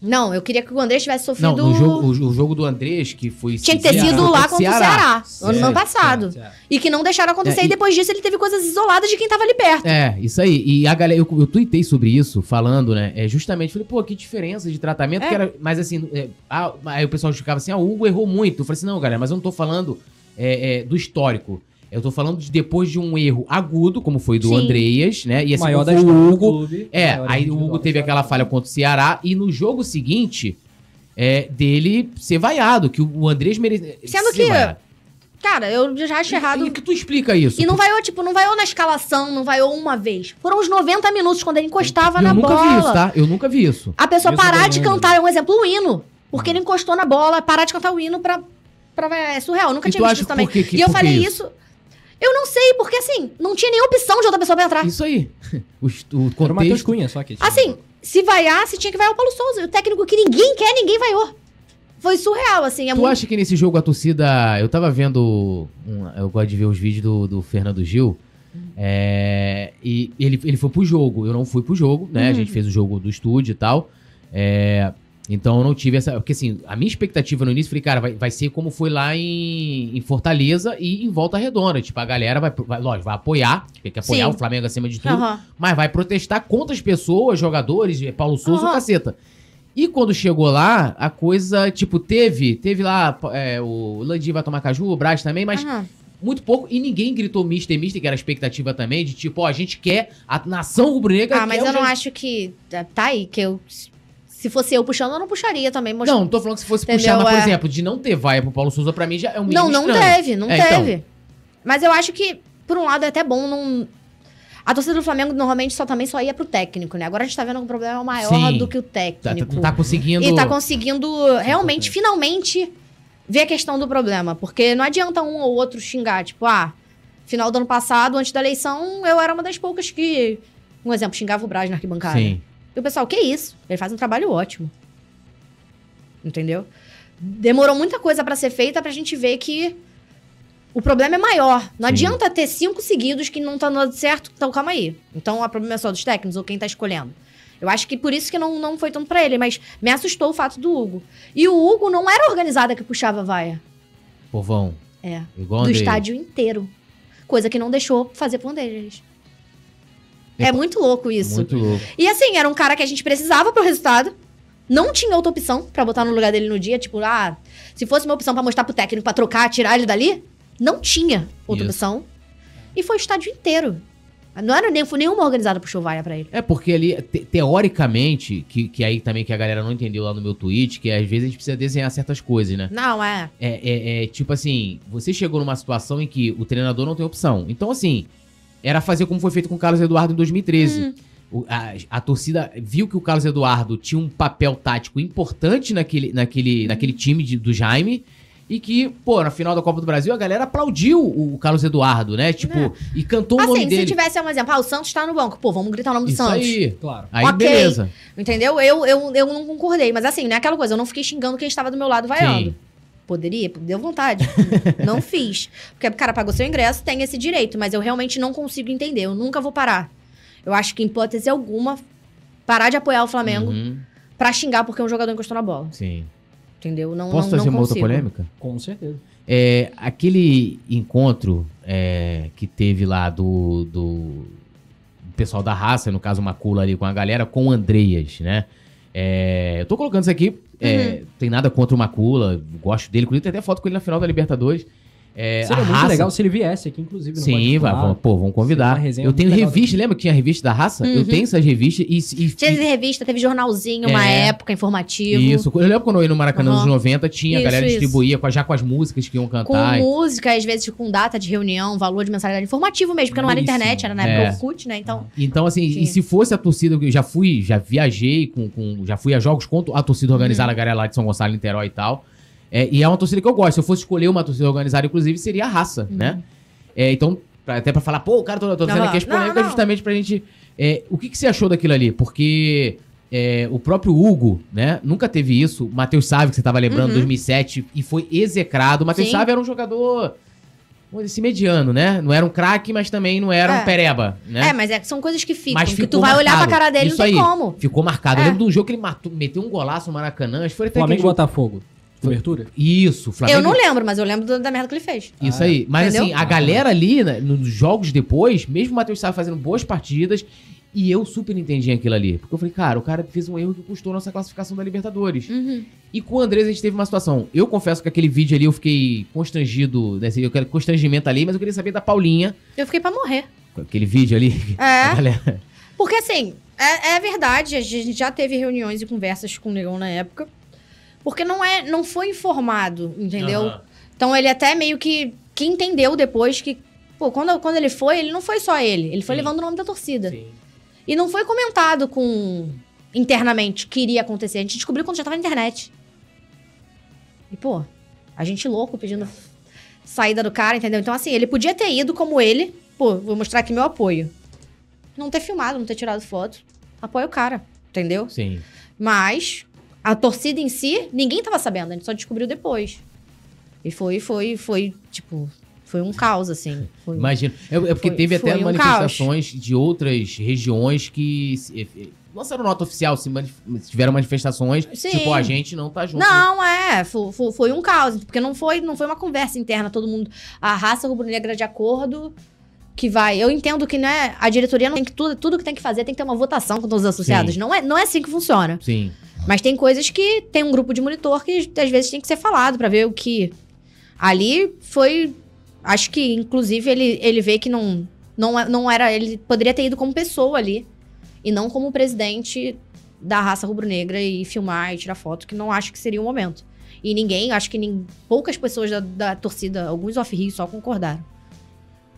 Não, eu queria que o André tivesse Não, sofrido. no jogo, o, o jogo do Andrés, que foi. Tinha que ter Ceará. sido lá contra o Ceará, ano, Certo, ano passado. E que não deixaram acontecer. É, e e- depois disso ele teve coisas isoladas de quem tava ali perto. É, isso aí. E a galera, eu, eu tuitei sobre isso, falando, né? É justamente, falei, pô, que diferença de tratamento. É. Que era, mas assim, é, ah, aí o pessoal ficava assim, ah, o Hugo errou muito. Eu falei assim, não, galera, mas eu não tô falando é, é, do histórico. Eu tô falando de depois de um erro agudo, como foi do Sim. Andreas, né? E assim, maior da o do Hugo. clube. É, aí o Hugo teve aquela falha contra o Ceará. E no jogo seguinte, é, dele ser vaiado, que o Andrés merecia. Sendo que- Cara, eu já acho errado. E que tu explica isso? E não vaiou, tipo, não vaiou na escalação, não vaiou uma vez. Foram os 90 minutos quando ele encostava eu na nunca bola. vi isso, tá? Eu nunca vi isso. A pessoa Isso parar de cantar, é um exemplo, o hino. Porque ele encostou na bola, parar de cantar o hino pra, pra. É surreal, eu nunca E tinha visto isso também. que que- e eu falei isso? isso? Eu não sei, porque assim, não tinha nenhuma opção de outra pessoa pra entrar. Isso aí. O, o Era o Matheus contexto. Cunha, só que. tinha. Assim, se vaiar, se tinha que vaiar o Paulo Souza. O técnico que ninguém quer, ninguém vaiou. Foi surreal, assim. É Tu muito... acha que nesse jogo a torcida. Eu tava vendo. um- eu gosto de ver os vídeos do, do Fernando Gil. é, e ele, ele foi pro jogo. Eu não fui pro jogo, né? A Uhum. gente fez o jogo do estúdio e tal. É, então eu não tive essa. Porque assim, a minha expectativa no início, falei, cara, vai, vai ser como foi lá em, em Fortaleza e em Volta Redonda. Tipo, a galera vai, vai lógico, vai apoiar, tem que apoiar Sim. o Flamengo acima de tudo. Aham. mas vai protestar contra as pessoas, jogadores, eh, Paulo Souza, o Aham. caceta. E quando chegou lá, a coisa, tipo, teve, teve lá, é, o Landim vai tomar caju, o Braz também, mas Aham. muito pouco, e ninguém gritou Mister Mister, que era a expectativa também, de tipo, ó, a gente quer a nação rubro-negra. Ah, mas eu não acho que. Tá aí, que eu. Se fosse eu puxando, eu não puxaria também. Mas... Não, não tô falando que se fosse Entendeu? puxar, mas, por É. exemplo, de não ter vaia pro Paulo Souza, pra mim já é um mínimo Não, não estranho. teve, não É, então. teve. Mas eu acho que, por um lado, é até bom não. A torcida do Flamengo normalmente só também só ia pro técnico, né? Agora a gente tá vendo um problema maior Sim. do que o Tá, técnico. tá, tá conseguindo... E tá conseguindo realmente, importante. finalmente, ver a questão do problema. Porque não adianta um ou outro xingar, tipo, ah, final do ano passado, antes da eleição, eu era uma das poucas que, um exemplo, xingava o Braz na arquibancada. Sim. E o pessoal, que isso? Ele faz um trabalho ótimo. Entendeu? Demorou muita coisa pra ser feita pra gente ver que o problema é maior. Não Sim. adianta ter cinco seguidos que não tá dando certo, então calma aí. Então o problema é só dos técnicos ou quem tá escolhendo. Eu acho que por isso que não, não foi tanto pra ele, mas me assustou o fato do Hugo. E o Hugo não era organizada que puxava a vaia. Povão. É. Igual do estádio inteiro. Coisa que não deixou fazer por deles. É muito louco isso. Muito louco. E assim, era um cara que a gente precisava pro resultado. Não tinha outra opção pra botar no lugar dele no dia. Tipo, ah, se fosse uma opção pra mostrar pro técnico, pra trocar, tirar ele dali, não tinha outra Isso. opção. E foi o estádio inteiro. Não era nem, foi nenhuma organizada puxou vaia pra ele. É porque ali, te- teoricamente, que, que aí também que a galera não entendeu lá no meu tweet, que às vezes a gente precisa desenhar certas coisas, né? Não, é. É, é- é tipo assim, você chegou numa situação em que o treinador não tem opção. Então, assim, era fazer como foi feito com o Carlos Eduardo em 2013. Hum. O- a, a torcida viu que o Carlos Eduardo tinha um papel tático importante naquele, naquele, naquele time de- do Jaime. E que, pô, na final da Copa do Brasil, a galera aplaudiu o Carlos Eduardo, né? Tipo, É. e cantou o nome Assim, se dele. tivesse um exemplo, ah, o Santos tá no banco. Pô, vamos gritar o nome do Isso Santos. aí. Claro. Aí, Ok. beleza. Entendeu? Eu, eu, eu não concordei. Mas assim, não é aquela coisa. Eu não fiquei xingando quem estava do meu lado vaiando. Sim. Poderia, deu vontade. não fiz. Porque o cara pagou seu ingresso, tem esse direito. Mas eu realmente não consigo entender. Eu nunca vou parar. Eu acho que, em hipótese alguma, parar de apoiar o Flamengo Uhum, pra xingar porque um jogador encostou na bola. sim. Entendeu? Não, Posso não, trazer não uma outra consigo. polêmica? Com certeza. É, aquele encontro é, que teve lá do, do pessoal da raça, no caso Macula ali com a galera, com o Andreas, né? É, eu tô colocando isso aqui, é, tem nada contra o Macula, gosto dele, inclusive tem até foto com ele na final da Libertadores. É, Seria a muito raça, legal se ele viesse aqui, inclusive. no Sim, vai, vamos- pô, vamos convidar. uma Eu tenho revista, lembra que tinha revista da raça? Eu Uhum. tenho essas revistas e, e, Teve revista, teve jornalzinho, uma É. época, informativo. Isso, eu lembro quando eu ia no Maracanã nos Aham. 90, tinha, a Isso, galera isso. distribuía com a- já com as músicas que iam Com cantar. e- música, às vezes com data de reunião, valor de mensalidade informativo mesmo, porque não era internet, era na época É. Orkut, né? Então, Então, assim, Sim. e se fosse a torcida, eu já fui, já viajei com, com- já fui a jogos contra a torcida organizada, a galera lá de São Gonçalo, Niterói e tal. É, e é uma torcida que eu gosto. Se eu fosse escolher uma torcida organizada, inclusive, seria a raça, né? É, então, pra- até pra falar, pô, cara, tô, tô dizendo aqui as polêmicas justamente pra gente. é, o que, que você achou daquilo ali? Porque é, o próprio Hugo, né, nunca teve isso. O Matheus Sávio, que você tava lembrando, Uhum. 2007, e foi execrado. O Matheus. Sávio era um jogador. vamos dizer assim, mediano, né? Não era um craque, mas também não era É. um pereba, né? é, mas é, são coisas que ficam, Mas que ficou tu vai olhar pra marcado. cara dele Isso não tem aí. como. Ficou marcado. Eu É. lembro de um jogo que ele matou- meteu um golaço no Maracanã. Acho que foi até Flamengo e Botafogo. Cobertura? Isso, Flamengo. Eu não lembro, mas eu lembro do- da merda que ele fez. Isso Ah, aí. Mas Entendeu? assim, a galera ali, né, nos jogos depois, mesmo o Matheus estava fazendo boas partidas, e eu super entendi aquilo ali. Porque eu falei, cara, o cara fez um erro que custou nossa classificação da Libertadores. Uhum. E com o Andrés a gente teve uma situação. Eu confesso que aquele vídeo ali eu fiquei constrangido, né, assim, eu quero constrangimento ali, mas eu queria saber da Paulinha, Eu fiquei pra morrer. com aquele vídeo ali. É, galera- porque assim, é, é verdade, a gente já teve reuniões e conversas com o Negão na época. Porque não, é, não foi informado, entendeu? Aham. Então ele até meio que, que entendeu depois que, pô, quando, quando ele foi, ele não foi só ele, ele foi Sim. levando o nome da torcida. Sim. E não foi comentado com internamente que iria acontecer. A gente descobriu quando já tava na internet. E, pô, a gente louco pedindo saída do cara, entendeu? Então, assim, ele podia ter ido como ele. Pô, vou mostrar aqui meu apoio. Não ter filmado, não ter tirado foto. Apoia o cara, entendeu? Sim. Mas a torcida em si, ninguém tava sabendo, a gente só descobriu depois. E foi, foi, foi, tipo, foi um caos, assim. Foi- Imagino. É, é porque Foi- teve até um manifestações de outras regiões que se- eh, lançaram nota oficial, se manif- tiveram manifestações, Sim. tipo, a gente não tá junto. Não, é, foi, foi, foi um caos, porque não foi, não foi uma conversa interna, todo mundo, a raça rubro-negra de acordo, que vai, eu entendo que, né, a diretoria não tem que, tudo, tudo que tem que fazer tem que ter uma votação com todos os associados, Sim. não é, não é assim que funciona. Sim. Mas tem coisas que tem um grupo de monitor que às vezes tem que ser falado pra ver o que. Ali foi. Acho que, inclusive, ele, ele vê que não, não, é- não era. Ele poderia ter ido como pessoa ali. E não como presidente da raça rubro-negra e filmar e tirar foto, que não acho que seria o momento. E ninguém, acho que nem, poucas pessoas da, da torcida, alguns off-rio só concordaram.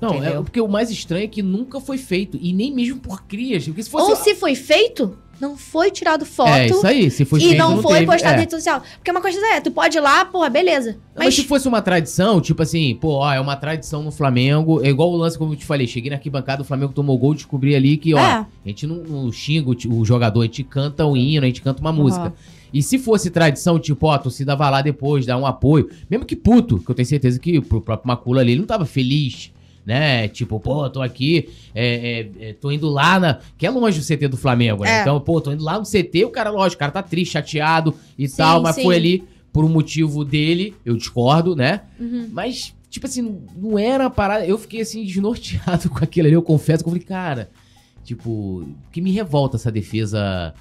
Não, é Entendeu? porque o mais estranho é que nunca foi feito. E nem mesmo por crias. Porque se fosse. Ou se foi feito, não foi tirado foto. É, isso aí. Se foi e feito, não, foi teve. postado é. na rede social. Porque uma coisa é, tu pode ir lá, porra, beleza. Não, Mas... Mas, se fosse uma tradição, tipo assim, pô, ó, é uma tradição no Flamengo, é igual o lance, como eu te falei, cheguei na arquibancada, o Flamengo tomou gol, descobri ali que, ó, É. a gente não, não xinga o, jogador, a gente canta o hino, a gente canta uma música. E se fosse tradição, tipo, ó, a torcida vai lá depois, dá um apoio. Mesmo que puto, que eu tenho certeza que pro próprio Macula ali, ele não tava feliz, né? Tipo, pô, tô aqui, é, é, é, tô indo lá na. Que é longe do CT do Flamengo, né? É. Então, pô, tô indo lá no CT, o cara, lógico, o cara tá triste, chateado e Sim, tal, mas sim. foi ali por um motivo dele, eu discordo, né? Uhum. Mas, tipo assim, não- não era uma parada. Eu fiquei assim, desnorteado com aquilo ali. Eu confesso que eu falei, cara, tipo, que me revolta essa defesa.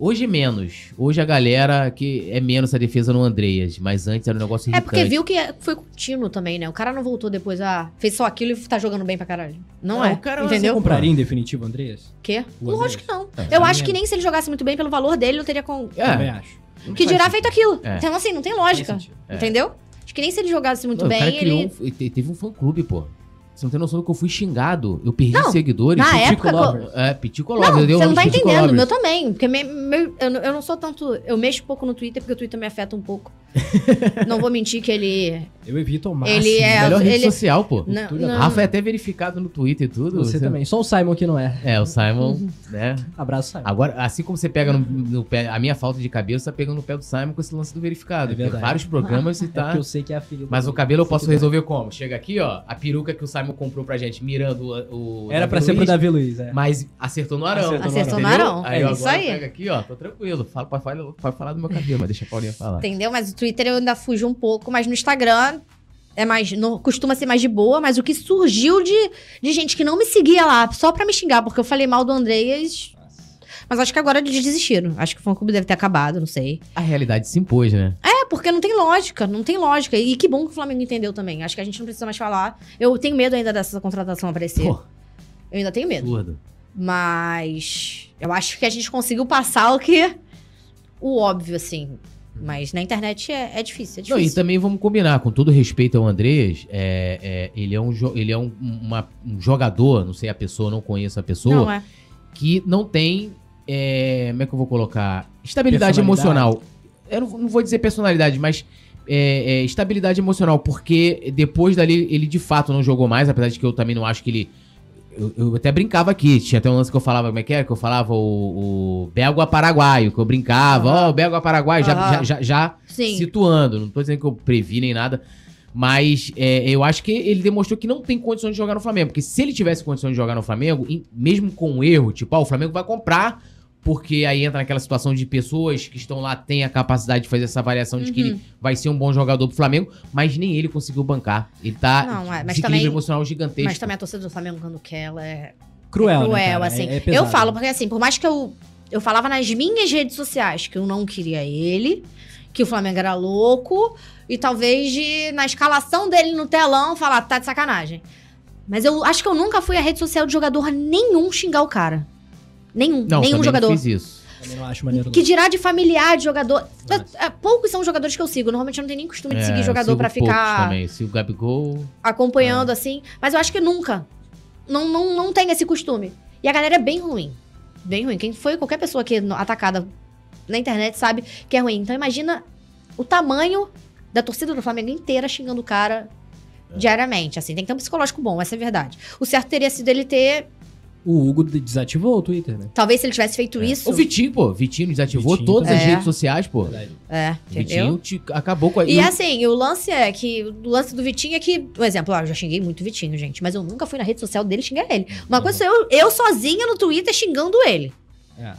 Hoje é menos. Hoje a galera que é menos essa defesa no Andreas, mas antes era um negócio É irritante. porque viu que foi contínuo também, né? O cara não voltou depois, ah, fez só aquilo e tá jogando bem pra caralho. Não, Não, é. o cara- Você entendeu? compraria em definitivo, Andreas? Quê? O Lógico que não. É, eu acho que é. nem se ele jogasse muito bem pelo valor dele, não teria com. É. Também acho. Não que dirá feito aquilo. É. Então, assim, não tem lógica. É. Entendeu? Acho que nem se ele jogasse muito Não, o bem, cara criou ele. um- ele teve um fã-clube, pô. Você não tem noção do que eu fui xingado. Eu perdi Não, seguidores. na Pitico época, Lovers. É, Pitico Lovers. Não, eu você não tá Pitico entendendo. O meu Lovers. também. Porque me- meu- eu, não- eu não sou tanto. Eu mexo pouco no Twitter, porque o Twitter me afeta um pouco. não vou mentir que ele. Eu evito ao máximo. Ele é- Melhor rede ele- social, pô. Não, não. Rafa é até verificado no Twitter e tudo. Você também. Só o Simon que não é. É, o Simon, Uhum. né? Abraço, Simon. Agora, assim como você pega no, no pé, a minha falta de cabelo, você tá pegando no pé do Simon com esse lance do verificado. É Tem vários programas você É tá. porque eu sei que é a filha Mas o cabelo eu posso resolver como? Chega aqui, ó, a peruca que o Simon comprou pra gente, mirando o. o Era Davi pra ser pro Luiz, Davi Luiz, é. Mas acertou no arão. Acertou no arão. Aí É isso agora aí. pega aqui, ó, tô tranquilo. Fala, pode, falar- pode falar do meu cabelo, mas deixa a Paulinha falar. Entendeu? Mas o Twitter eu ainda fujo um pouco, mas no Instagram é mais. não- costuma ser mais de boa, mas o que surgiu de, de gente que não me seguia lá, só pra me xingar, porque eu falei mal do Andreas. Mas acho que agora eles desistiram. Acho que o fã clube deve ter acabado, não sei. A realidade se impôs, né? É, porque não tem lógica, não tem lógica. E que bom que o Flamengo entendeu também. Acho que a gente não precisa mais falar. Eu tenho medo ainda dessa contratação aparecer. Pô, Eu ainda tenho medo. absurdo. Mas eu acho que a gente conseguiu passar o que. O óbvio, assim. Mas na internet é, é difícil, é Não, e difícil. também vamos combinar, com todo respeito ao Andrés, é, é, ele é, um, ele é um, uma- um jogador, não sei a pessoa, não conheço a pessoa, Não, é. que não tem. é, como é que eu vou colocar? Estabilidade emocional. Eu não, não vou dizer personalidade, mas é, é, estabilidade emocional, porque depois dali ele de fato não jogou mais, apesar de que eu também não acho que ele. Eu, eu até brincava aqui, tinha até um lance que eu falava, como é que era? Que eu falava o, o Belga Paraguaio, que eu brincava, ó, o Belga Paraguaio, já, já, já, já situando, não tô dizendo que eu previ nem nada, mas é, eu acho que ele demonstrou que não tem condições de jogar no Flamengo, porque se ele tivesse condições de jogar no Flamengo, em- mesmo com um erro, tipo, ó, o Flamengo vai comprar, porque aí entra naquela situação de pessoas que estão lá, têm a capacidade de fazer essa avaliação de que Uhum. ele vai ser um bom jogador pro Flamengo, mas nem ele conseguiu bancar. Ele tá Não, é, mas desequilíbrio também- emocional gigantesco. Mas também a torcida do Flamengo, quando quer, ela é Cruel, é né, cruel, cara? assim. É- é eu falo, porque assim, por mais que eu, eu falava nas minhas redes sociais que eu não queria ele, que o Flamengo era louco, e talvez de, na escalação dele no telão, falar, tá de sacanagem. Mas eu acho que eu nunca fui à rede social de jogador nenhum xingar o cara. Nenhum, não, nenhum jogador. não fiz isso. Também não acho maneiro. Que não. dirá de familiar, de jogador. Nossa. É, é, poucos são os jogadores que eu sigo. Normalmente eu não tenho nem costume de É, seguir eu jogador poucos ficar Também. Se o Gabigol... acompanhando assim. Mas eu acho que nunca. Não, não, não tem esse costume. E a galera é bem ruim. Bem ruim. Quem foi, qualquer pessoa que é no- atacada na internet sabe que é ruim. Então imagina o tamanho da torcida do Flamengo inteira xingando o cara diariamente. Assim, tem que ter um psicológico bom, essa é a verdade. O certo teria sido ele ter. O Hugo de- desativou o Twitter, né? Talvez se ele tivesse feito isso. O Vitinho, pô. Vitinho desativou Vitinho todas as redes sociais, pô. Verdade. É, O entendeu? Vitinho te- acabou com a... E e o- assim, o lance é que. O lance do Vitinho é que. Por exemplo, ó, eu já xinguei muito o Vitinho, gente. Mas eu nunca fui na rede social dele xingar ele. Uma coisa sou eu, eu sozinha no Twitter xingando ele. É.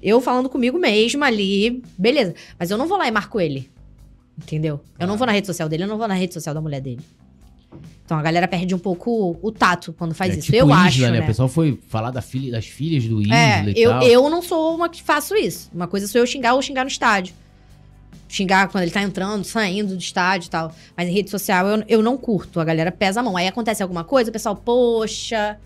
Eu falando comigo mesma ali, beleza. Mas eu não vou lá e marco ele. Entendeu? Eu não vou na rede social dele, eu não vou na rede social da mulher dele. Então a galera perde um pouco o tato quando faz é, isso. tipo eu Isla, acho, né? né? O pessoal foi falar da filha, das filhas do Isla É, e eu, tal. eu não sou uma que faço isso. Uma coisa sou eu xingar ou xingar no estádio. Xingar quando ele tá entrando, saindo do estádio e tal. Mas em rede social eu, eu não curto. A galera pesa a mão. Aí acontece alguma coisa, o pessoal, poxa.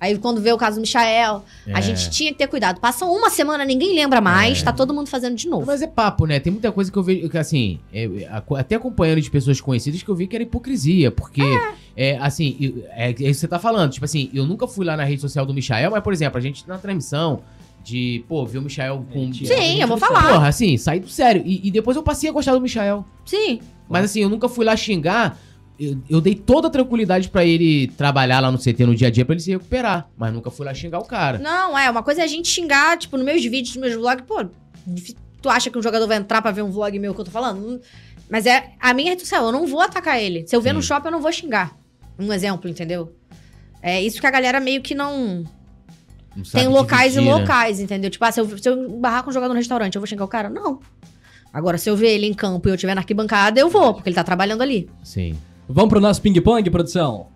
Aí quando vê o caso do Michael, a É. gente tinha que ter cuidado. Passa uma semana, ninguém lembra mais, É. tá todo mundo fazendo de novo. Mas é papo, né? Tem muita coisa que eu vejo, que assim, é, a- até acompanhando de pessoas conhecidas que eu vi que era hipocrisia, porque, é, assim, eu- é, é isso que você tá falando, tipo assim, eu nunca fui lá na rede social do Michael, mas, por exemplo, a gente na transmissão de, pô, ver o Michael com... Sim, Sim, eu vou falar. Porra, assim, saí do sério. E, e depois eu passei a gostar do Michael. Sim. Mas assim, eu nunca fui lá xingar. Eu, eu dei toda a tranquilidade pra ele trabalhar lá no CT no dia a dia pra ele se recuperar. Mas nunca fui lá xingar o cara. Não, é, uma coisa é a gente xingar, tipo, nos meus vídeos, nos meus vlogs, pô, tu acha que um jogador vai entrar pra ver um vlog meu que eu tô falando? Mas é a minha rede social, eu não vou atacar ele. Se eu ver no Sim. shopping, eu não vou xingar. Um exemplo, entendeu? É isso que a galera meio que não. Não Tem locais dividir, e né? locais, entendeu? Tipo, ah, se eu, se eu barrar com um jogador no restaurante, eu vou xingar o cara? Não. Agora, se eu ver ele em campo e eu estiver na arquibancada, eu vou, porque ele tá trabalhando ali. Sim. Vamos pro nosso ping-pong, produção?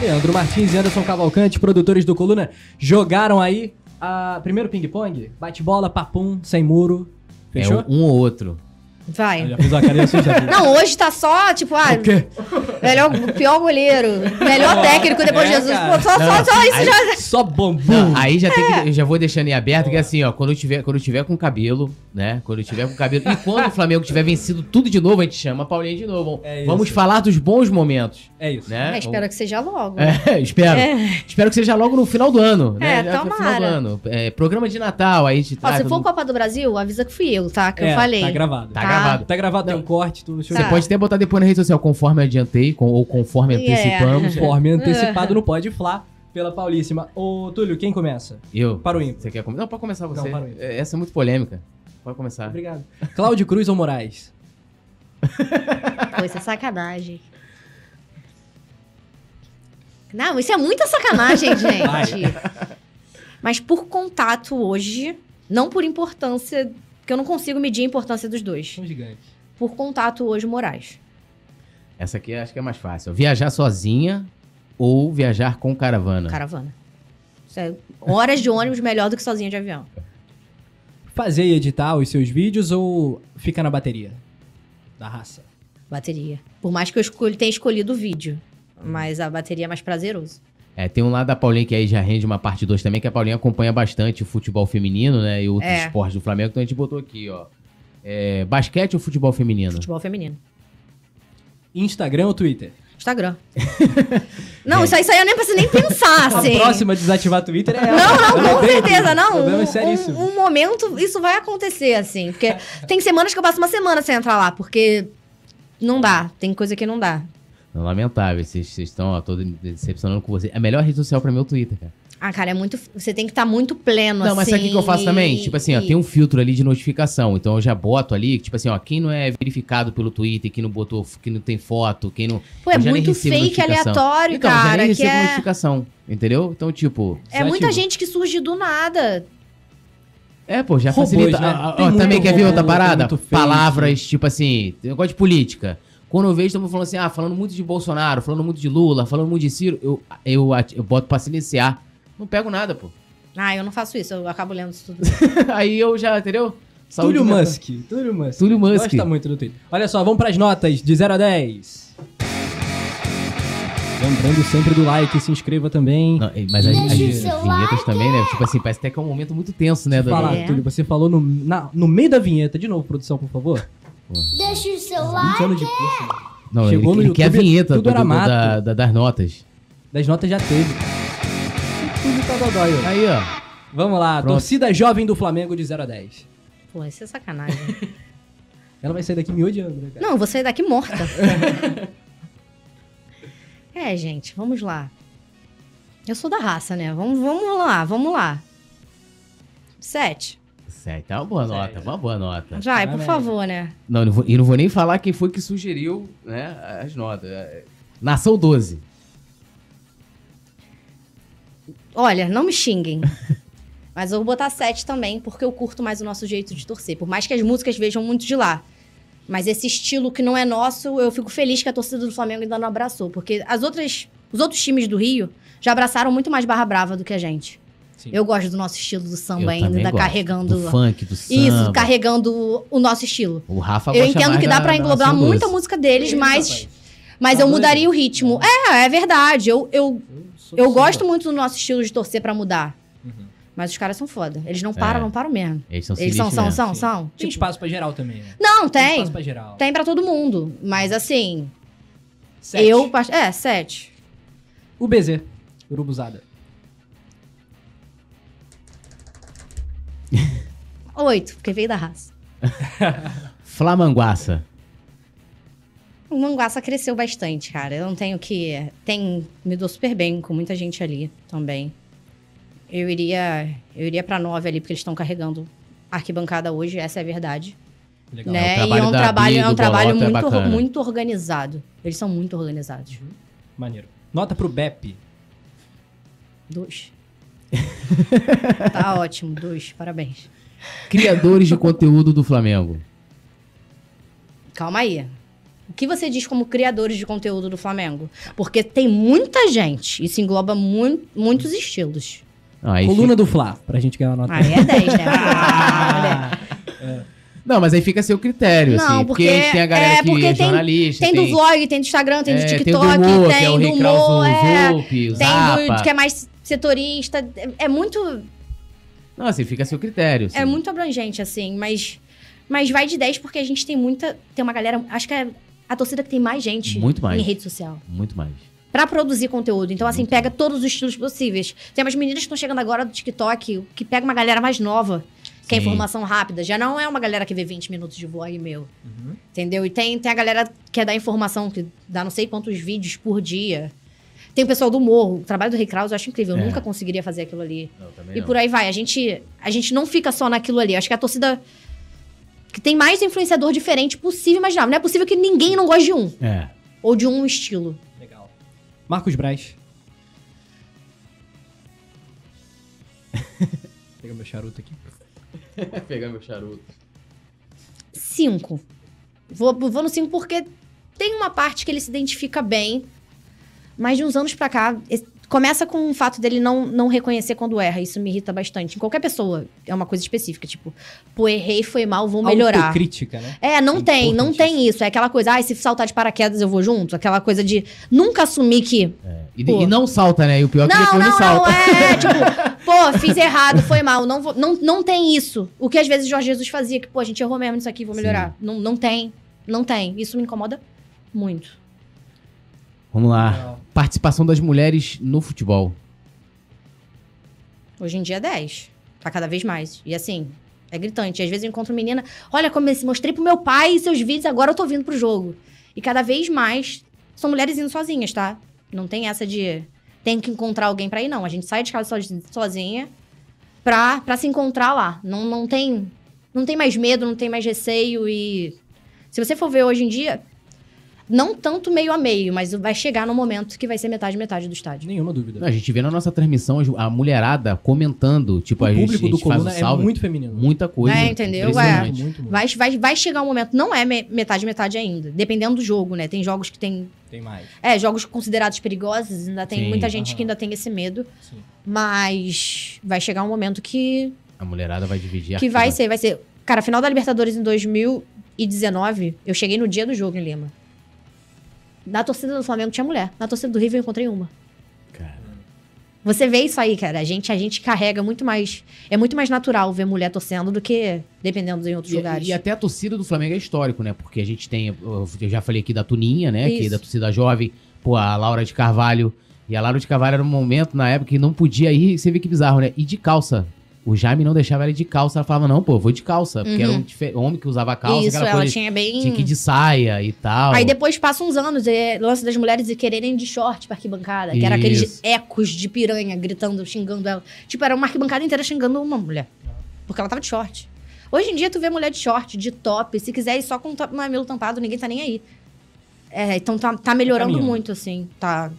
Leandro Martins e Anderson Cavalcante, produtores do Coluna, jogaram aí a primeiro ping-pong. Bate-bola, papum, sem muro. Fechou? É um ou outro. Vai. Eu já fiz uma carinha assustadora. Não, hoje tá só, tipo, ah, O quê? melhor, pior goleiro, melhor técnico depois de É, Jesus. cara. Pô, só, só, só isso Aí- já. Só bombom. Não, aí já tem É. que. Eu já vou deixando em aberto, que assim, ó, quando eu tiver, quando eu tiver com cabelo, né? Quando eu tiver com cabelo. E quando o Flamengo tiver vencido tudo de novo, a gente chama a Paulinha de novo. É isso. Vamos falar dos bons momentos, É isso. né? É, espero que seja logo. É, espero. É. Espero que seja logo no final do ano. né? É, Já no final do tomara. ano. É, programa de Natal, aí a gente Ó, se todo for mundo- Copa do Brasil, avisa que fui eu, tá? Que É, eu falei. Tá gravado. Tá Tá. Gravado. Tá gravado, tem um corte, tudo. Você Tá. pode até botar depois na rede social, conforme adiantei, com- ou conforme antecipamos. Conforme antecipado no Pode Flá pela Paulíssima. Ô, Túlio, quem começa? Eu. Para o ímpar. Você quer começar? Não, pode começar você. Não, para o ímpar. É, Essa é muito polêmica. Pode começar. Obrigado. Cláudio Cruz ou Moraes? Pô, isso é sacanagem. Não, isso é muita sacanagem, gente. Mas por contato hoje, não por importância, porque eu não consigo medir a importância dos dois. São gigantes. Por contato hoje, Moraes. Essa aqui eu acho que é mais fácil. Viajar sozinha ou viajar com caravana? Caravana. Isso é horas de ônibus melhor do que sozinha de avião. Fazer e editar os seus vídeos ou fica na bateria? Da raça. Bateria. Por mais que eu escolhi, tenha escolhido o vídeo. Mas a bateria é mais prazeroso. É, tem um lado da Paulinha que aí já rende uma parte 2 também, que a Paulinha acompanha bastante o futebol feminino, né? E outros É. esportes do Flamengo. Então a gente botou aqui, ó. É, basquete ou futebol feminino? Futebol feminino. Instagram ou Twitter? Instagram. não, isso aí, isso aí eu nem preciso nem pensar, assim. A próxima a desativar Twitter é ela. Não, não, com certeza, não. Um, um- um momento isso vai acontecer, assim. Porque tem semanas que eu passo uma semana sem entrar lá, porque não dá. Tem coisa que não dá. Não, lamentável, vocês estão ó, todo decepcionando com você. A melhor rede social pra mim é o Twitter, cara. Ah, cara, é muito. Você tem que estar muito pleno, assim. Não, mas sabe o que que eu faço também? e- Tipo assim, ó, tem um filtro ali de notificação. Então eu já boto ali, tipo assim, ó, quem não é verificado pelo Twitter, quem não botou, quem não tem foto, quem não. Pô, é eu já nem muito fake, notificação. aleatório, então, eu já cara. nem que recebo é, notificação, entendeu? Então, tipo. é muita Desativo. gente que surge do nada. É, pô, já Robôs, facilita. né? Ah, ó, também quer ver outra tem parada? Palavras, tipo assim, negócio de política. Quando eu vejo, estamos falando assim, ah, falando muito de Bolsonaro, falando muito de Lula, falando muito de Ciro, eu, eu, eu boto pra silenciar. Não pego nada, pô. Ah, eu não faço isso, eu acabo lendo isso tudo. Aí eu já, entendeu? Saúde Túlio mental. Musk. Túlio Musk. Túlio Musk. Gosta muito do Twitter. Olha só, vamos pras notas de 0 a 10. Lembrando sempre do like, se inscreva também. Não, mas as, as seu vinhetas like. também, né? Tipo assim, parece até que é um momento muito tenso, né? Falar, É. Túlio, você falou no, na- no meio da vinheta. De novo, produção, por favor. Deixa o seu 20 like. Não, Chegou ele, no ele quer a YouTube, vinheta tudo do- era mato. da- da- das notas. Das notas já teve. Tudo tá dodói, ó. Aí, ó. Vamos lá, Pronto. torcida jovem do Flamengo de 0 a 10. Pô, isso é sacanagem. Ela vai sair daqui me odiando, né, cara? Não, eu vou sair daqui morta. é, gente, vamos lá. Eu sou da raça, né? Vamos, vamos lá, vamos lá. Sete. Sete, é uma boa nota, uma boa nota. Vai, Tá por favor, né? Não, eu não vou, e não vou nem falar quem foi que sugeriu né, as notas. É, Nação 12. Olha, não me xinguem. Mas eu vou botar sete também, porque eu curto mais o nosso jeito de torcer. Por mais que as músicas vejam muito de lá. Mas esse estilo que não é nosso, eu fico feliz que a torcida do Flamengo ainda não abraçou. Porque as outras, os outros times do Rio já abraçaram muito mais barra brava do que a gente. Sim. Eu gosto do nosso estilo do samba Eu ainda, gosto. carregando. Do funk, do samba. Isso, carregando o nosso estilo. O Rafa eu entendo mais que dá da englobar muita 12. música deles, Ih, mas, rapaz. mas Tá eu mudaria o ritmo. É, é verdade. Eu, eu, eu do gosto muito do nosso estilo de torcer pra mudar. Uhum. Mas os caras são foda. Eles não param, É. não param mesmo. Eles são Eles são, são, mesmo. são, são. Tem Tipo, espaço pra geral também, né? não, Tem tem. espaço pra geral. Tem pra todo mundo. Mas assim, Sete. eu. É, sete. O BZ. Urubuzada. Oito, porque veio da raça. Flamanguaça. O Manguaça cresceu bastante, cara. Eu não tenho que. Tem. Me dou super bem com muita gente ali também. Eu iria, eu iria pra nove ali, porque eles estão carregando arquibancada hoje, essa é a verdade. Legal. Né? É, e é um trabalho, é um trabalho é muito, bacana. muito organizado. Eles são muito organizados. Maneiro. Nota pro BEP. Dois. tá ótimo, dois. Parabéns. Criadores de conteúdo do Flamengo. Calma aí. O que você diz como criadores de conteúdo do Flamengo? Porque tem muita gente. Isso engloba mui- muitos estilos. Aí Coluna fica- do Fla, pra gente ganhar uma nota. Aí é 10, né? Não, mas aí fica a seu critério, Não, assim. Porque, porque- tem a galera é, que é tem- jornalista. tem do vlog, tem do Instagram, tem do é, TikTok, tem do humor, que é o tem do humor, é, o tem Zapa. do que é mais setorista. É, é muito, Não, assim, fica a seu critério. é assim. muito abrangente, assim, mas, mas vai de 10 porque a gente tem muita. Tem uma galera. Acho que é a torcida que tem mais gente Muito mais. em rede social. Muito mais. Pra produzir conteúdo. Então, assim, Muito pega todos os estilos possíveis. Tem umas meninas que estão chegando agora do TikTok, que pega uma galera mais nova, que é informação rápida. Já não é uma galera que vê 20 minutos de vlog meu. Uhum. Entendeu? E tem, tem a galera que é da informação, que dá não sei quantos vídeos por dia. Tem o pessoal do morro. O trabalho do Rei Krause eu acho incrível. Eu É. nunca conseguiria fazer aquilo ali. Não, E por aí vai. A gente, a gente não fica só naquilo ali. Acho que a torcida. Que tem mais influenciador diferente possível imaginar. Não é possível que ninguém não goste de um. É. Ou de um estilo. Legal. Marcos Braz. Pega meu charuto aqui. Pegar meu charuto. Cinco. Vou, vou no cinco porque tem uma parte que ele se identifica bem. Mas de uns anos pra cá, começa com o fato dele não, não reconhecer quando erra. Isso me irrita bastante. Em qualquer pessoa, é uma coisa específica. Tipo, pô, errei, foi mal, vou melhorar. Autocrítica, né? É, não É tem, não tem isso. É aquela coisa, ah, se saltar de paraquedas eu vou junto. Aquela coisa de nunca assumir que. É. E, e não salta, né? E o pior é que Não, depois não, não, salta. não, é, tipo, pô, fiz errado, foi mal. Não, vou- não, não tem isso. O que às vezes Jorge Jesus fazia, que, pô, a gente errou mesmo nisso aqui, vou Sim. melhorar. Não, não tem, não tem. Isso me incomoda muito. Vamos lá. Legal. Participação das mulheres no futebol. Hoje em dia é 10. Tá cada vez mais. E assim, é gritante. Às vezes eu encontro menina, olha como eu mostrei pro meu pai seus vídeos, agora eu tô vindo pro jogo. E cada vez mais são mulheres indo sozinhas, tá? Não tem essa de tem que encontrar alguém pra ir, não. A gente sai de casa sozi- sozinha pra, pra se encontrar lá. Não, não tem não tem mais medo, não tem mais receio e se você for ver hoje em dia, não tanto meio a meio, mas vai chegar no momento que vai ser metade metade do estádio. Nenhuma dúvida. A gente vê na nossa transmissão a mulherada comentando. Tipo, o a gente, público a do gente faz Coluna o salve. é muito feminino. Muita coisa. É, entendeu? Impressionante. Muito, muito, muito. Vai, vai, vai chegar um momento, não é me- metade, metade ainda. Dependendo do jogo, né? Tem jogos que tem. Tem mais. É, jogos considerados perigosos, ainda tem Sim, muita gente aham. que ainda tem esse medo. Sim. Mas vai chegar um momento que, A mulherada vai dividir. que vai ser, vai ser. Cara, final da Libertadores em 2019, eu cheguei no dia do jogo em Lima. Na torcida do Flamengo tinha mulher. Na torcida do River eu encontrei uma. Cara, Você vê isso aí, cara. A gente, a gente carrega muito mais. É muito mais natural ver mulher torcendo do que dependendo em outros E, lugares. e até a torcida do Flamengo é histórico, né? Porque a gente tem, eu já falei aqui da Tuninha, né? Que é Isso. da torcida jovem, pô, a Laura de Carvalho. E a Laura de Carvalho era um momento na época que não podia ir, você vê que bizarro, né? E de calça. O Jaime não deixava ela de calça. Ela falava, não, pô, vou de calça. Porque era um dife- homem que usava calça, Isso, ela tinha bem. Tinha que ir de saia e tal. Aí depois passa uns anos, é, lance das mulheres e quererem de short pra arquibancada. Que era aqueles Isso. ecos de piranha gritando, xingando ela. Tipo, era uma arquibancada inteira xingando uma mulher. Porque ela tava de short. Hoje em dia, tu vê mulher de short, de top. Se quiser ir só com top, mamilo tampado, ninguém tá nem aí. É, então tá, tá melhorando caminhando. muito, assim. Tá.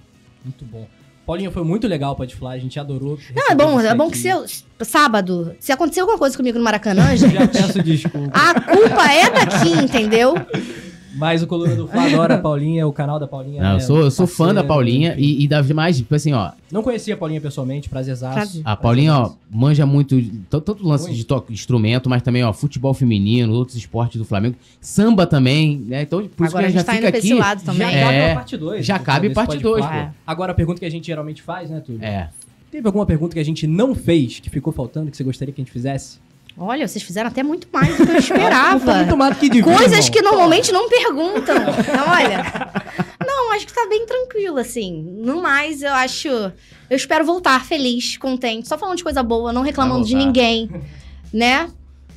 Muito bom. Paulinha, foi muito legal pode falar, a gente adorou. Não, é bom, é bom que se eu, sábado, se acontecer alguma coisa comigo no Maracanã, gente, Já peço desculpa. a culpa é daqui, entendeu? Mas o Coluna do Fla adora a Paulinha, o canal da Paulinha. Não, é eu sou, eu sou fã da Paulinha e, e das demais, tipo assim, ó. Não conhecia a Paulinha pessoalmente, prazerzaço. Prazer. A Paulinha, ó, manja muito, tanto lance de to- instrumento, mas também, ó, futebol feminino, outros esportes do Flamengo. Samba também, né? Então, por isso que a gente já tá fica aqui. esse lado também. Já É, cabe uma parte 2. já cabe parte dois, pô. Agora a pergunta que a gente geralmente faz, né, Túlio? É. Teve alguma pergunta que a gente não fez, que ficou faltando, que você gostaria que a gente fizesse? Olha, vocês fizeram até muito mais do que eu esperava. muito mais do que devia, Coisas irmão. que normalmente não perguntam. Então, olha. Não, acho que tá bem tranquilo, assim. No mais, eu acho. Eu espero voltar feliz, contente, só falando de coisa boa, não reclamando de ninguém. Né?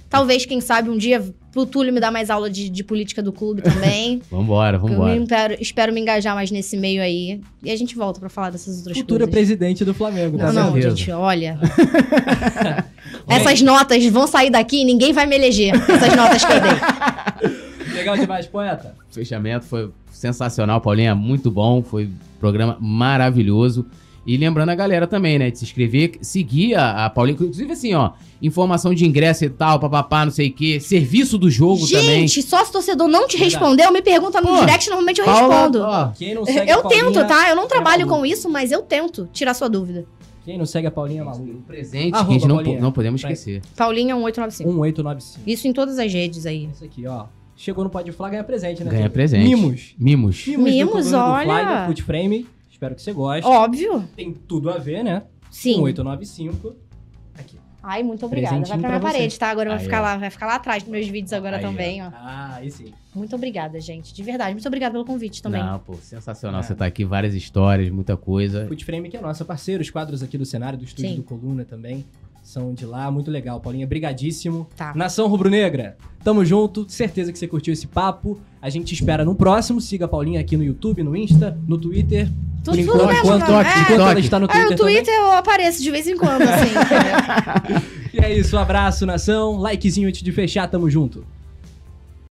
Talvez, quem sabe, um dia o Túlio me dá mais aula de, de política do clube também. Vambora, Eu vambora. me espero, espero me engajar mais nesse meio aí. E a gente volta pra falar dessas outras Futura coisas. presidente do Flamengo. Não, Com não, certeza. gente, olha. Essas notas vão sair daqui e ninguém vai me eleger. Essas notas que eu dei. Legal demais, poeta. O fechamento foi sensacional, Paulinha, muito bom, foi um programa maravilhoso. E lembrando a galera também, né, de se inscrever, seguir a, a Paulinha, inclusive assim, ó, informação de ingresso e tal, papapá, não sei o quê, serviço do jogo também. Gente, só se o torcedor não te Verdade. respondeu, me pergunta no Pô, direct, normalmente eu Paula, respondo. ó, Quem não segue a Eu Paulinha, tento, tá? Eu não é trabalho com isso, mas eu tento tirar sua dúvida. Quem não segue a Paulinha é maluco. um presente Arroba, que a gente não, po- não podemos Vai. esquecer. Paulinha 1895. 1895. Isso em todas as redes aí. Isso aqui, ó. Chegou no Pode Flá, ganha presente, né? Ganha presente. Mimos. Mimos. Mimos, Mimos, do Coluna do olha. Fly, da Foot Frame. Espero que você goste. Óbvio. Tem tudo a ver, né? Sim. 1895. Ai, muito obrigada. Vai Presentinho pra minha pra você. parede, tá? Agora vai ficar ó. lá, vai ficar lá atrás dos meus vídeos agora Aí, também, ó. Ah, aí sim. Muito obrigada, gente. De verdade. Muito obrigada pelo convite também. Não, pô, sensacional. É. Você tá aqui, várias histórias, muita coisa. Foot Frame que é nossa parceira, os quadros aqui do cenário, do estúdio Sim. do Coluna também. São de lá, muito legal. Paulinha, brigadíssimo. Tá. Nação Rubro-Negra, tamo junto. Certeza que você curtiu esse papo. A gente espera no próximo. Siga a Paulinha aqui no YouTube, no Insta, no Twitter. Tudo, Por tudo enquanto, mesmo, enquanto, não. enquanto É. ela está no Ah, Twitter o também. Twitter eu apareço de vez em quando, assim. entendeu? E é isso, um abraço, nação. Likezinho antes de fechar, tamo junto.